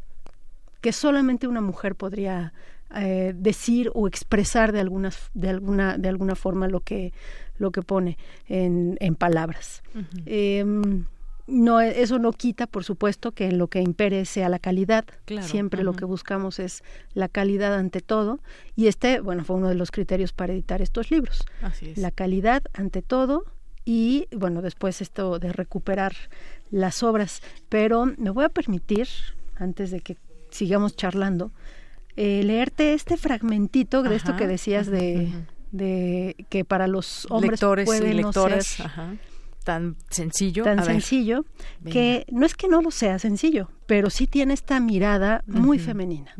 que solamente una mujer podría eh, decir o expresar de alguna, de alguna, de alguna forma lo que, lo que pone en, en palabras. Em, no, eso no quita, por supuesto, que lo que impere sea la calidad. Siempre lo que buscamos es la calidad ante todo. Y este, bueno, fue uno de los criterios para editar estos libros. La calidad ante todo y, bueno, después esto de recuperar las obras. Pero me voy a permitir, antes de que sigamos charlando, eh, leerte este fragmentito de esto que decías de, de, que para los hombres Lectores puede y lectoras, tan sencillo. Tan sencillo, que no es que no lo sea sencillo, pero sí tiene esta mirada muy femenina.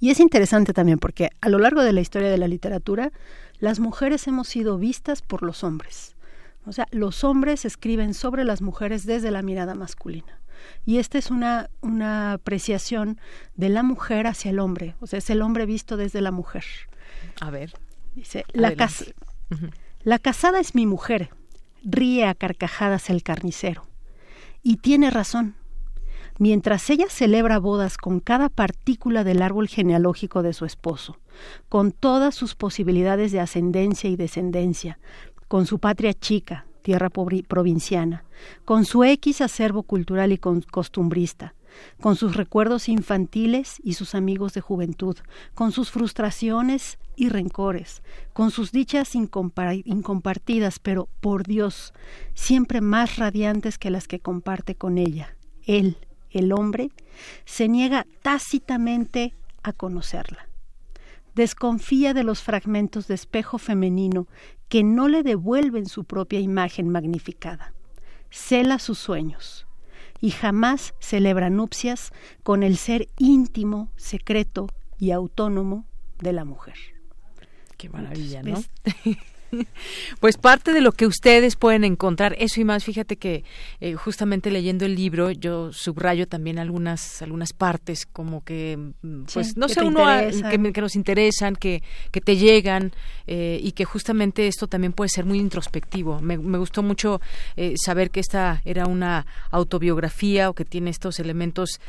Y es interesante también porque a lo largo de la historia de la literatura, las mujeres hemos sido vistas por los hombres. O sea, los hombres escriben sobre las mujeres desde la mirada masculina. Y esta es una, una apreciación de la mujer hacia el hombre, o sea, es el hombre visto desde la mujer. A ver. Dice, la, la casada es mi mujer, ríe a carcajadas el carnicero. Y tiene razón. Mientras ella celebra bodas con cada partícula del árbol genealógico de su esposo, con todas sus posibilidades de ascendencia y descendencia, con su patria chica, tierra provinciana, con su X acervo cultural y costumbrista, con sus recuerdos infantiles y sus amigos de juventud, con sus frustraciones y rencores, con sus dichas incompartidas, pero por Dios, siempre más radiantes que las que comparte con ella, él, el hombre, se niega tácitamente a conocerla. Desconfía de los fragmentos de espejo femenino que no le devuelven su propia imagen magnificada. Cela sus sueños y jamás celebra nupcias con el ser íntimo, secreto y autónomo de la mujer. Qué maravilla, ¿no? *laughs* Pues parte de lo que ustedes pueden encontrar, eso y más, fíjate que eh, justamente leyendo el libro yo subrayo también algunas algunas partes como que, mm, pues no sé, uno que, nos interesan, que, que te llegan eh, y que justamente esto también puede ser muy introspectivo. Me, gustó mucho eh, saber que esta era una autobiografía o que tiene estos elementos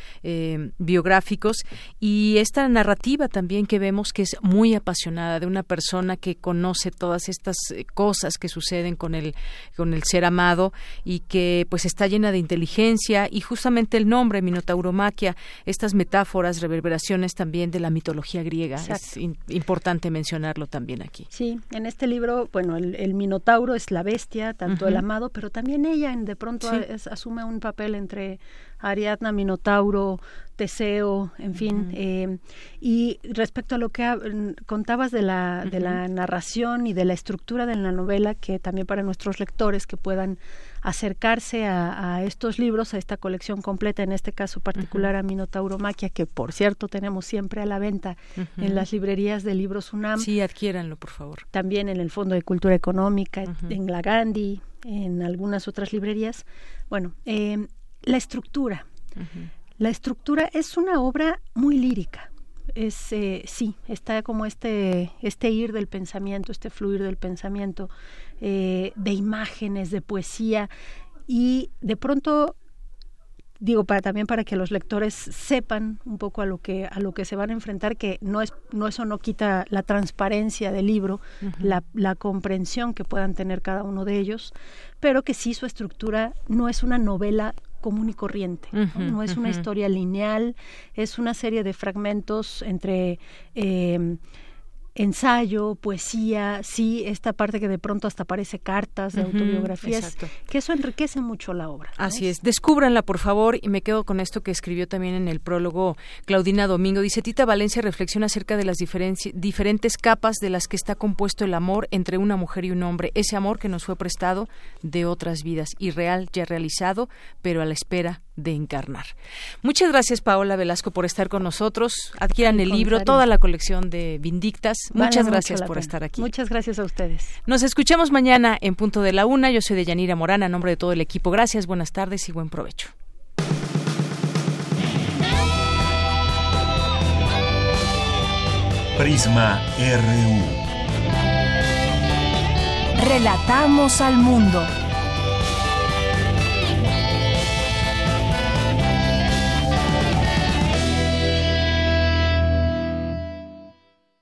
biográficos y esta narrativa también que vemos que es muy apasionada de una persona que conoce todas estas eh, cosas que suceden con el con el ser amado y que pues está llena de inteligencia y justamente el nombre Minotauromaquia, estas metáforas, reverberaciones también de la mitología griega, es importante mencionarlo también aquí. Sí, en este libro, bueno, el, Minotauro es la bestia, tanto el amado, pero también ella de pronto asume un papel entre Ariadna, Minotauro, Teseo, en fin. Eh, y respecto a lo que contabas de la, de la narración y de la estructura de la novela, que también para nuestros lectores que puedan acercarse a, estos libros, a esta colección completa, en este caso particular a Minotauro Maquia, que por cierto tenemos siempre a la venta en las librerías de libros UNAM. Sí, adquiéranlo, por favor. También en el Fondo de Cultura Económica, en la Gandhi, en algunas otras librerías. Bueno, eh, la estructura. La estructura es una obra muy lírica. Es, eh, sí, está como este, este ir del pensamiento, este fluir del pensamiento, eh, de imágenes, de poesía, y de pronto digo para también para que los lectores sepan un poco a lo que a lo que se van a enfrentar que no es no eso no quita la transparencia del libro la, la, comprensión que puedan tener cada uno de ellos pero que sí su estructura no es una novela común y corriente. ¿no? es una historia lineal, es una serie de fragmentos entre eh, ensayo, poesía, sí, esta parte que de pronto hasta parece cartas de autobiografías, que eso enriquece mucho la obra. Así es, descúbranla por favor y me quedo con esto que escribió también en el prólogo Claudina Domingo. Dice, Tita Valencia reflexiona acerca de las diferentes capas de las que está compuesto el amor entre una mujer y un hombre, ese amor que nos fue prestado de otras vidas, irreal, ya realizado, pero a la espera de encarnar. Muchas gracias Paola Velasco por estar con nosotros. Adquieran el libro, toda la colección de Vindictas. Muchas gracias por estar aquí. Muchas gracias a ustedes. Nos escuchamos mañana en punto de la una. Yo soy de Yanira Morana, a nombre de todo el equipo. Gracias, buenas tardes y buen provecho. Prisma RU. Relatamos al mundo.